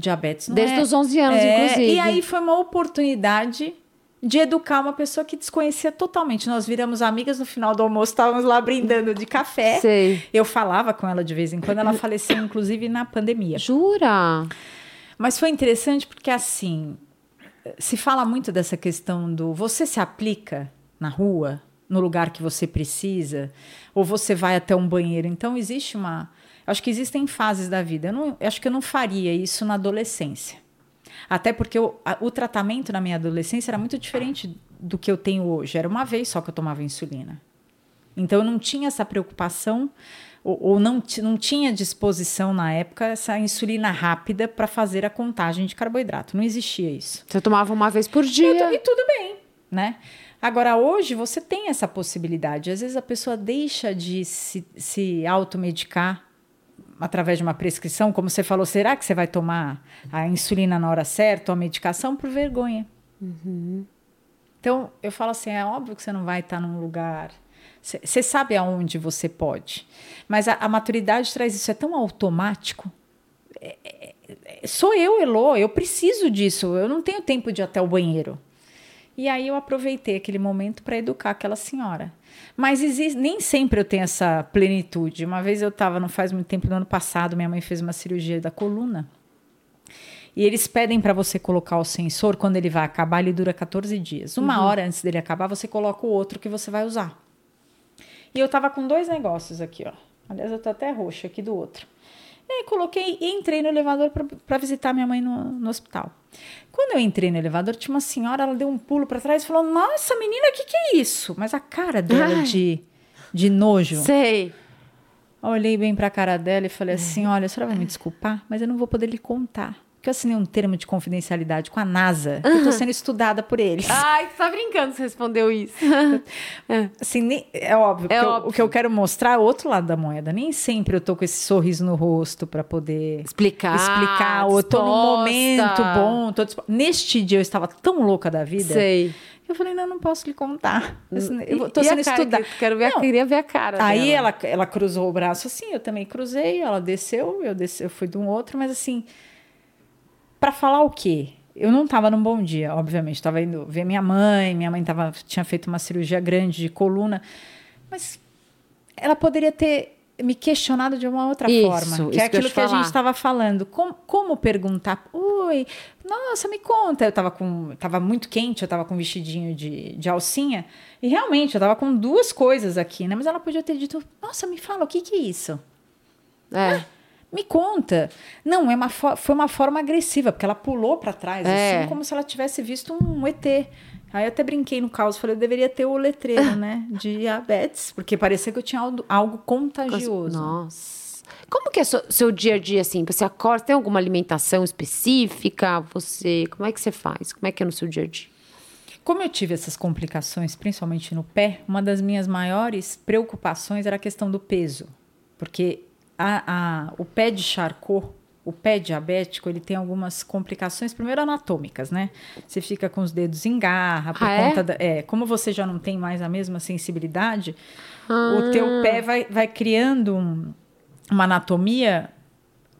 Speaker 2: Diabetes não
Speaker 1: Desde
Speaker 2: é...
Speaker 1: os 11 anos,
Speaker 2: É,
Speaker 1: inclusive.
Speaker 2: E aí foi uma oportunidade de educar uma pessoa que desconhecia totalmente. Nós viramos amigas no final do almoço, estávamos lá brindando de café.
Speaker 1: Sei.
Speaker 2: Eu falava com ela de vez em quando, ela faleceu, inclusive, na pandemia.
Speaker 1: Jura?
Speaker 2: Mas foi interessante porque, assim, se fala muito dessa questão do você se aplica na rua, no lugar que você precisa, ou você vai até um banheiro. Então, existe uma. Acho que existem fases da vida. Eu, não, eu acho que eu não faria isso na adolescência. Até porque o, a- o tratamento na minha adolescência era muito diferente do que eu tenho hoje. Era uma vez só que eu tomava insulina. Então eu não tinha essa preocupação ou, ou não, não tinha disposição na época essa insulina rápida para fazer a contagem de carboidrato. Não existia isso.
Speaker 1: Você tomava uma vez por dia.
Speaker 2: E, tu- e tudo bem, né? Agora, hoje, você tem essa possibilidade. Às vezes a pessoa deixa de se, se automedicar através de uma prescrição, como você falou, será que você vai tomar a insulina na hora certa ou a medicação por vergonha? Uhum. Então, eu falo assim, é óbvio que você não vai estar num lugar... Você sabe aonde você pode. Mas a, a maturidade traz isso, é tão automático. É, é, é, sou eu, Elô, eu preciso disso. Eu não tenho tempo de ir até o banheiro. E aí eu aproveitei aquele momento para educar aquela senhora. Mas existe, nem sempre eu tenho essa plenitude. Uma vez eu estava, não faz muito tempo, no ano passado, minha mãe fez uma cirurgia da coluna. E eles pedem para você colocar o sensor quando ele vai acabar, ele dura 14 dias. Uma uhum. hora antes dele acabar, você coloca o outro que você vai usar. E eu tava com dois negócios aqui, ó. Aliás, eu tô até roxa aqui do outro. E aí coloquei e entrei no elevador para visitar minha mãe no, no, hospital. Quando eu entrei no elevador, tinha uma senhora, ela deu um pulo para trás e falou: Nossa, menina, o que, que é isso? Mas a cara dela de, de nojo.
Speaker 1: Sei.
Speaker 2: Eu olhei bem para a cara dela e falei assim: Olha, a senhora vai me desculpar, mas eu não vou poder lhe contar que eu assinei um termo de confidencialidade com a NASA, uhum. eu estou sendo estudada por eles.
Speaker 1: Ai, você tá brincando, você respondeu isso.
Speaker 2: é. Assim, nem, é óbvio. É óbvio. Eu, o que eu quero mostrar é o outro lado da moeda. Nem sempre eu tô com esse sorriso no rosto para poder
Speaker 1: explicar.
Speaker 2: Explicar. Ou eu tô num momento bom. Tô Neste dia eu estava tão louca da vida.
Speaker 1: Sei.
Speaker 2: Eu falei, não, não posso lhe contar. Eu tô sendo estudada.
Speaker 1: Que, quero ver, não. queria ver a cara.
Speaker 2: Aí dela. ela, ela cruzou o braço assim, eu também cruzei, ela desceu, eu desci, eu fui de um outro, mas assim, para falar o quê? Eu não estava num bom dia, obviamente. Estava indo ver minha mãe, minha mãe tava, tinha feito uma cirurgia grande de coluna, mas ela poderia ter me questionado de uma outra
Speaker 1: isso,
Speaker 2: forma, que é aquilo que, que a gente estava falando. Como, como, perguntar? Oi, nossa, me conta. Eu estava com, tava muito quente, eu estava com um vestidinho de, de alcinha e realmente eu estava com duas coisas aqui, né? Mas ela podia ter dito: Nossa, me fala, o que que é isso?
Speaker 1: É. Ah,
Speaker 2: me conta. Não, é uma foi uma forma agressiva, porque ela pulou para trás, é. assim como se ela tivesse visto um ET. Aí eu até brinquei no caos, falei, eu deveria ter o letreiro, né, de diabetes, porque parecia que eu tinha algo, algo contagioso.
Speaker 1: Nossa. Como que é seu, seu dia a dia, assim? Você acorda, tem alguma alimentação específica? Você, como é que você faz? Como é que é no seu dia a dia?
Speaker 2: Como eu tive essas complicações, principalmente no pé, uma das minhas maiores preocupações era a questão do peso. Porque a, a, o pé de Charcot, o pé diabético, ele tem algumas complicações, primeiro anatômicas, né? Você fica com os dedos em garra, por ah, conta é? da. É, como você já não tem mais a mesma sensibilidade, ah. o teu pé vai, vai criando um, uma anatomia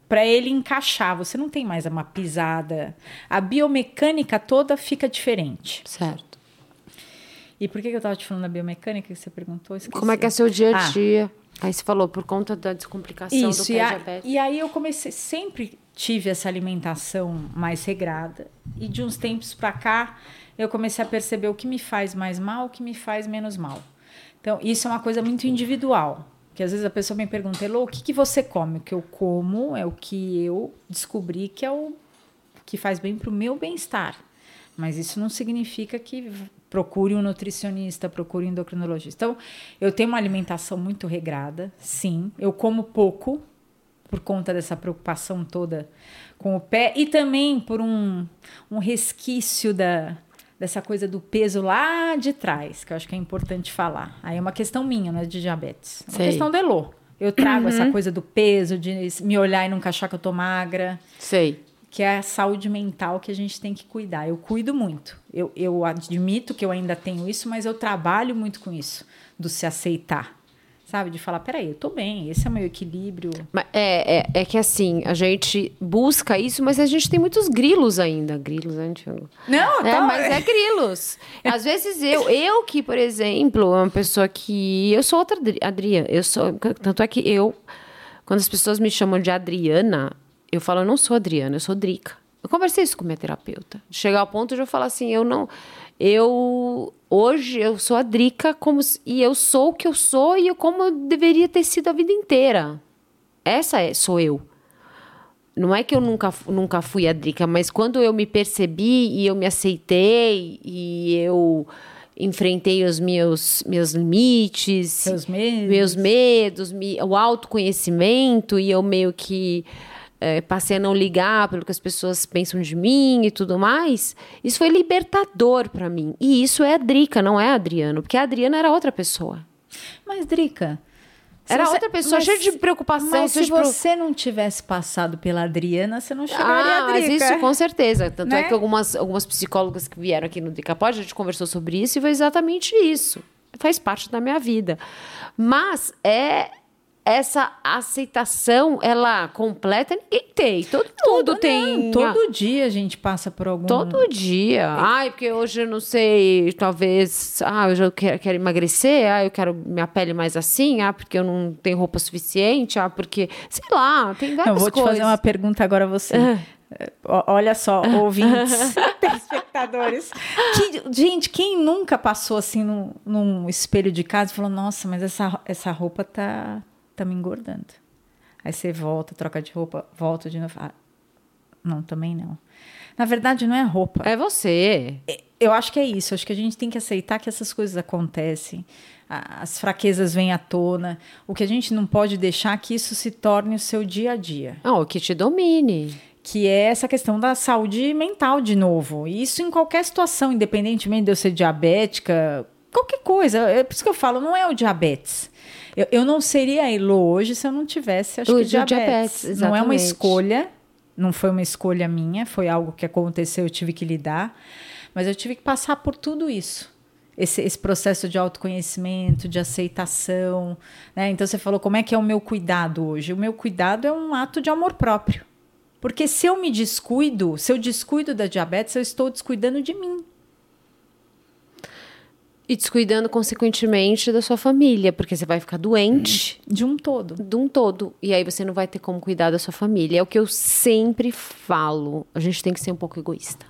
Speaker 2: para ele encaixar. Você não tem mais uma pisada. A biomecânica toda fica diferente.
Speaker 1: Certo.
Speaker 2: E por que eu estava te falando da biomecânica que você perguntou?
Speaker 1: Esqueci. Como é que é seu dia a dia? Ah. Aí você falou, por conta da descomplicação Isso, do pé diabético.
Speaker 2: E aí eu comecei, sempre tive essa alimentação mais regrada. E de uns tempos para cá, eu comecei a perceber o que me faz mais mal, o que me faz menos mal. Então, isso é uma coisa muito individual. Que às vezes a pessoa me pergunta, Elô, o que, que você come? O que eu como é o que eu descobri que é o que faz bem para o meu bem-estar. Mas isso não significa que procure um nutricionista, procure um endocrinologista. Então, eu tenho uma alimentação muito regrada, sim. Eu como pouco por conta dessa preocupação toda com o pé e também por um, um resquício da, dessa coisa do peso lá de trás, que eu acho que é importante falar. Aí é uma questão minha, não é de diabetes. É uma Sei. questão do Elô. Eu trago uhum. essa coisa do peso, de me olhar e não achar que eu tô magra.
Speaker 1: Sei
Speaker 2: que é a saúde mental que a gente tem que cuidar. Eu cuido muito. Eu, eu admito que eu ainda tenho isso, mas eu trabalho muito com isso, do se aceitar. Sabe? De falar, peraí, eu tô bem, esse é o meu equilíbrio.
Speaker 1: É, é, é que assim, a gente busca isso, mas a gente tem muitos grilos ainda. Grilos, né, Tiago?
Speaker 2: Não,
Speaker 1: é, tá... mas é grilos. Às vezes eu, eu que, por exemplo, é uma pessoa que. Eu sou outra Adriana. Eu sou. Tanto é que eu, quando as pessoas me chamam de Adriana, eu falo, eu não sou Adriana, eu sou Drica. Eu conversei isso com minha terapeuta. Chegar ao ponto de eu falar assim, eu não. Eu. Hoje eu sou a Drica como, e eu sou o que eu sou e eu, como eu deveria ter sido a vida inteira. Essa é, sou eu. Não é que eu nunca, nunca fui a Drica, mas quando eu me percebi e eu me aceitei e eu enfrentei os meus, meus limites,
Speaker 2: medos.
Speaker 1: meus medos, o autoconhecimento e eu meio que é, passei a não ligar pelo que as pessoas pensam de mim e tudo mais, isso foi libertador para mim. E isso é a Drica, não é a Adriano, porque a Adriana era outra pessoa.
Speaker 2: Mas, Drica.
Speaker 1: Era você, outra pessoa, cheia de preocupação.
Speaker 2: Mas se você não tivesse passado pela Adriana, você não chegaria ah, a Drica.
Speaker 1: Mas isso com certeza. Tanto é né? é que algumas, algumas psicólogas que vieram aqui no Drica Pod, a gente conversou sobre isso e foi exatamente isso. Faz parte da minha vida. Mas é essa aceitação, ela completa, ninguém tem. Todo mundo tem.
Speaker 2: todo dia a gente passa por algum.
Speaker 1: Todo dia. É. Ai, porque hoje eu não sei, talvez. Ah, hoje eu quero, quero emagrecer. Ah, eu quero minha pele mais assim. Ah, porque eu não tenho roupa suficiente. Ah, porque. Sei lá, tem várias coisas. Eu vou
Speaker 2: coisas. te fazer uma pergunta agora a você. Ah. Olha só, ouvintes, telespectadores. Que, gente, quem nunca passou assim num, num, espelho de casa e falou: Nossa, mas essa, essa roupa tá, tá me engordando. Aí você volta, troca de roupa, volta de novo. Ah, não, também não. Na verdade, não é roupa.
Speaker 1: É você.
Speaker 2: É, eu acho que é isso. Acho que a gente tem que aceitar que essas coisas acontecem. As fraquezas vêm à tona. O que a gente não pode deixar é que isso se torne o seu dia a dia.
Speaker 1: Ah, o que te domine
Speaker 2: que é essa questão da saúde mental de novo. E isso em qualquer situação, independentemente de eu ser diabética, qualquer coisa. É por isso que eu falo, não é o diabetes. Eu, eu não seria a Elo hoje se eu não tivesse, acho o que, diabetes. diabetes não é uma escolha, não foi uma escolha minha, foi algo que aconteceu, eu tive que lidar. Mas eu tive que passar por tudo isso. Esse, esse processo de autoconhecimento, de aceitação. Né? Então você falou como é que é o meu cuidado hoje? O meu cuidado é um ato de amor próprio. Porque se eu me descuido, se eu descuido da diabetes, eu estou descuidando de mim.
Speaker 1: E descuidando, consequentemente, da sua família, porque você vai ficar doente.
Speaker 2: De um todo.
Speaker 1: De um todo. E aí você não vai ter como cuidar da sua família. É o que eu sempre falo. A gente tem que ser um pouco egoísta.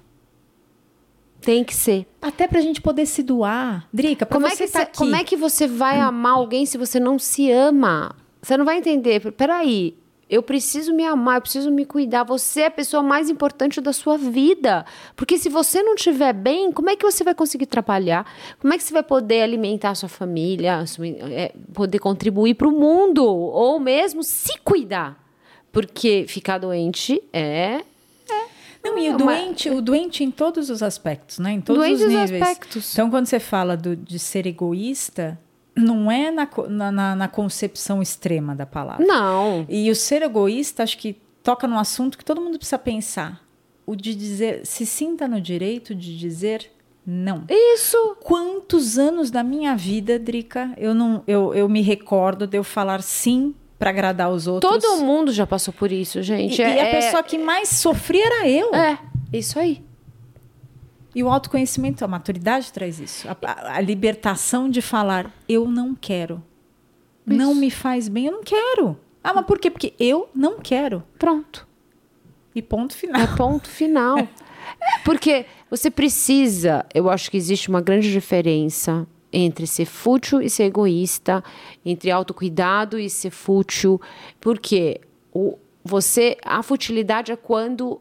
Speaker 1: Tem que ser.
Speaker 2: Até pra gente poder se doar. Drica,
Speaker 1: como
Speaker 2: é
Speaker 1: que
Speaker 2: tá
Speaker 1: aqui. Como é que você vai amar alguém se você não se ama? Você não vai entender. Peraí, eu preciso me amar, eu preciso me cuidar. Você é a pessoa mais importante da sua vida. Porque se você não estiver bem, como é que você vai conseguir trabalhar? Como é que você vai poder alimentar a sua família, é, poder contribuir para o mundo? Ou mesmo se cuidar? Porque ficar doente é
Speaker 2: não, e o doente, o doente em todos os aspectos, né? Em todos os níveis. Aspectos. Então, quando você fala do, de ser egoísta, não é na, na, na, concepção extrema da palavra.
Speaker 1: Não.
Speaker 2: E o ser egoísta, acho que toca num assunto que todo mundo precisa pensar. O de dizer, se sinta no direito de dizer não.
Speaker 1: Isso.
Speaker 2: Quantos anos da minha vida, Drica, eu não, eu, eu me recordo de eu falar sim para agradar os outros.
Speaker 1: Todo mundo já passou por isso, gente.
Speaker 2: E, é, e a é pessoa que mais sofria era eu.
Speaker 1: É, isso aí.
Speaker 2: E o autoconhecimento, a maturidade traz isso. A, a libertação de falar, eu não quero. Isso. Não me faz bem, eu não quero. Ah, mas por quê? Porque eu não quero.
Speaker 1: Pronto.
Speaker 2: E ponto final.
Speaker 1: É ponto final. Porque você precisa, eu acho que existe uma grande diferença entre ser fútil e ser egoísta, entre autocuidado e ser fútil, porque o, você a futilidade é quando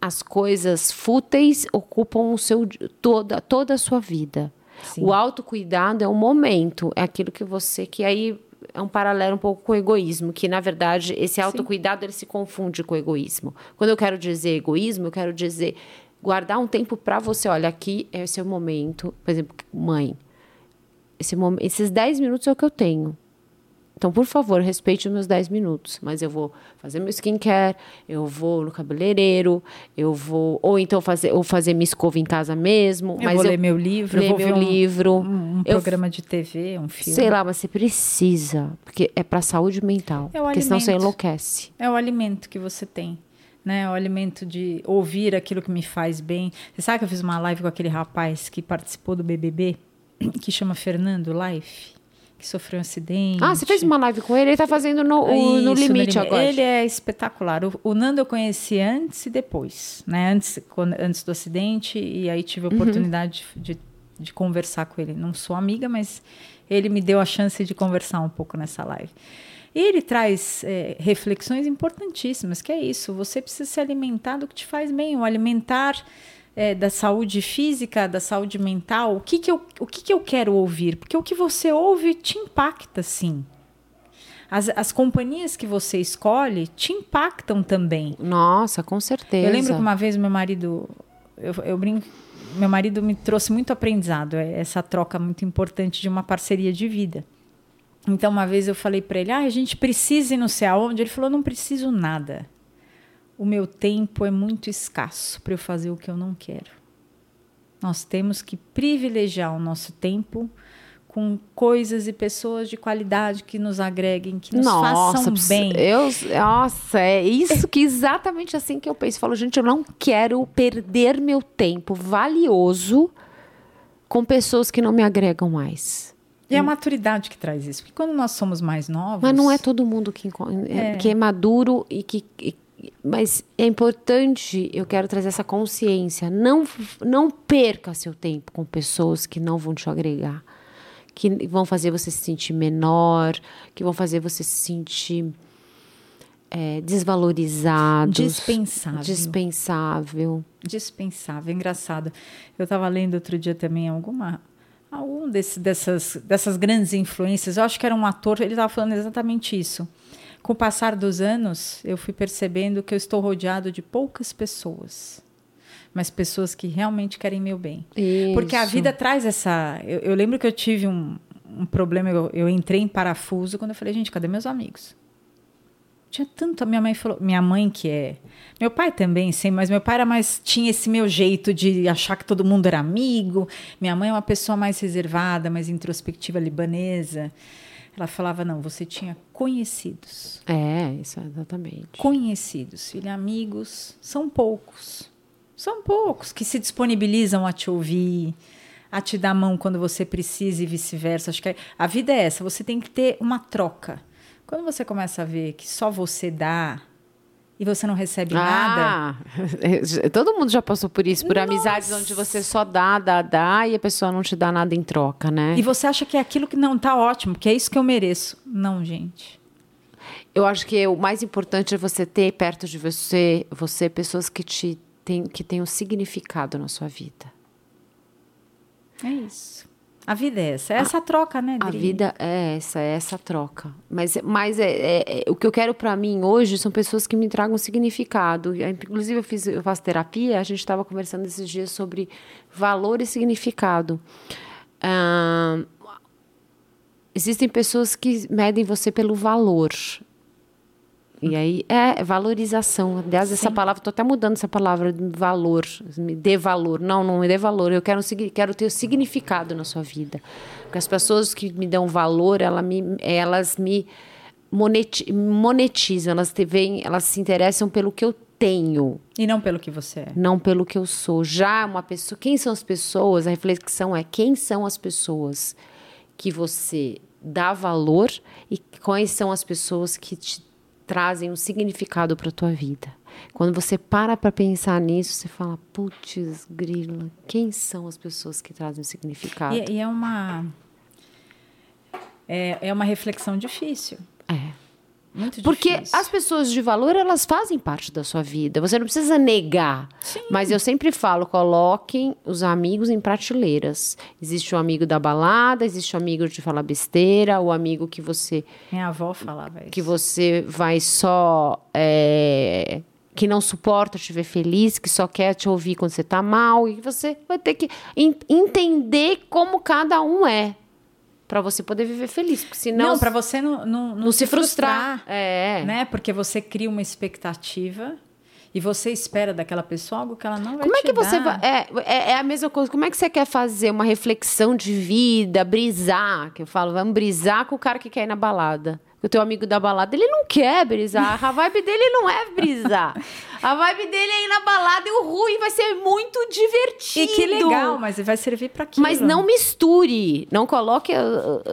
Speaker 1: as coisas fúteis ocupam o seu toda toda a sua vida. Sim. O autocuidado é um momento, é aquilo que você que aí é um paralelo um pouco com o egoísmo, que na verdade esse autocuidado ele se confunde com o egoísmo. Quando eu quero dizer egoísmo, eu quero dizer guardar um tempo para você, olha, aqui é o seu momento, por exemplo, mãe. Esse momento, esses 10 minutos é o que eu tenho. Então, por favor, respeite os meus 10 minutos. Mas eu vou fazer meu skincare, eu vou no cabeleireiro, eu vou. Ou então fazer, ou fazer minha escova em casa mesmo.
Speaker 2: Eu
Speaker 1: mas
Speaker 2: vou eu, ler meu livro,
Speaker 1: ler meu
Speaker 2: um,
Speaker 1: livro.
Speaker 2: Um, um programa de TV, um filme.
Speaker 1: Sei lá, mas você precisa. Porque é para saúde mental. É o porque alimento. senão você enlouquece.
Speaker 2: É o alimento que você tem. Né, o alimento de ouvir aquilo que me faz bem. Você sabe que eu fiz uma live com aquele rapaz que participou do BBB, que chama Fernando Life? Que sofreu um acidente.
Speaker 1: Ah, você fez uma live com ele? Ele está fazendo no, Isso, no limite no agora.
Speaker 2: Ele é espetacular. O, o, Nando eu conheci antes e depois, né? Antes, quando, antes do acidente, e aí tive a uhum. oportunidade uhum. de, de, de, conversar com ele. Não sou amiga, mas ele me deu a chance de conversar um pouco nessa live. E ele traz é, reflexões importantíssimas, que é isso, você precisa se alimentar do que te faz bem. O alimentar é, da saúde física, da saúde mental, o que, que, eu, o que, que eu quero ouvir? Porque o que você ouve te impacta, sim. as, as companhias que você escolhe te impactam também.
Speaker 1: Nossa, com certeza.
Speaker 2: Eu lembro que uma vez meu marido, eu, eu brinco, meu marido me trouxe muito aprendizado, é essa troca muito importante de uma parceria de vida. Então, uma vez eu falei para ele: ah, a gente precisa ir não sei aonde. Ele falou: não preciso nada. O meu tempo é muito escasso para eu fazer o que eu não quero. Nós temos que privilegiar o nosso tempo com coisas e pessoas de qualidade que nos agreguem, que nos nossa, façam bem.
Speaker 1: Eu, nossa, é isso que exatamente assim que eu penso. Eu falo, gente, eu não quero perder meu tempo valioso com pessoas que não me agregam mais.
Speaker 2: E é a maturidade que traz isso. Porque quando nós somos mais novos.
Speaker 1: Mas não é todo mundo que, é. que é maduro e que. Mas é importante, eu quero trazer essa consciência. Não, não perca seu tempo com pessoas que não vão te agregar que vão fazer você se sentir menor, que vão fazer você se sentir é, desvalorizado.
Speaker 2: Dispensável.
Speaker 1: Dispensável.
Speaker 2: Dispensável. Engraçado. Eu estava lendo outro dia também alguma. Algum desse, dessas, dessas grandes influências, eu acho que era um ator, ele estava falando exatamente isso. Com o passar dos anos, eu fui percebendo que eu estou rodeado de poucas pessoas mas pessoas que realmente querem meu bem. Isso. Porque a vida traz essa. Eu, eu lembro que eu tive um, um problema, eu, eu, entrei em parafuso quando eu falei, gente, cadê meus amigos? Tinha tanto. A minha mãe falou, minha mãe que é. Meu pai também, sim, mas meu pai era mais. Tinha esse meu jeito de achar que todo mundo era amigo. Minha mãe é uma pessoa mais reservada, mais introspectiva, libanesa. Ela falava, não, você tinha conhecidos.
Speaker 1: É, isso exatamente.
Speaker 2: Conhecidos, filha, amigos, são poucos. São poucos que se disponibilizam a te ouvir, a te dar a mão quando você precisa e vice-versa. Acho que a vida é essa, você tem que ter uma troca. Quando você começa a ver que só você dá e você não recebe ah,
Speaker 1: nada. Todo mundo já passou por isso, por Nossa. amizades onde você só dá, dá, dá e a pessoa não te dá nada em troca, né?
Speaker 2: E você acha que é aquilo que não tá ótimo, que é isso que eu mereço. Não, gente.
Speaker 1: Eu acho que o mais importante é você ter perto de você, você pessoas que te tem, que tem um significado na sua vida.
Speaker 2: É isso. A vida é essa, é essa a, troca, né?
Speaker 1: Dri? A vida é essa, é essa troca. Mas, mas é, é, é o que eu quero para mim hoje são pessoas que me tragam significado. Inclusive eu fiz, eu faço terapia. A gente estava conversando esses dias sobre valor e significado. Ah, existem pessoas que medem você pelo valor. E aí é valorização. Aliás, Sim. essa palavra, estou até mudando essa palavra, valor. Me dê valor. Não, não me dê valor. Eu quero, quero ter significado na sua vida. Porque as pessoas que me dão valor, ela me, elas me monetizam, elas, te veem, elas se interessam pelo que eu tenho.
Speaker 2: E não pelo que você é.
Speaker 1: Não pelo que eu sou. Já uma pessoa. Quem são as pessoas? A reflexão é quem são as pessoas que você dá valor e quais são as pessoas que te trazem um significado para a tua vida. Quando você para para pensar nisso, você fala, putz, grila, quem são as pessoas que trazem significado?
Speaker 2: E, e é uma é, é uma reflexão difícil.
Speaker 1: É. Muito Porque difícil. as pessoas de valor, elas fazem parte da sua vida. Você não precisa negar. Sim. Mas eu sempre falo, coloquem os amigos em prateleiras. Existe o amigo da balada, existe o amigo de falar besteira, o amigo que você...
Speaker 2: Minha avó falava isso.
Speaker 1: Que você vai só... É, que não suporta te ver feliz, que só quer te ouvir quando você tá mal. E você vai ter que entender como cada um é para você poder viver feliz, porque senão
Speaker 2: não para você não, não, não,
Speaker 1: não se, se frustrar, frustrar,
Speaker 2: é, né? Porque você cria uma expectativa e você espera daquela pessoa algo que ela não vai
Speaker 1: Como é que
Speaker 2: dar.
Speaker 1: você vai, é, é, é, a mesma coisa. Como é que você quer fazer uma reflexão de vida, brisar? Que eu falo, vamos brisar com o cara que quer ir na balada o teu amigo da balada, ele não quer brisar. A vibe dele não é brisar. A vibe dele é ir na balada e o ruim vai ser muito divertido.
Speaker 2: E que legal, mas vai servir para aquilo.
Speaker 1: Mas não misture. Não coloque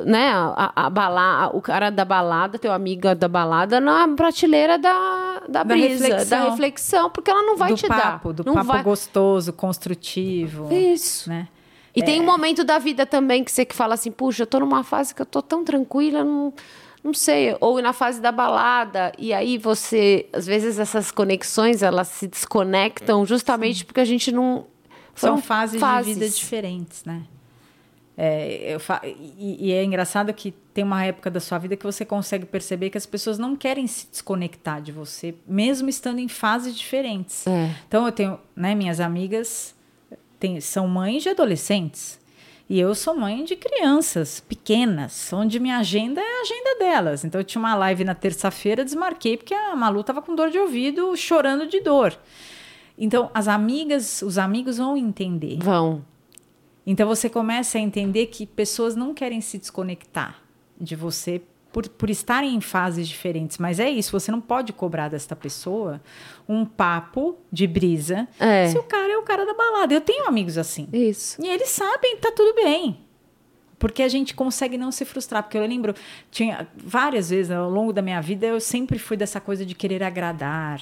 Speaker 1: né, a, a, balada, o cara da balada, teu amigo da balada, na prateleira da, da, da brisa, reflexão. da reflexão, porque ela não vai
Speaker 2: do
Speaker 1: te
Speaker 2: papo,
Speaker 1: dar.
Speaker 2: Do papo vai... gostoso, construtivo.
Speaker 1: Isso.
Speaker 2: Né?
Speaker 1: E é. tem um momento da vida também que você que fala assim, puxa, eu tô numa fase que eu tô tão tranquila, não não sei, ou na fase da balada, e aí você, às vezes essas conexões, elas se desconectam justamente Sim. porque a gente não...
Speaker 2: São fases, fases, de vida diferentes, né? É, fa... e, e, é engraçado que tem uma época da sua vida que você consegue perceber que as pessoas não querem se desconectar de você, mesmo estando em fases diferentes. É. Então eu tenho, né, minhas amigas tem, são mães de adolescentes. E eu sou mãe de crianças pequenas, onde minha agenda é a agenda delas. Então eu tinha uma live na terça-feira, desmarquei porque a Malu estava com dor de ouvido, chorando de dor. Então as amigas, os amigos vão entender.
Speaker 1: Vão.
Speaker 2: Então você começa a entender que pessoas não querem se desconectar de você por, por estarem em fases diferentes. Mas é isso, você não pode cobrar desta pessoa um papo de brisa é. se o cara é o cara da balada. Eu tenho amigos assim.
Speaker 1: Isso.
Speaker 2: E eles sabem, tá tudo bem. Porque a gente consegue não se frustrar. Porque eu lembro, tinha várias vezes ao longo da minha vida, eu sempre fui dessa coisa de querer agradar.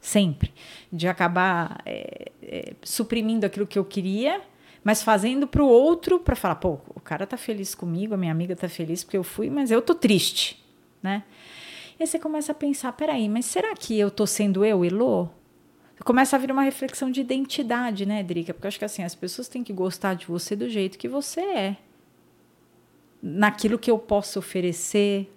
Speaker 2: Sempre. De acabar é, é, suprimindo aquilo que eu queria mas fazendo para o outro para falar, pô, o cara tá feliz comigo, a minha amiga tá feliz porque eu fui, mas eu tô triste, né? E aí você começa a pensar, peraí, mas será que eu tô sendo eu, Elô? Começa a vir uma reflexão de identidade, né, Drica? Porque eu acho que assim, as pessoas têm que gostar de você do jeito que você é. Naquilo que eu posso oferecer,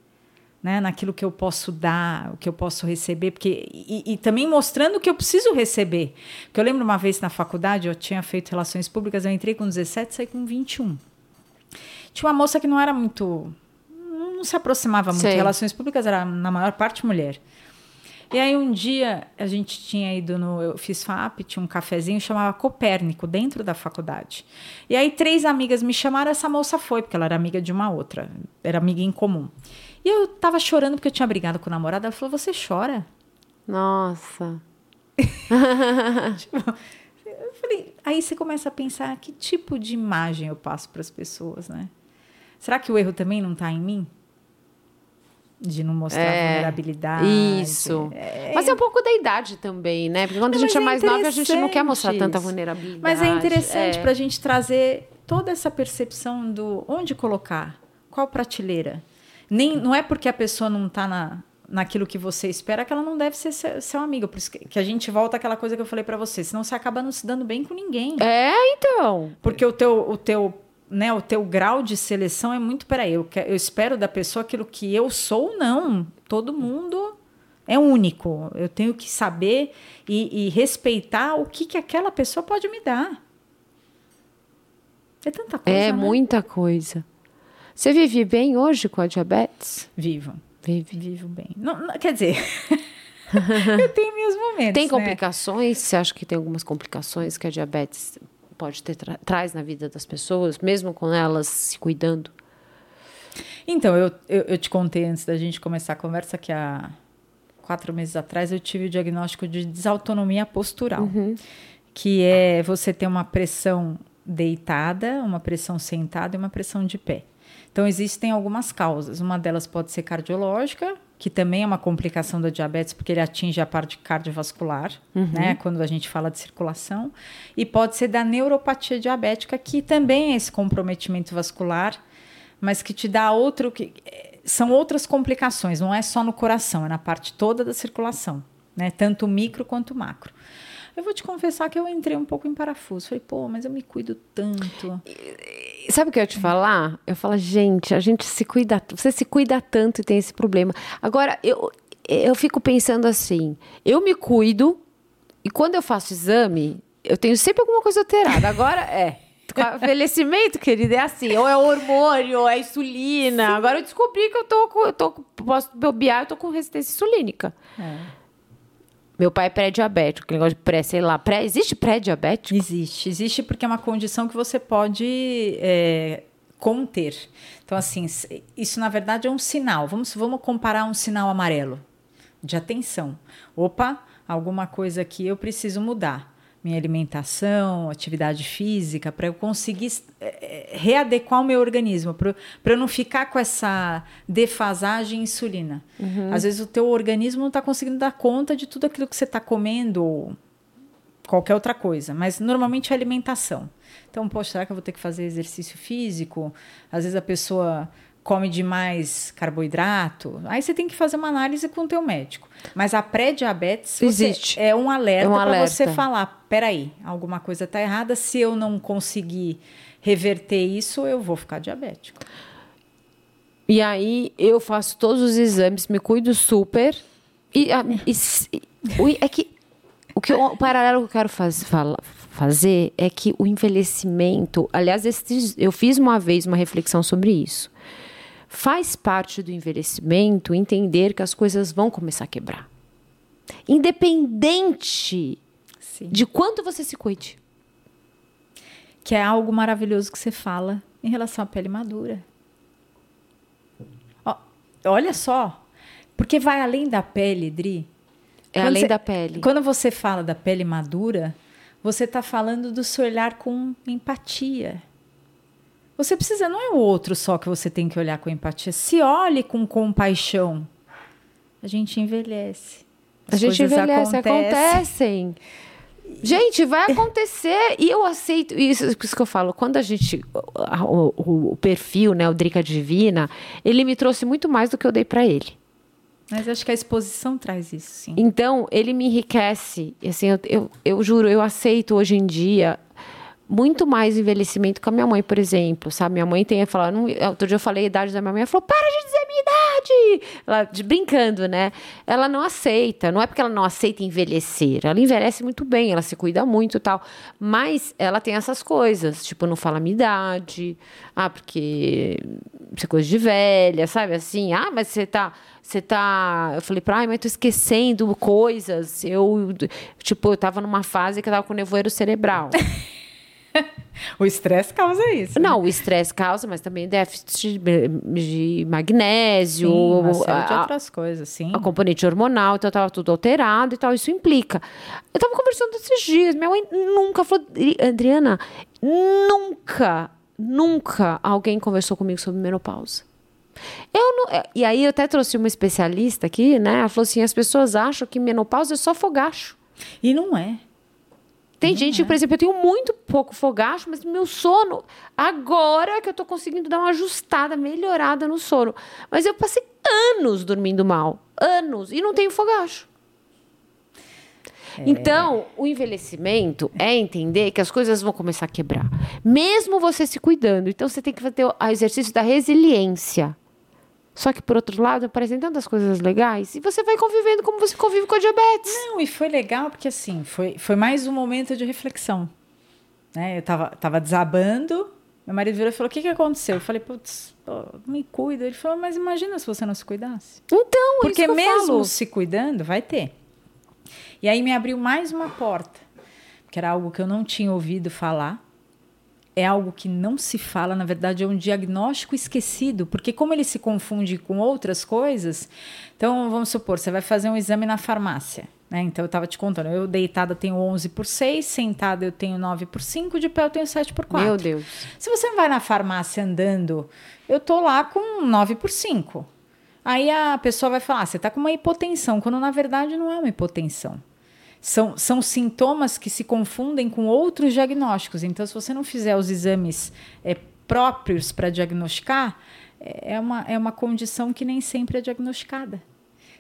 Speaker 2: né, naquilo que eu posso dar, o que eu posso receber, porque e, e, também mostrando o que eu preciso receber. Porque eu lembro uma vez na faculdade, eu tinha feito relações públicas, eu entrei com 17, saí com 21. Tinha uma moça que não era muito não se aproximava muito de relações públicas, era na maior parte mulher. E aí um dia a gente tinha ido no. Eu fiz FAP, tinha um cafezinho, chamava Copérnico, dentro da faculdade. E aí três amigas me chamaram, essa moça foi, porque ela era amiga de uma outra, era amiga em comum. E eu tava chorando porque eu tinha brigado com o namorado. Ela falou: Você chora?
Speaker 1: Nossa.
Speaker 2: tipo, eu falei, aí você começa a pensar que tipo de imagem eu passo para as pessoas, né? Será que o erro também não está em mim? De não mostrar é, vulnerabilidade.
Speaker 1: Isso. É... Mas é um pouco da idade também, né? Porque quando a gente é, é mais nova, a gente não quer mostrar tanta vulnerabilidade.
Speaker 2: Mas é interessante é. para a gente trazer toda essa percepção do onde colocar, qual prateleira. Nem, não é porque a pessoa não está na, naquilo que você espera que ela não deve ser seu, seu amigo. Por isso que, que, a gente volta àquela coisa que eu falei para você. Senão você acaba não se dando bem com ninguém.
Speaker 1: É, então.
Speaker 2: Porque o teu, o teu, né, o teu grau de seleção é muito, peraí, eu, eu espero da pessoa aquilo que eu sou, não. Todo mundo é único. Eu tenho que saber e, e respeitar o que, que aquela pessoa pode me dar. É tanta coisa.
Speaker 1: É
Speaker 2: né?
Speaker 1: muita coisa. Você vive bem hoje com a diabetes?
Speaker 2: Vivo.
Speaker 1: Vive.
Speaker 2: Vivo bem. Não, não, quer dizer, eu tenho meus momentos.
Speaker 1: Tem
Speaker 2: né?
Speaker 1: complicações? Você acha que tem algumas complicações que a diabetes pode ter tra traz na vida das pessoas, mesmo com elas se cuidando?
Speaker 2: Então, eu, eu, eu te contei antes da gente começar a conversa que há quatro meses atrás eu tive o diagnóstico de desautonomia postural, uhum. que é você ter uma pressão deitada, uma pressão sentada e uma pressão de pé. Então, existem algumas causas. Uma delas pode ser cardiológica, que também é uma complicação da diabetes, porque ele atinge a parte cardiovascular, uhum. né? Quando a gente fala de circulação. E pode ser da neuropatia diabética, que também é esse comprometimento vascular, mas que te dá outro. Que, eh, são outras complicações, não é só no coração, é na parte toda da circulação, né? Tanto micro quanto macro. Eu vou te confessar que eu entrei um pouco em parafuso. Falei, pô, mas eu me cuido tanto.
Speaker 1: Sabe o que eu ia te falar? Eu falo, gente, a gente se cuida, você se cuida tanto e tem esse problema. Agora, eu, eu fico pensando assim, eu me cuido e quando eu faço exame, eu tenho sempre alguma coisa alterada. Agora, é. Envelhecimento, querida, é assim, ou é hormônio, ou é insulina. Sim. Agora eu descobri que eu tô, eu tô posso bobear, eu tô com resistência insulínica. É. Meu pai é pré-diabético, negócio de pré, sei lá. Pré, existe pré-diabético?
Speaker 2: Existe. Existe porque é uma condição que você pode é, conter. Então, assim, isso na verdade é um sinal. Vamos, vamos comparar um sinal amarelo de atenção. Opa, alguma coisa aqui eu preciso mudar minha alimentação, atividade física, para eu conseguir é, é, readequar o meu organismo, para eu não ficar com essa defasagem insulina. Uhum. Às vezes o teu organismo não está conseguindo dar conta de tudo aquilo que você está comendo ou qualquer outra coisa, mas normalmente é alimentação. Então, poxa, será que eu vou ter que fazer exercício físico? Às vezes a pessoa come demais carboidrato, aí você tem que fazer uma análise com o teu médico. Mas a pré-diabetes
Speaker 1: existe.
Speaker 2: É um alerta, é um para você falar, peraí, alguma coisa está errada. Se eu não conseguir reverter isso, eu vou ficar diabético.
Speaker 1: E aí eu faço todos os exames, me cuido super. E, e, e é que o, que o paralelo que eu quero faz, fala, fazer é que o envelhecimento. Aliás, eu fiz uma vez uma reflexão sobre isso. Faz parte do envelhecimento entender que as coisas vão começar a quebrar. Independente Sim. de quanto você se cuide.
Speaker 2: Que é algo maravilhoso que você fala em relação à pele madura. Olha só, porque vai além da pele, Dri.
Speaker 1: É quando além você, da pele.
Speaker 2: Quando você fala da pele madura, você está falando do seu olhar com empatia. Você precisa, não é o outro só que você tem que olhar com empatia. Se olhe com compaixão. A gente envelhece.
Speaker 1: As a gente envelhece, acontecem. acontecem. Gente, vai acontecer e eu aceito isso, isso que eu falo. Quando a gente o, o, o perfil, né, o Drica Divina, ele me trouxe muito mais do que eu dei para ele.
Speaker 2: Mas acho que a exposição traz isso, sim.
Speaker 1: Então, ele me enriquece. Assim, eu, eu, eu juro, eu aceito hoje em dia muito mais envelhecimento que a minha mãe, por exemplo, sabe? Minha mãe tem, falar, não, outro dia eu falei a idade da minha mãe, ela falou, para de dizer minha idade! Ela, de, brincando, né? Ela não aceita, não é porque ela não aceita envelhecer, ela envelhece muito bem, ela se cuida muito tal, mas ela tem essas coisas, tipo, não fala minha idade, ah, porque isso é coisa de velha, sabe? Assim, ah, mas você tá você tá. Eu falei pra ai, mas tô esquecendo coisas. Eu, tipo, eu tava numa fase que eu tava com nevoeiro cerebral.
Speaker 2: o estresse causa isso.
Speaker 1: Né? Não, o estresse causa, mas também déficit de magnésio,
Speaker 2: sim, a, de outras coisas, sim.
Speaker 1: A componente hormonal, então estava tudo alterado e tal, isso implica. Eu estava conversando esses dias, minha mãe nunca falou, Adriana, nunca, nunca alguém conversou comigo sobre menopausa. Eu não, e aí eu até trouxe uma especialista aqui, né? Ela falou assim: as pessoas acham que menopausa é só fogacho.
Speaker 2: E não é.
Speaker 1: Tem uhum. gente, por exemplo, eu tenho muito pouco fogacho, mas meu sono, agora que eu tô conseguindo dar uma ajustada, melhorada no sono. Mas eu passei anos dormindo mal. Anos. E não tenho fogacho. É. Então, o envelhecimento é entender que as coisas vão começar a quebrar. Mesmo você se cuidando. Então, você tem que fazer o exercício da resiliência. Só que, por outro lado, aparecem tantas coisas legais e você vai convivendo como você convive com a diabetes.
Speaker 2: Não, e foi legal porque, assim, foi, foi mais um momento de reflexão. Né? Eu tava, tava desabando, meu marido virou e falou: O que, que aconteceu? Eu falei: Putz, me cuida. Ele falou: Mas imagina se você não se cuidasse.
Speaker 1: Então,
Speaker 2: Porque
Speaker 1: isso
Speaker 2: mesmo
Speaker 1: falo.
Speaker 2: se cuidando, vai ter. E aí me abriu mais uma porta, que era algo que eu não tinha ouvido falar é algo que não se fala, na verdade, é um diagnóstico esquecido, porque como ele se confunde com outras coisas, então vamos supor, você vai fazer um exame na farmácia. Né? Então eu estava te contando, eu deitada tenho 11 por 6, sentada eu tenho 9 por 5, de pé eu tenho 7 por 4.
Speaker 1: Meu Deus.
Speaker 2: Se você vai na farmácia andando, eu tô lá com 9 por 5. Aí a pessoa vai falar, ah, você está com uma hipotensão, quando na verdade não é uma hipotensão. São, são sintomas que se confundem com outros diagnósticos. Então, se você não fizer os exames é, próprios para diagnosticar, é, é uma, é uma condição que nem sempre é diagnosticada.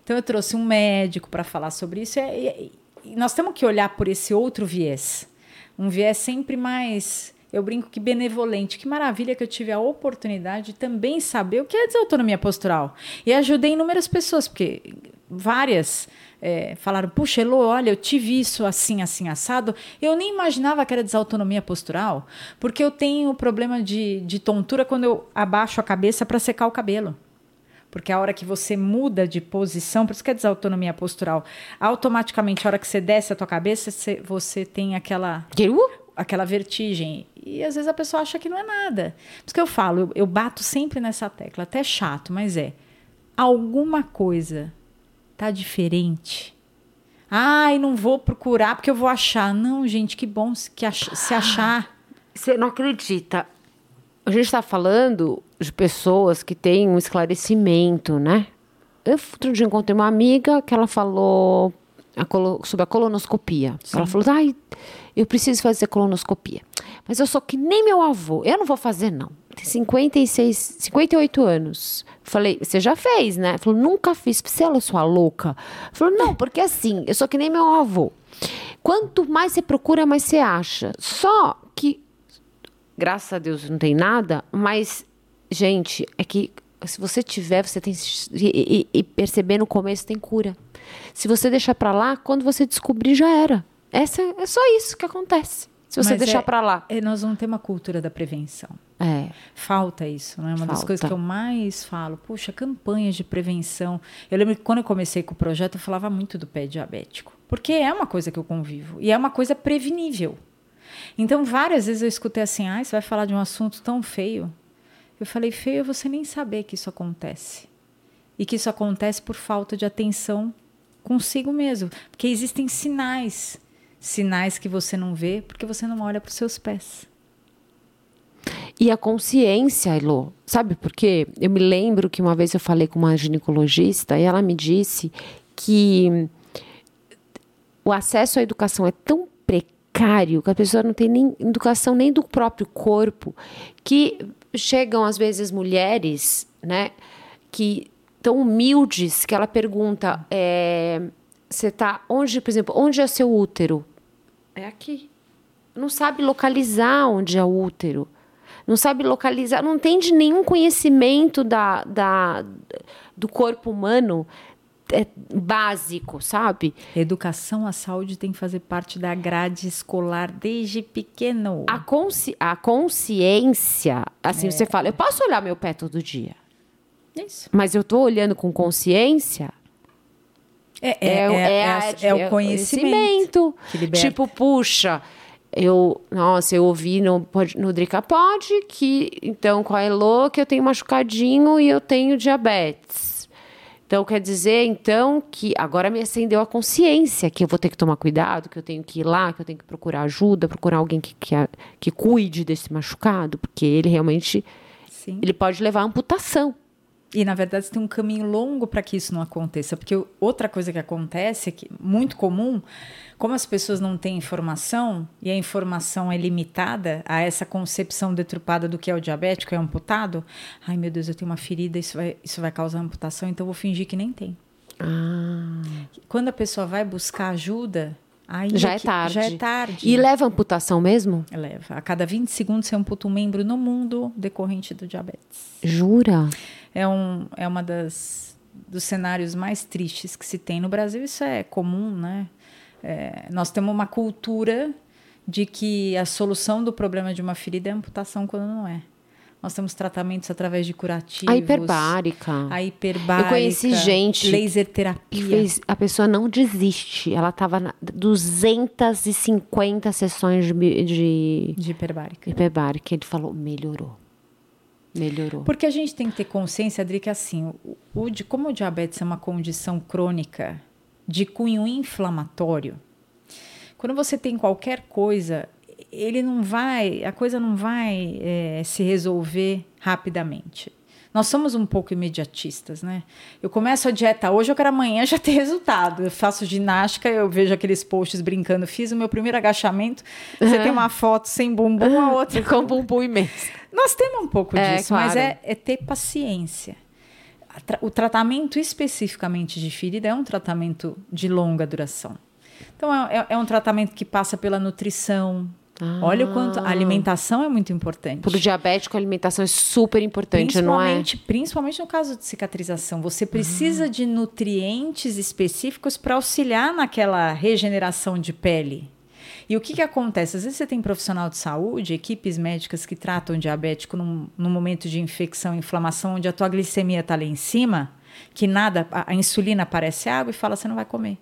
Speaker 2: Então, eu trouxe um médico para falar sobre isso. E, e nós temos que olhar por esse outro viés. Um viés sempre mais eu brinco que benevolente. Que maravilha que eu tive a oportunidade de também saber o que é desautonomia postural. E ajudei inúmeras pessoas, porque várias é, falaram: Puxa, Elo, olha, eu tive isso assim, assim, assado. Eu nem imaginava que era desautonomia postural, porque eu tenho problema de, de tontura quando eu abaixo a cabeça para secar o cabelo. Porque a hora que você muda de posição, por isso que é desautonomia postural, automaticamente, a hora que você desce a tua cabeça, você, você tem aquela. Aquela vertigem. E às vezes a pessoa acha que não é nada. Por isso que eu falo, eu, eu bato sempre nessa tecla, até chato, mas é. Alguma coisa tá diferente. Ai, não vou procurar porque eu vou achar. Não, gente, que bom que ach se achar.
Speaker 1: Você não acredita. A gente está falando de pessoas que têm um esclarecimento, né? Eu outro dia encontrei uma amiga que ela falou a sobre a colonoscopia. Sim. Ela falou, ai, eu preciso fazer colonoscopia. Mas eu sou que nem meu avô. Eu não vou fazer, não. Tem 56, 58 anos. Falei, você já fez, né? Falou, nunca fiz. Você é sua louca? Falou, não, porque assim, eu sou que nem meu avô. Quanto mais você procura, mais você acha. Só que graças a Deus não tem nada, mas, gente, é que se você tiver, você tem e, e, e perceber no começo tem cura. Se você deixar para lá, quando você descobrir já era. Essa é só isso que acontece. Se você Mas deixar é, para lá.
Speaker 2: É, nós vamos ter uma cultura da prevenção.
Speaker 1: É.
Speaker 2: Falta isso, não é? Uma Falta. das coisas que eu mais falo. Puxa, campanhas de prevenção. Eu lembro que quando eu comecei com o projeto, eu falava muito do pé diabético. Porque é uma coisa que eu convivo. E é uma coisa prevenível. Então, várias vezes eu escutei assim: ah, você vai falar de um assunto tão feio. Eu falei: feio é você nem saber que isso acontece. E que isso acontece por falta de atenção consigo mesmo. Porque existem sinais sinais que você não vê porque você não olha para os seus pés.
Speaker 1: E a consciência, Elô, sabe por quê? Eu me lembro que uma vez eu falei com uma ginecologista e ela me disse que o acesso à educação é tão precário que a pessoa não tem nem educação nem do próprio corpo, que chegam às vezes mulheres, né, que tão humildes que ela pergunta, é, você tá onde, por exemplo, onde é seu útero? É aqui. Não sabe localizar onde é o útero. Não sabe localizar, não tem de nenhum conhecimento da, da, do corpo humano é básico, sabe?
Speaker 2: Educação à saúde tem que fazer parte da grade escolar desde pequeno.
Speaker 1: A, consci a consciência, assim, é. você fala, eu posso olhar meu pé todo dia.
Speaker 2: Isso.
Speaker 1: Mas eu tô olhando com consciência,
Speaker 2: é, é, é, é, o conhecimento.
Speaker 1: Tipo, puxa, eu, nossa, eu ouvi no, no Drica Pod que, então, com a Elo, que eu tenho machucadinho e eu tenho diabetes. Então, quer dizer, então, que agora me acendeu a consciência que eu vou ter que tomar cuidado, que eu tenho que ir lá, que eu tenho que procurar ajuda, procurar alguém que, que, que cuide desse machucado, porque ele realmente, Sim. ele pode levar à amputação.
Speaker 2: E, na verdade, tem um caminho longo para que isso não aconteça. Porque outra coisa que acontece, é que muito comum, como as pessoas não têm informação e a informação é limitada a essa concepção deturpada do que é o diabético, é amputado, ai meu Deus, eu tenho uma ferida, isso vai, isso vai causar amputação, então eu vou fingir que nem tem.
Speaker 1: Ah.
Speaker 2: Quando a pessoa vai buscar ajuda, Aí
Speaker 1: já é, é tarde.
Speaker 2: Já é tarde.
Speaker 1: E leva amputação mesmo?
Speaker 2: Leva. A cada 20 segundos você amputa um membro no mundo decorrente do diabetes.
Speaker 1: Jura?
Speaker 2: É, um, é uma das dos cenários mais tristes que se tem no Brasil. Isso é comum, né? É, nós temos uma cultura de que a solução do problema de uma ferida é amputação quando não é. Nós temos tratamentos através de curativos.
Speaker 1: A hiperbárica.
Speaker 2: A hiperbárica.
Speaker 1: Eu conheci gente.
Speaker 2: Laser terapia.
Speaker 1: Fez, a pessoa não desiste. Ela estava na 250 sessões de, de,
Speaker 2: de hiperbárica.
Speaker 1: Hiperbárica. Ele falou, melhorou. Melhorou.
Speaker 2: Porque a gente tem que ter consciência, Adri, que assim, o, o, como o diabetes é uma condição crônica de cunho inflamatório, quando você tem qualquer coisa, ele não vai, a coisa não vai é, se resolver rapidamente. Nós somos um pouco imediatistas, né? Eu começo a dieta hoje, eu quero amanhã já ter resultado. Eu faço ginástica, eu vejo aqueles posts brincando, fiz o meu primeiro agachamento. Você tem uma foto sem bumbum, a outra
Speaker 1: com bumbum imenso.
Speaker 2: Nós temos um pouco é, disso, claro. mas é, é ter paciência. O tratamento especificamente de ferida é um tratamento de longa duração. Então, é, é, é um tratamento que passa pela nutrição, ah. Olha o quanto a alimentação é muito importante.
Speaker 1: Para o diabético, a alimentação é super importante, não é?
Speaker 2: Principalmente no caso de cicatrização. Você precisa ah. de nutrientes específicos para auxiliar naquela regeneração de pele. E o que, que acontece? Às vezes você tem profissional de saúde, equipes médicas que tratam diabético num, num momento de infecção, inflamação, onde a tua glicemia está lá em cima, que nada, a, a insulina parece água e fala, você não vai comer.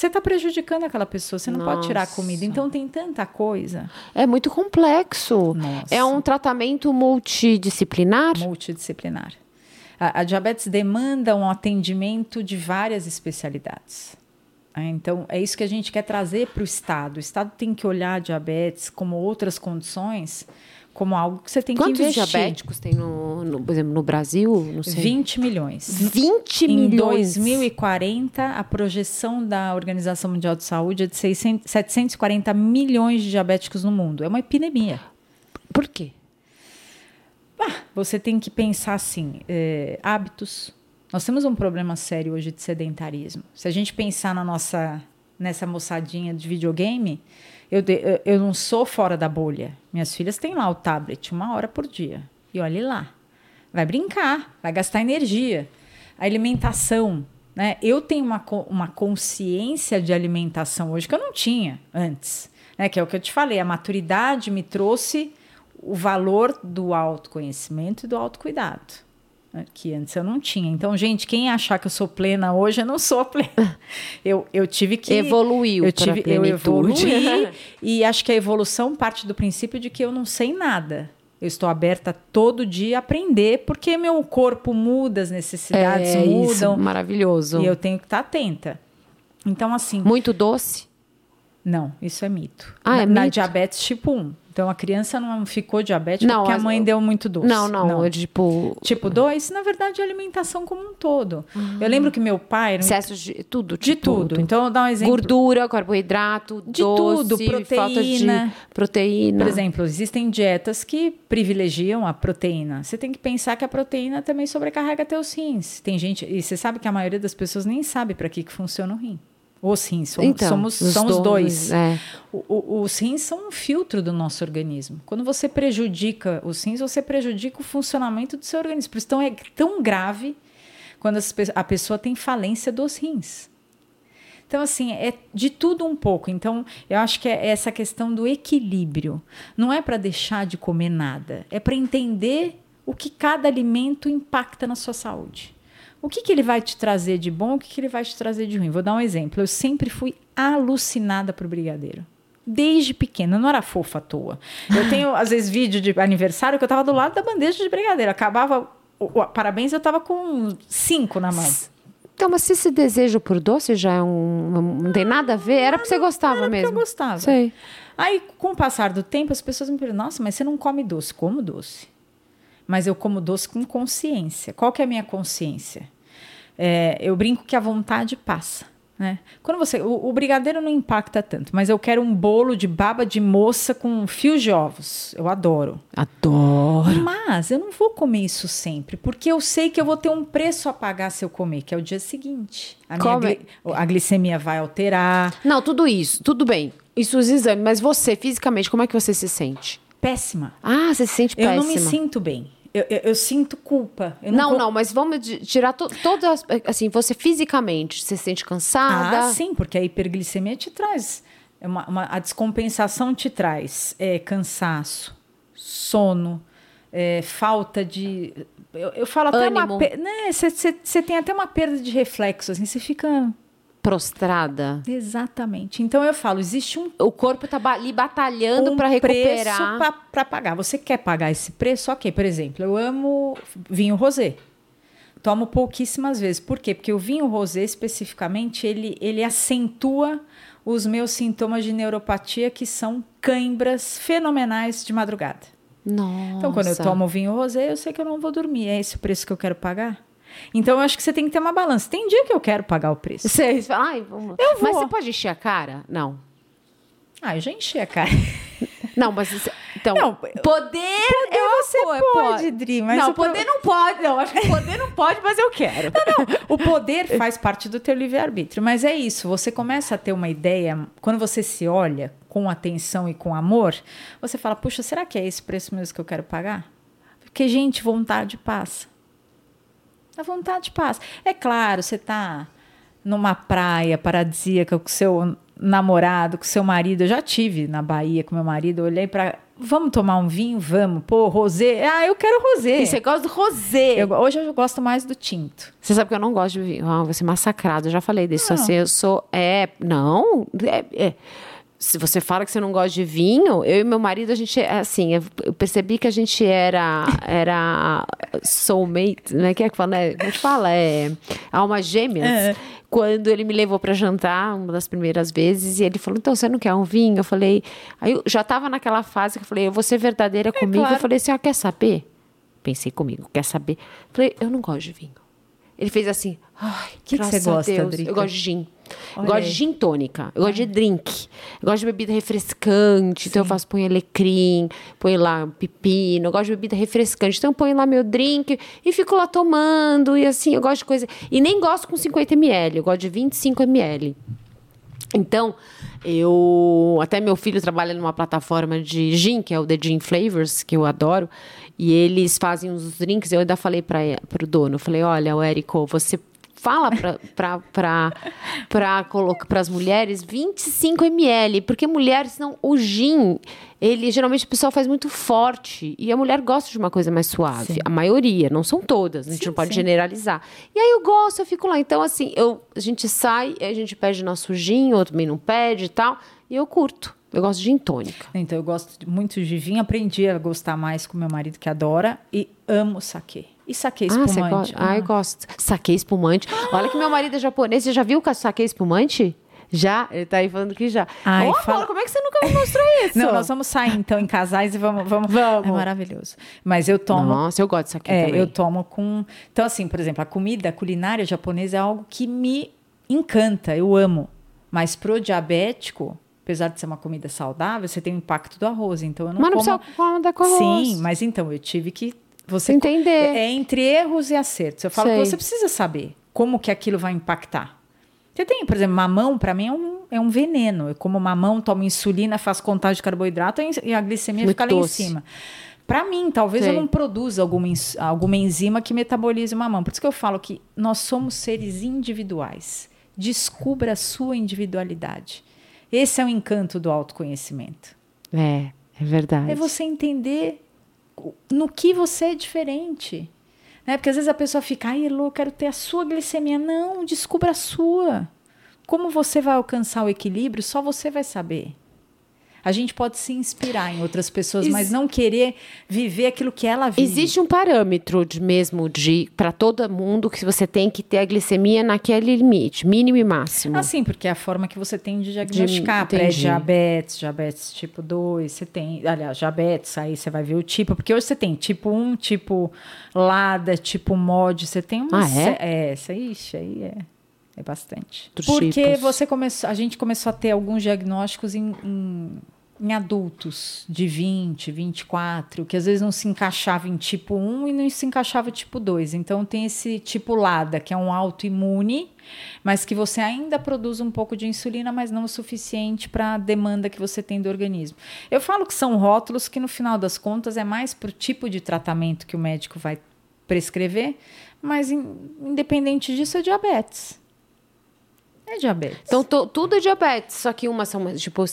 Speaker 2: Você está prejudicando aquela pessoa, você não Nossa. pode tirar a comida. Então tem tanta coisa.
Speaker 1: É muito complexo.
Speaker 2: Nossa.
Speaker 1: É um tratamento multidisciplinar?
Speaker 2: Multidisciplinar. A, a diabetes demanda um atendimento de várias especialidades. É, então, é isso que a gente quer trazer para o Estado. O Estado tem que olhar a diabetes como outras condições como algo que você tem
Speaker 1: Quantos
Speaker 2: que investir.
Speaker 1: Quantos diabéticos tem, no, no, por exemplo, no Brasil? Não sei.
Speaker 2: 20 milhões.
Speaker 1: 20
Speaker 2: em
Speaker 1: milhões?
Speaker 2: Em 2040, a projeção da Organização Mundial de Saúde é de 600, 740 milhões de diabéticos no mundo. É uma epidemia.
Speaker 1: Por quê?
Speaker 2: Ah, você tem que pensar assim, é, hábitos. Nós temos um problema sério hoje de sedentarismo. Se a gente pensar na nossa nessa moçadinha de videogame, eu, de, eu não sou fora da bolha. Minhas filhas têm lá o tablet uma hora por dia. E olhe lá. Vai brincar, vai gastar energia. A alimentação, né? Eu tenho uma, uma consciência de alimentação hoje que eu não tinha antes. Né? Que é o que eu te falei, a maturidade me trouxe o valor do autoconhecimento e do autocuidado. Que antes eu não tinha. Então, gente, quem achar que eu sou plena hoje, eu não sou plena. Eu, eu tive que.
Speaker 1: Evoluiu.
Speaker 2: Eu, tive, eu evoluí. e acho que a evolução parte do princípio de que eu não sei nada. Eu estou aberta todo dia a aprender, porque meu corpo muda, as necessidades é, mudam. Isso,
Speaker 1: maravilhoso.
Speaker 2: E eu tenho que estar atenta. Então, assim.
Speaker 1: Muito doce?
Speaker 2: Não, isso é mito.
Speaker 1: Ah,
Speaker 2: na,
Speaker 1: é mito?
Speaker 2: Na diabetes tipo 1. Então a criança não ficou diabética não, porque a mãe deu muito doce.
Speaker 1: Não, não, não. É tipo.
Speaker 2: Tipo 2, na verdade, é alimentação como um todo. Uhum. Eu lembro que meu pai.
Speaker 1: Excesso de tudo.
Speaker 2: De, de tudo. tudo. Então, vou dar um exemplo.
Speaker 1: Gordura, carboidrato, de doce, tudo, proteína. Falta de proteína.
Speaker 2: Por exemplo, existem dietas que privilegiam a proteína. Você tem que pensar que a proteína também sobrecarrega teus rins. Tem gente. E você sabe que a maioria das pessoas nem sabe para que, que funciona o rim. Os rins, somos, então, somos, são os dois.
Speaker 1: É.
Speaker 2: O, o, os rins são um filtro do nosso organismo. Quando você prejudica os rins, você prejudica o funcionamento do seu organismo. Por isso então, é tão grave quando a pessoa tem falência dos rins. Então, assim, é de tudo um pouco. Então, eu acho que é essa questão do equilíbrio. Não é para deixar de comer nada, é para entender o que cada alimento impacta na sua saúde. O que, que ele vai te trazer de bom, o que, que ele vai te trazer de ruim? Vou dar um exemplo. Eu sempre fui alucinada por brigadeiro. Desde pequena, não era fofa à toa. Eu tenho, às vezes, vídeo de aniversário que eu estava do lado da bandeja de brigadeiro. Acabava o, o parabéns, eu estava com cinco na mão.
Speaker 1: Então, mas se esse desejo por doce já é um. Não tem nada a ver? Era porque você gostava
Speaker 2: era
Speaker 1: mesmo?
Speaker 2: eu gostava.
Speaker 1: Sei.
Speaker 2: Aí, com o passar do tempo, as pessoas me perguntam: nossa, mas você não come doce? Como doce? Mas eu como doce com consciência. Qual que é a minha consciência? É, eu brinco que a vontade passa. Né? Quando você, o, o, brigadeiro não impacta tanto, mas eu quero um bolo de baba de moça com fios de ovos. Eu adoro.
Speaker 1: Adoro.
Speaker 2: Mas eu não vou comer isso sempre, porque eu sei que eu vou ter um preço a pagar se eu comer, que é o dia seguinte. A, gli, a glicemia vai alterar.
Speaker 1: Não, tudo isso, tudo bem. Isso os exames, mas você, fisicamente, como é que você se sente?
Speaker 2: Péssima.
Speaker 1: Ah, você se sente péssima.
Speaker 2: Eu não me sinto bem. Eu, eu, eu, sinto culpa. Eu
Speaker 1: não, não, não, mas vamos tirar to, todas. Assim, você fisicamente você se sente cansada?
Speaker 2: Ah, sim, porque a hiperglicemia te traz. Uma, uma, a descompensação te traz é, cansaço, sono, é, falta de. Eu, eu falo até
Speaker 1: Ânimo.
Speaker 2: uma. Você né, tem até uma perda de reflexo, assim, você fica
Speaker 1: prostrada.
Speaker 2: Exatamente. Então eu falo, existe um
Speaker 1: o corpo está ali batalhando um para recuperar
Speaker 2: para pagar. Você quer pagar esse preço? OK, por exemplo, eu amo vinho rosé. Tomo pouquíssimas vezes. Por quê? Porque o vinho rosé especificamente, ele ele acentua os meus sintomas de neuropatia que são cãibras fenomenais de madrugada.
Speaker 1: Nossa.
Speaker 2: Então quando eu tomo vinho rosé, eu sei que eu não vou dormir. É esse o preço que eu quero pagar? Então eu acho que você tem que ter uma balança. Tem dia que eu quero pagar o preço.
Speaker 1: Você fala, ai, vamos. Eu vou. Mas você pode encher a cara? Não.
Speaker 2: Ah, eu já enchi a cara.
Speaker 1: Não, mas então não, poder, poder
Speaker 2: eu você pode, pode, Dri, mas
Speaker 1: não, poder pro... não pode, não. Acho que poder não pode, mas eu quero.
Speaker 2: Não, não. O poder faz parte do teu livre arbítrio, mas é isso. Você começa a ter uma ideia quando você se olha com atenção e com amor. Você fala, puxa, será que é esse preço mesmo que eu quero pagar? Porque gente, vontade passa. A vontade passa. É claro, você está numa praia paradisíaca com seu namorado, com seu marido. Eu já tive na Bahia com meu marido. Eu olhei para. Vamos tomar um vinho? Vamos. Pô, rosé. Ah, eu quero rosé.
Speaker 1: E você gosta do rosé?
Speaker 2: Eu, hoje eu gosto mais do tinto.
Speaker 1: Você sabe que eu não gosto de vinho. Ah, vou ser massacrado. Eu já falei disso. Assim, eu sou. É. Não. É, é se você fala que você não gosta de vinho, eu e meu marido, a gente, é assim, eu percebi que a gente era, era soulmate, né? Que é que fala, né? Como fala? É alma gêmeas. É. Quando ele me levou para jantar, uma das primeiras vezes, e ele falou: Então, você não quer um vinho? Eu falei. Aí eu já estava naquela fase que eu falei: Eu vou ser verdadeira é, comigo. Claro. Eu falei assim: ah, quer saber? Pensei comigo, quer saber? Eu falei: Eu não gosto de vinho. Ele fez assim: Ai, que, que você gosta, Deus. Eu gosto de gin. Olha eu gosto aí. de gin tônica. Eu gosto de drink. Eu gosto de bebida refrescante. Sim. Então eu faço, põe alecrim, põe lá pepino. Eu gosto de bebida refrescante. Então eu ponho lá meu drink e fico lá tomando. E assim, eu gosto de coisa. E nem gosto com 50 ml. Eu gosto de 25 ml. Então, eu. Até meu filho trabalha numa plataforma de gin, que é o The Gin Flavors, que eu adoro. E eles fazem os drinks. Eu ainda falei para o dono: eu falei, olha, o Érico, você fala para colocar para as mulheres 25 ml, porque mulheres não o gin, ele geralmente o pessoal faz muito forte e a mulher gosta de uma coisa mais suave, sim. a maioria, não são todas, a gente sim, não pode sim. generalizar. E aí eu gosto, eu fico lá. Então assim, eu a gente sai, a gente pede nosso gin, outro também não pede e tal, e eu curto. Eu gosto de gin tônica.
Speaker 2: Então, eu gosto muito de vinho. Aprendi a gostar mais com meu marido, que adora. E amo saquê. E saquê ah, espumante.
Speaker 1: Ah, ah, eu gosto. Saquê espumante. Olha que meu marido é japonês. Você já viu o saquê espumante? Já? Ele tá aí falando que já.
Speaker 2: Ai, oh, fala...
Speaker 1: como é que você nunca me mostrou isso?
Speaker 2: Não, nós vamos sair então em casais e vamos. Vamos. vamos. É maravilhoso. Mas eu tomo.
Speaker 1: Nossa, eu gosto disso aqui é, também.
Speaker 2: Eu tomo com. Então, assim, por exemplo, a comida a culinária japonesa é algo que me encanta, eu amo. Mas pro diabético, apesar de ser uma comida saudável, você tem o impacto do arroz. Então eu não
Speaker 1: Mas não
Speaker 2: como...
Speaker 1: precisa comer com arroz.
Speaker 2: Sim, mas então eu tive que você
Speaker 1: entender.
Speaker 2: É entre erros e acertos. Eu falo Sei. que você precisa saber como que aquilo vai impactar. Você tem, por exemplo, mamão, para mim é um, é um veneno. Eu como mamão, tomo insulina, faço contagem de carboidrato e a glicemia Muito fica lá doce. em cima. Para mim, talvez Sei. eu não produza alguma, alguma enzima que metabolize o mamão. Por isso que eu falo que nós somos seres individuais. Descubra a sua individualidade. Esse é o encanto do autoconhecimento.
Speaker 1: É, é verdade.
Speaker 2: É você entender no que você é diferente. Né? Porque às vezes a pessoa fica, ai, Elô, eu quero ter a sua glicemia. Não, descubra a sua. Como você vai alcançar o equilíbrio, só você vai saber. A gente pode se inspirar em outras pessoas, Ex mas não querer viver aquilo que ela vive.
Speaker 1: Existe um parâmetro de mesmo de para todo mundo que você tem que ter a glicemia naquele limite, mínimo e máximo.
Speaker 2: Ah, sim, porque é a forma que você tem de diagnosticar pré-diabetes, diabetes tipo 2, você tem, aliás, diabetes, aí você vai ver o tipo, porque hoje você tem tipo 1, tipo LADA, tipo MOD, você tem uma
Speaker 1: ah, é?
Speaker 2: é, essa, ixi, aí é é bastante. Dos Porque tipos. você começou, a gente começou a ter alguns diagnósticos em, em, em, adultos de 20, 24, que às vezes não se encaixava em tipo 1 e não se encaixava em tipo 2. Então tem esse tipo LADA, que é um autoimune, mas que você ainda produz um pouco de insulina, mas não o suficiente para a demanda que você tem do organismo. Eu falo que são rótulos que no final das contas é mais para o tipo de tratamento que o médico vai prescrever, mas in, independente disso é diabetes. É diabetes.
Speaker 1: Então, tudo é diabetes, só que umas são, tipo,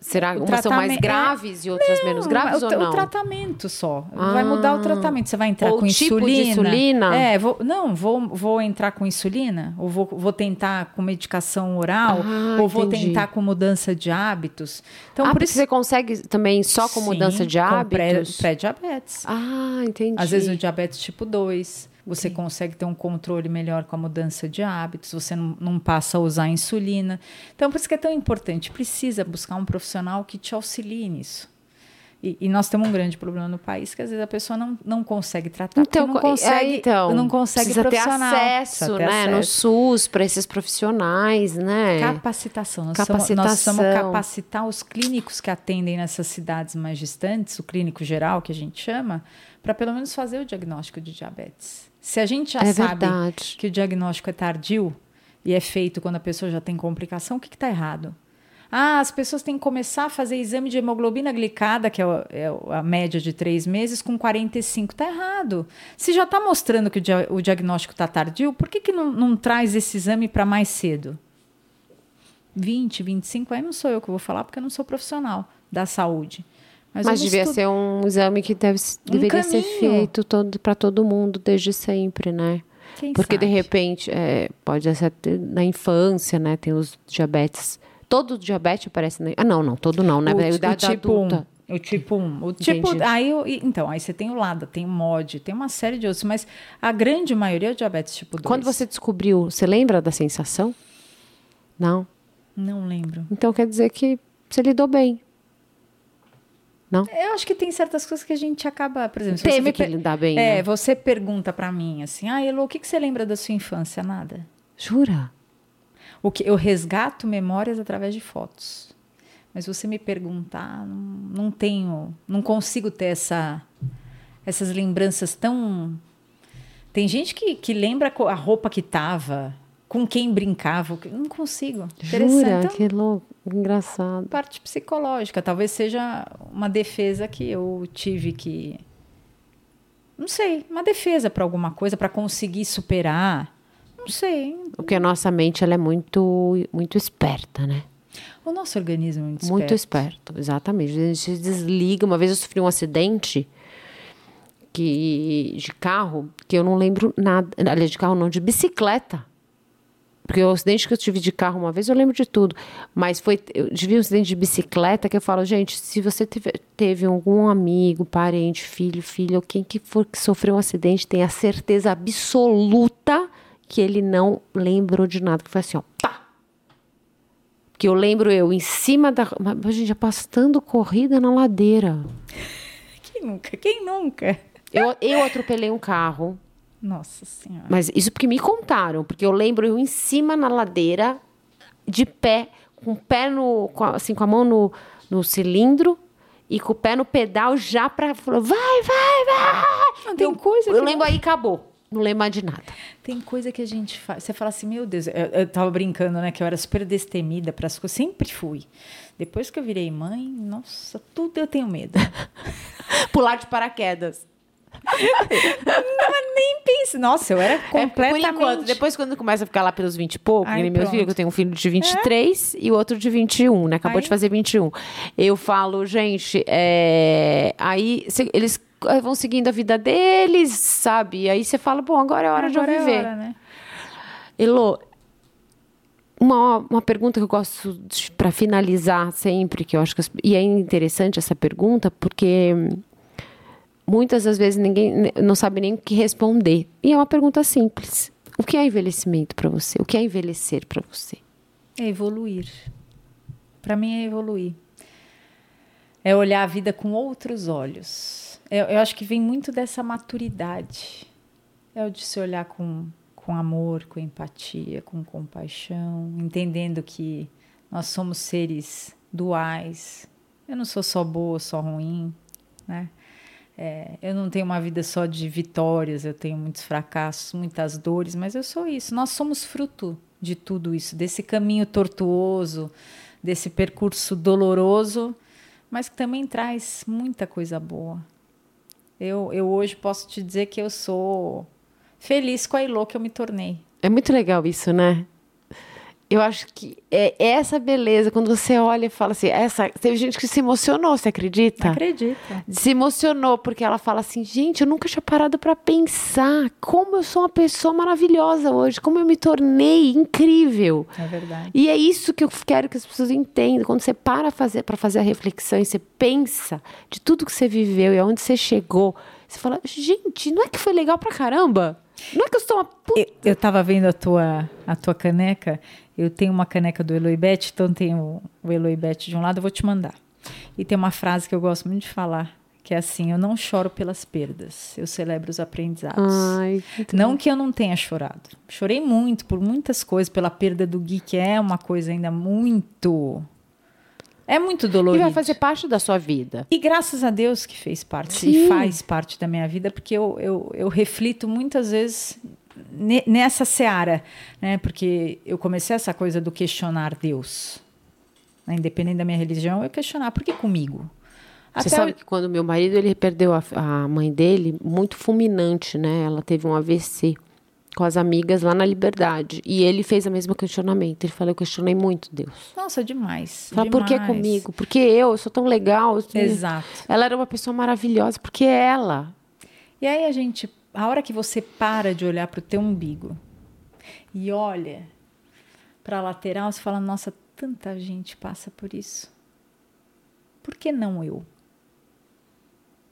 Speaker 1: será o umas são mais é graves é... e outras não, menos graves
Speaker 2: o,
Speaker 1: ou não?
Speaker 2: O tratamento só. Ah. Vai mudar o tratamento. Você vai entrar com
Speaker 1: tipo
Speaker 2: insulina.
Speaker 1: Insulina?
Speaker 2: É, vou, não, vou, vou entrar com insulina, ou vou, vou tentar com medicação oral, ah, ou vou tentar com mudança de hábitos.
Speaker 1: Então, ah, por isso você consegue também só com Sim, mudança de hábitos?
Speaker 2: pré-diabetes.
Speaker 1: Pré ah, entendi.
Speaker 2: Às vezes o diabetes tipo 2 você Sim. consegue ter um controle melhor com a mudança de hábitos, você não, não, passa a usar insulina. Então, por isso que é tão importante, precisa buscar um profissional que te auxilie nisso. E, e, nós temos um grande problema no país que às vezes a pessoa não, não consegue tratar,
Speaker 1: então,
Speaker 2: não consegue,
Speaker 1: é, então,
Speaker 2: não consegue
Speaker 1: precisa ter acesso, ter né, acesso. no SUS para esses profissionais, né?
Speaker 2: Capacitação. Nós Capacitação. nós precisamos capacitar os clínicos que atendem nessas cidades mais distantes, o clínico geral que a gente chama, para pelo menos fazer o diagnóstico de diabetes. Se a gente já é sabe verdade. que o diagnóstico é tardio e é feito quando a pessoa já tem complicação, o que está errado? Ah, as pessoas têm que começar a fazer exame de hemoglobina glicada, que é, é a média de três meses, com 45. Está errado. Se já está mostrando que o, dia, o diagnóstico está tardio, por que, que não, não traz esse exame para mais cedo? 20, 25, aí não sou eu que vou falar, porque eu não sou profissional da saúde.
Speaker 1: Mas, Mas devia ser um exame que deve, um deveria caminho. ser feito todo, para todo mundo desde sempre, né? Quem Porque sabe? de repente, é, pode ser na infância, né? Tem os diabetes. Todo diabetes aparece na... Ah, não, não, todo não, né?
Speaker 2: O, o tipo adulta. 1. O tipo 1. O tipo, aí, então, aí você tem o LADA, tem o MOD, tem uma série de outros, mas a grande maioria é o diabetes tipo 2.
Speaker 1: Quando você descobriu, você lembra da sensação? Não?
Speaker 2: Não lembro.
Speaker 1: Então quer dizer que você lidou bem. Não?
Speaker 2: Eu acho que tem certas coisas que a gente acaba, por exemplo,
Speaker 1: Teve que lidar bem,
Speaker 2: É,
Speaker 1: né?
Speaker 2: você pergunta para mim assim: "Ah, Elo, o que que você lembra da sua infância?" Nada.
Speaker 1: Jura?
Speaker 2: O que eu resgato memórias através de fotos. Mas você me perguntar, não, não tenho, não consigo ter essa essas lembranças tão Tem gente que, que lembra a roupa que tava, com quem brincava. Não consigo.
Speaker 1: Jura? Então, que louco. Engraçado.
Speaker 2: Parte psicológica. Talvez seja uma defesa que eu tive que. Não sei, uma defesa para alguma coisa, para conseguir superar. Não sei.
Speaker 1: Porque a nossa mente ela é muito, muito esperta, né?
Speaker 2: O nosso organismo é muito
Speaker 1: esperto. Muito esperto, exatamente. A gente desliga. Uma vez eu sofri um acidente que, de carro, que eu não lembro nada. Aliás, de carro não, de bicicleta. Porque o acidente que eu tive de carro uma vez, eu lembro de tudo. Mas foi. Eu tive um acidente de bicicleta que eu falo, gente, se você teve, teve algum amigo, parente, filho, filho, ou quem que for que sofreu um acidente, tenha certeza absoluta que ele não lembrou de nada. Que foi assim, ó, pá! Que eu lembro eu em cima da. Mas, gente, já passando corrida na ladeira.
Speaker 2: Quem nunca? Quem nunca?
Speaker 1: Eu, eu atropelei um carro.
Speaker 2: Nossa Senhora.
Speaker 1: Mas isso porque me contaram, porque eu lembro eu em cima na ladeira, de pé, com o pé no. Com a, assim, com a mão no, no cilindro e com o pé no pedal já pra. Vai, vai, vai!
Speaker 2: Não, tem coisa
Speaker 1: Eu lembro aí, acabou. Não lembro mais de nada.
Speaker 2: Tem coisa que a gente faz. Você fala assim, meu Deus, eu, eu tava brincando, né? Que eu era super destemida para as coisas. Sempre fui. Depois que eu virei mãe, nossa, tudo eu tenho medo.
Speaker 1: Pular de paraquedas.
Speaker 2: Não, nem pense. Nossa, eu era completamente... É, por enquanto,
Speaker 1: depois quando começa a ficar lá pelos 20 e pouco, Ai, meus filhos, eu tenho um filho de 23 é? e o outro de 21, né? Acabou Ai. de fazer 21. Eu falo, gente, é... aí cê, eles vão seguindo a vida deles, sabe? E aí você fala, bom, agora é hora agora de eu viver. É hora, né? Elô, uma, uma pergunta que eu gosto para finalizar sempre, que eu acho que. E é interessante essa pergunta, porque muitas das vezes ninguém não sabe nem o que responder. E é uma pergunta simples. O que é envelhecimento para você? O que é envelhecer para você?
Speaker 2: É evoluir. Para mim é evoluir. É olhar a vida com outros olhos. Eu, eu, acho que vem muito dessa maturidade. É o de se olhar com, com amor, com empatia, com compaixão, entendendo que nós somos seres duais. Eu não sou só boa, só ruim, né? É, eu não tenho uma vida só de vitórias, eu tenho muitos fracassos, muitas dores, mas eu sou isso. Nós somos fruto de tudo isso, desse caminho tortuoso, desse percurso doloroso, mas que também traz muita coisa boa. Eu, eu hoje posso te dizer que eu sou feliz com a Ilô que eu me tornei.
Speaker 1: É muito legal isso, né? Eu acho que é essa beleza, quando você olha e fala assim, essa, teve gente que se emocionou, você acredita?
Speaker 2: Acredita.
Speaker 1: Se emocionou porque ela fala assim, gente, eu nunca tinha parado para pensar como eu sou uma pessoa maravilhosa hoje, como eu me tornei incrível.
Speaker 2: É verdade.
Speaker 1: E é isso que eu quero que as pessoas entendam, quando você para fazer para fazer a reflexão e você pensa de tudo que você viveu e aonde você chegou, você fala, gente, não é que foi legal pra caramba? Não é que eu sou uma puta.
Speaker 2: Eu, eu tava vendo a tua, a tua caneca eu tenho uma caneca do Eloibet, então tenho o Eloibet de um lado, eu vou te mandar. E tem uma frase que eu gosto muito de falar, que é assim: Eu não choro pelas perdas, eu celebro os aprendizados. Ai, que não que eu não tenha chorado. Chorei muito por muitas coisas, pela perda do Gui, que é uma coisa ainda muito. É muito dolorido.
Speaker 1: E vai fazer parte da sua vida.
Speaker 2: E graças a Deus que fez parte, Sim. e faz parte da minha vida, porque eu, eu, eu reflito muitas vezes nessa seara, né? Porque eu comecei essa coisa do questionar Deus. Né? Independente da minha religião, eu questionar por que comigo.
Speaker 1: Você sabe que quando meu marido ele perdeu a, a, mãe dele, muito fulminante, né? Ela teve um AVC com as amigas lá na Liberdade. E ele fez o mesmo questionamento. Ele falou: Eu questionei muito Deus.
Speaker 2: Nossa, demais.
Speaker 1: Fala, por que comigo? Porque eu, eu sou tão legal.
Speaker 2: Exato.
Speaker 1: Ela era uma pessoa maravilhosa, porque é ela.
Speaker 2: E aí a gente a hora que você para de olhar para o teu umbigo e olha para a lateral, você fala: nossa, tanta gente passa por isso. Por que não eu?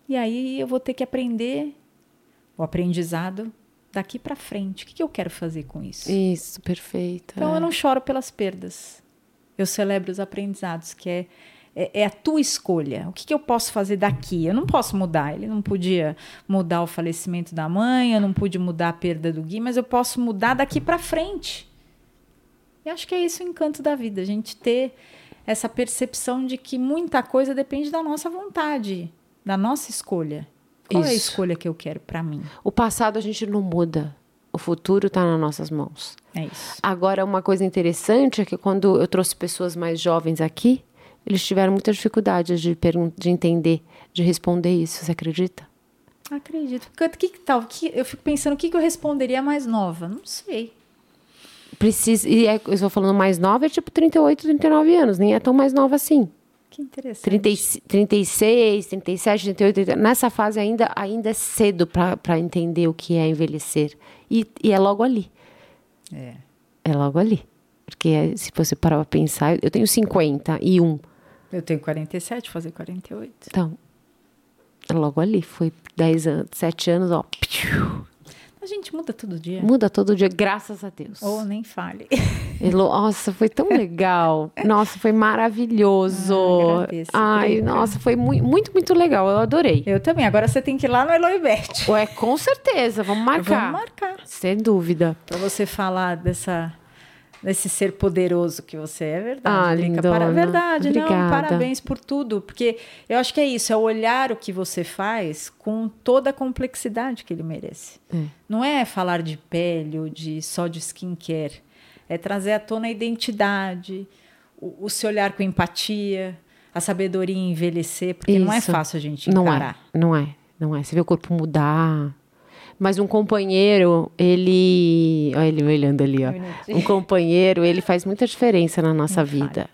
Speaker 2: E aí eu vou ter que aprender o aprendizado daqui para frente. O que, que eu quero fazer com isso?
Speaker 1: Isso, perfeito.
Speaker 2: Então é. eu não choro pelas perdas. Eu celebro os aprendizados, que é é, é, a tua escolha. O que, que, eu posso fazer daqui? Eu não posso mudar. Ele não podia mudar o falecimento da mãe, eu não pude mudar a perda do Gui, mas eu posso mudar daqui para frente. E acho que é isso o encanto da vida, a gente ter essa percepção de que muita coisa depende da nossa vontade, da nossa escolha. Qual isso. é a escolha que eu quero para mim?
Speaker 1: O passado a gente não muda. O futuro está nas nossas mãos.
Speaker 2: É isso.
Speaker 1: Agora, uma coisa interessante é que quando eu trouxe pessoas mais jovens aqui, eles tiveram muita dificuldade de, de entender, de responder isso. Você acredita?
Speaker 2: Acredito. Que, que tal? Que, eu fico pensando o que, que eu responderia mais nova. Não sei.
Speaker 1: Precisa, e é, eu estou falando mais nova, é tipo 38, 39 anos, nem é tão mais nova assim.
Speaker 2: Que interessante.
Speaker 1: 30, 36, 37, 38, 38. Nessa fase ainda, ainda é cedo para entender o que é envelhecer. E, e é logo ali.
Speaker 2: É.
Speaker 1: É logo ali. Porque é, se você parar para pensar, eu tenho 51.
Speaker 2: Eu tenho 47, fazer 48.
Speaker 1: Então, é logo ali. Foi 10 anos, 7 anos, ó.
Speaker 2: A gente muda todo dia.
Speaker 1: Muda todo dia, graças a Deus.
Speaker 2: Ou oh, nem fale.
Speaker 1: Nossa, foi tão legal. Nossa, foi maravilhoso. Ah, agradeço, Ai, nossa, foi muito, muito, muito legal. Eu adorei.
Speaker 2: Eu também. Agora você tem que ir lá no Eloibert.
Speaker 1: Ué, com certeza. Vamos marcar.
Speaker 2: Vamos marcar.
Speaker 1: Sem dúvida.
Speaker 2: Para você falar dessa desse ser poderoso que você é, verdade.
Speaker 1: Ah, Drica. Para,
Speaker 2: verdade,
Speaker 1: Obrigada.
Speaker 2: não, parabéns por tudo, porque eu acho que é isso, é olhar o que você faz com toda a complexidade que ele merece.
Speaker 1: É.
Speaker 2: Não é falar de pele ou de só de skincare, é trazer à tona a identidade, o, o se olhar com empatia, a sabedoria em envelhecer, porque isso. não é fácil a gente encarar.
Speaker 1: Não é, não é, não é. Você vê o corpo mudar, mas um companheiro, ele. Olha ele olhando ali, ó. Um companheiro, ele faz muita diferença na nossa Não vida.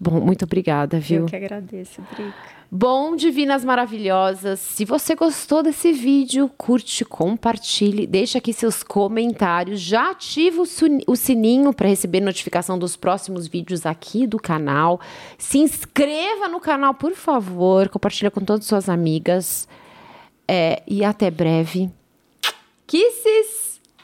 Speaker 1: Bom, muito obrigada, viu?
Speaker 2: Eu que agradeço, Drica.
Speaker 1: Bom, divinas maravilhosas. Se você gostou desse vídeo, curte, compartilhe, deixa aqui seus comentários, já ativa o sininho para receber notificação dos próximos vídeos aqui do canal. Se inscreva no canal, por favor, compartilha com todas as suas amigas. É, e até breve. Kisses!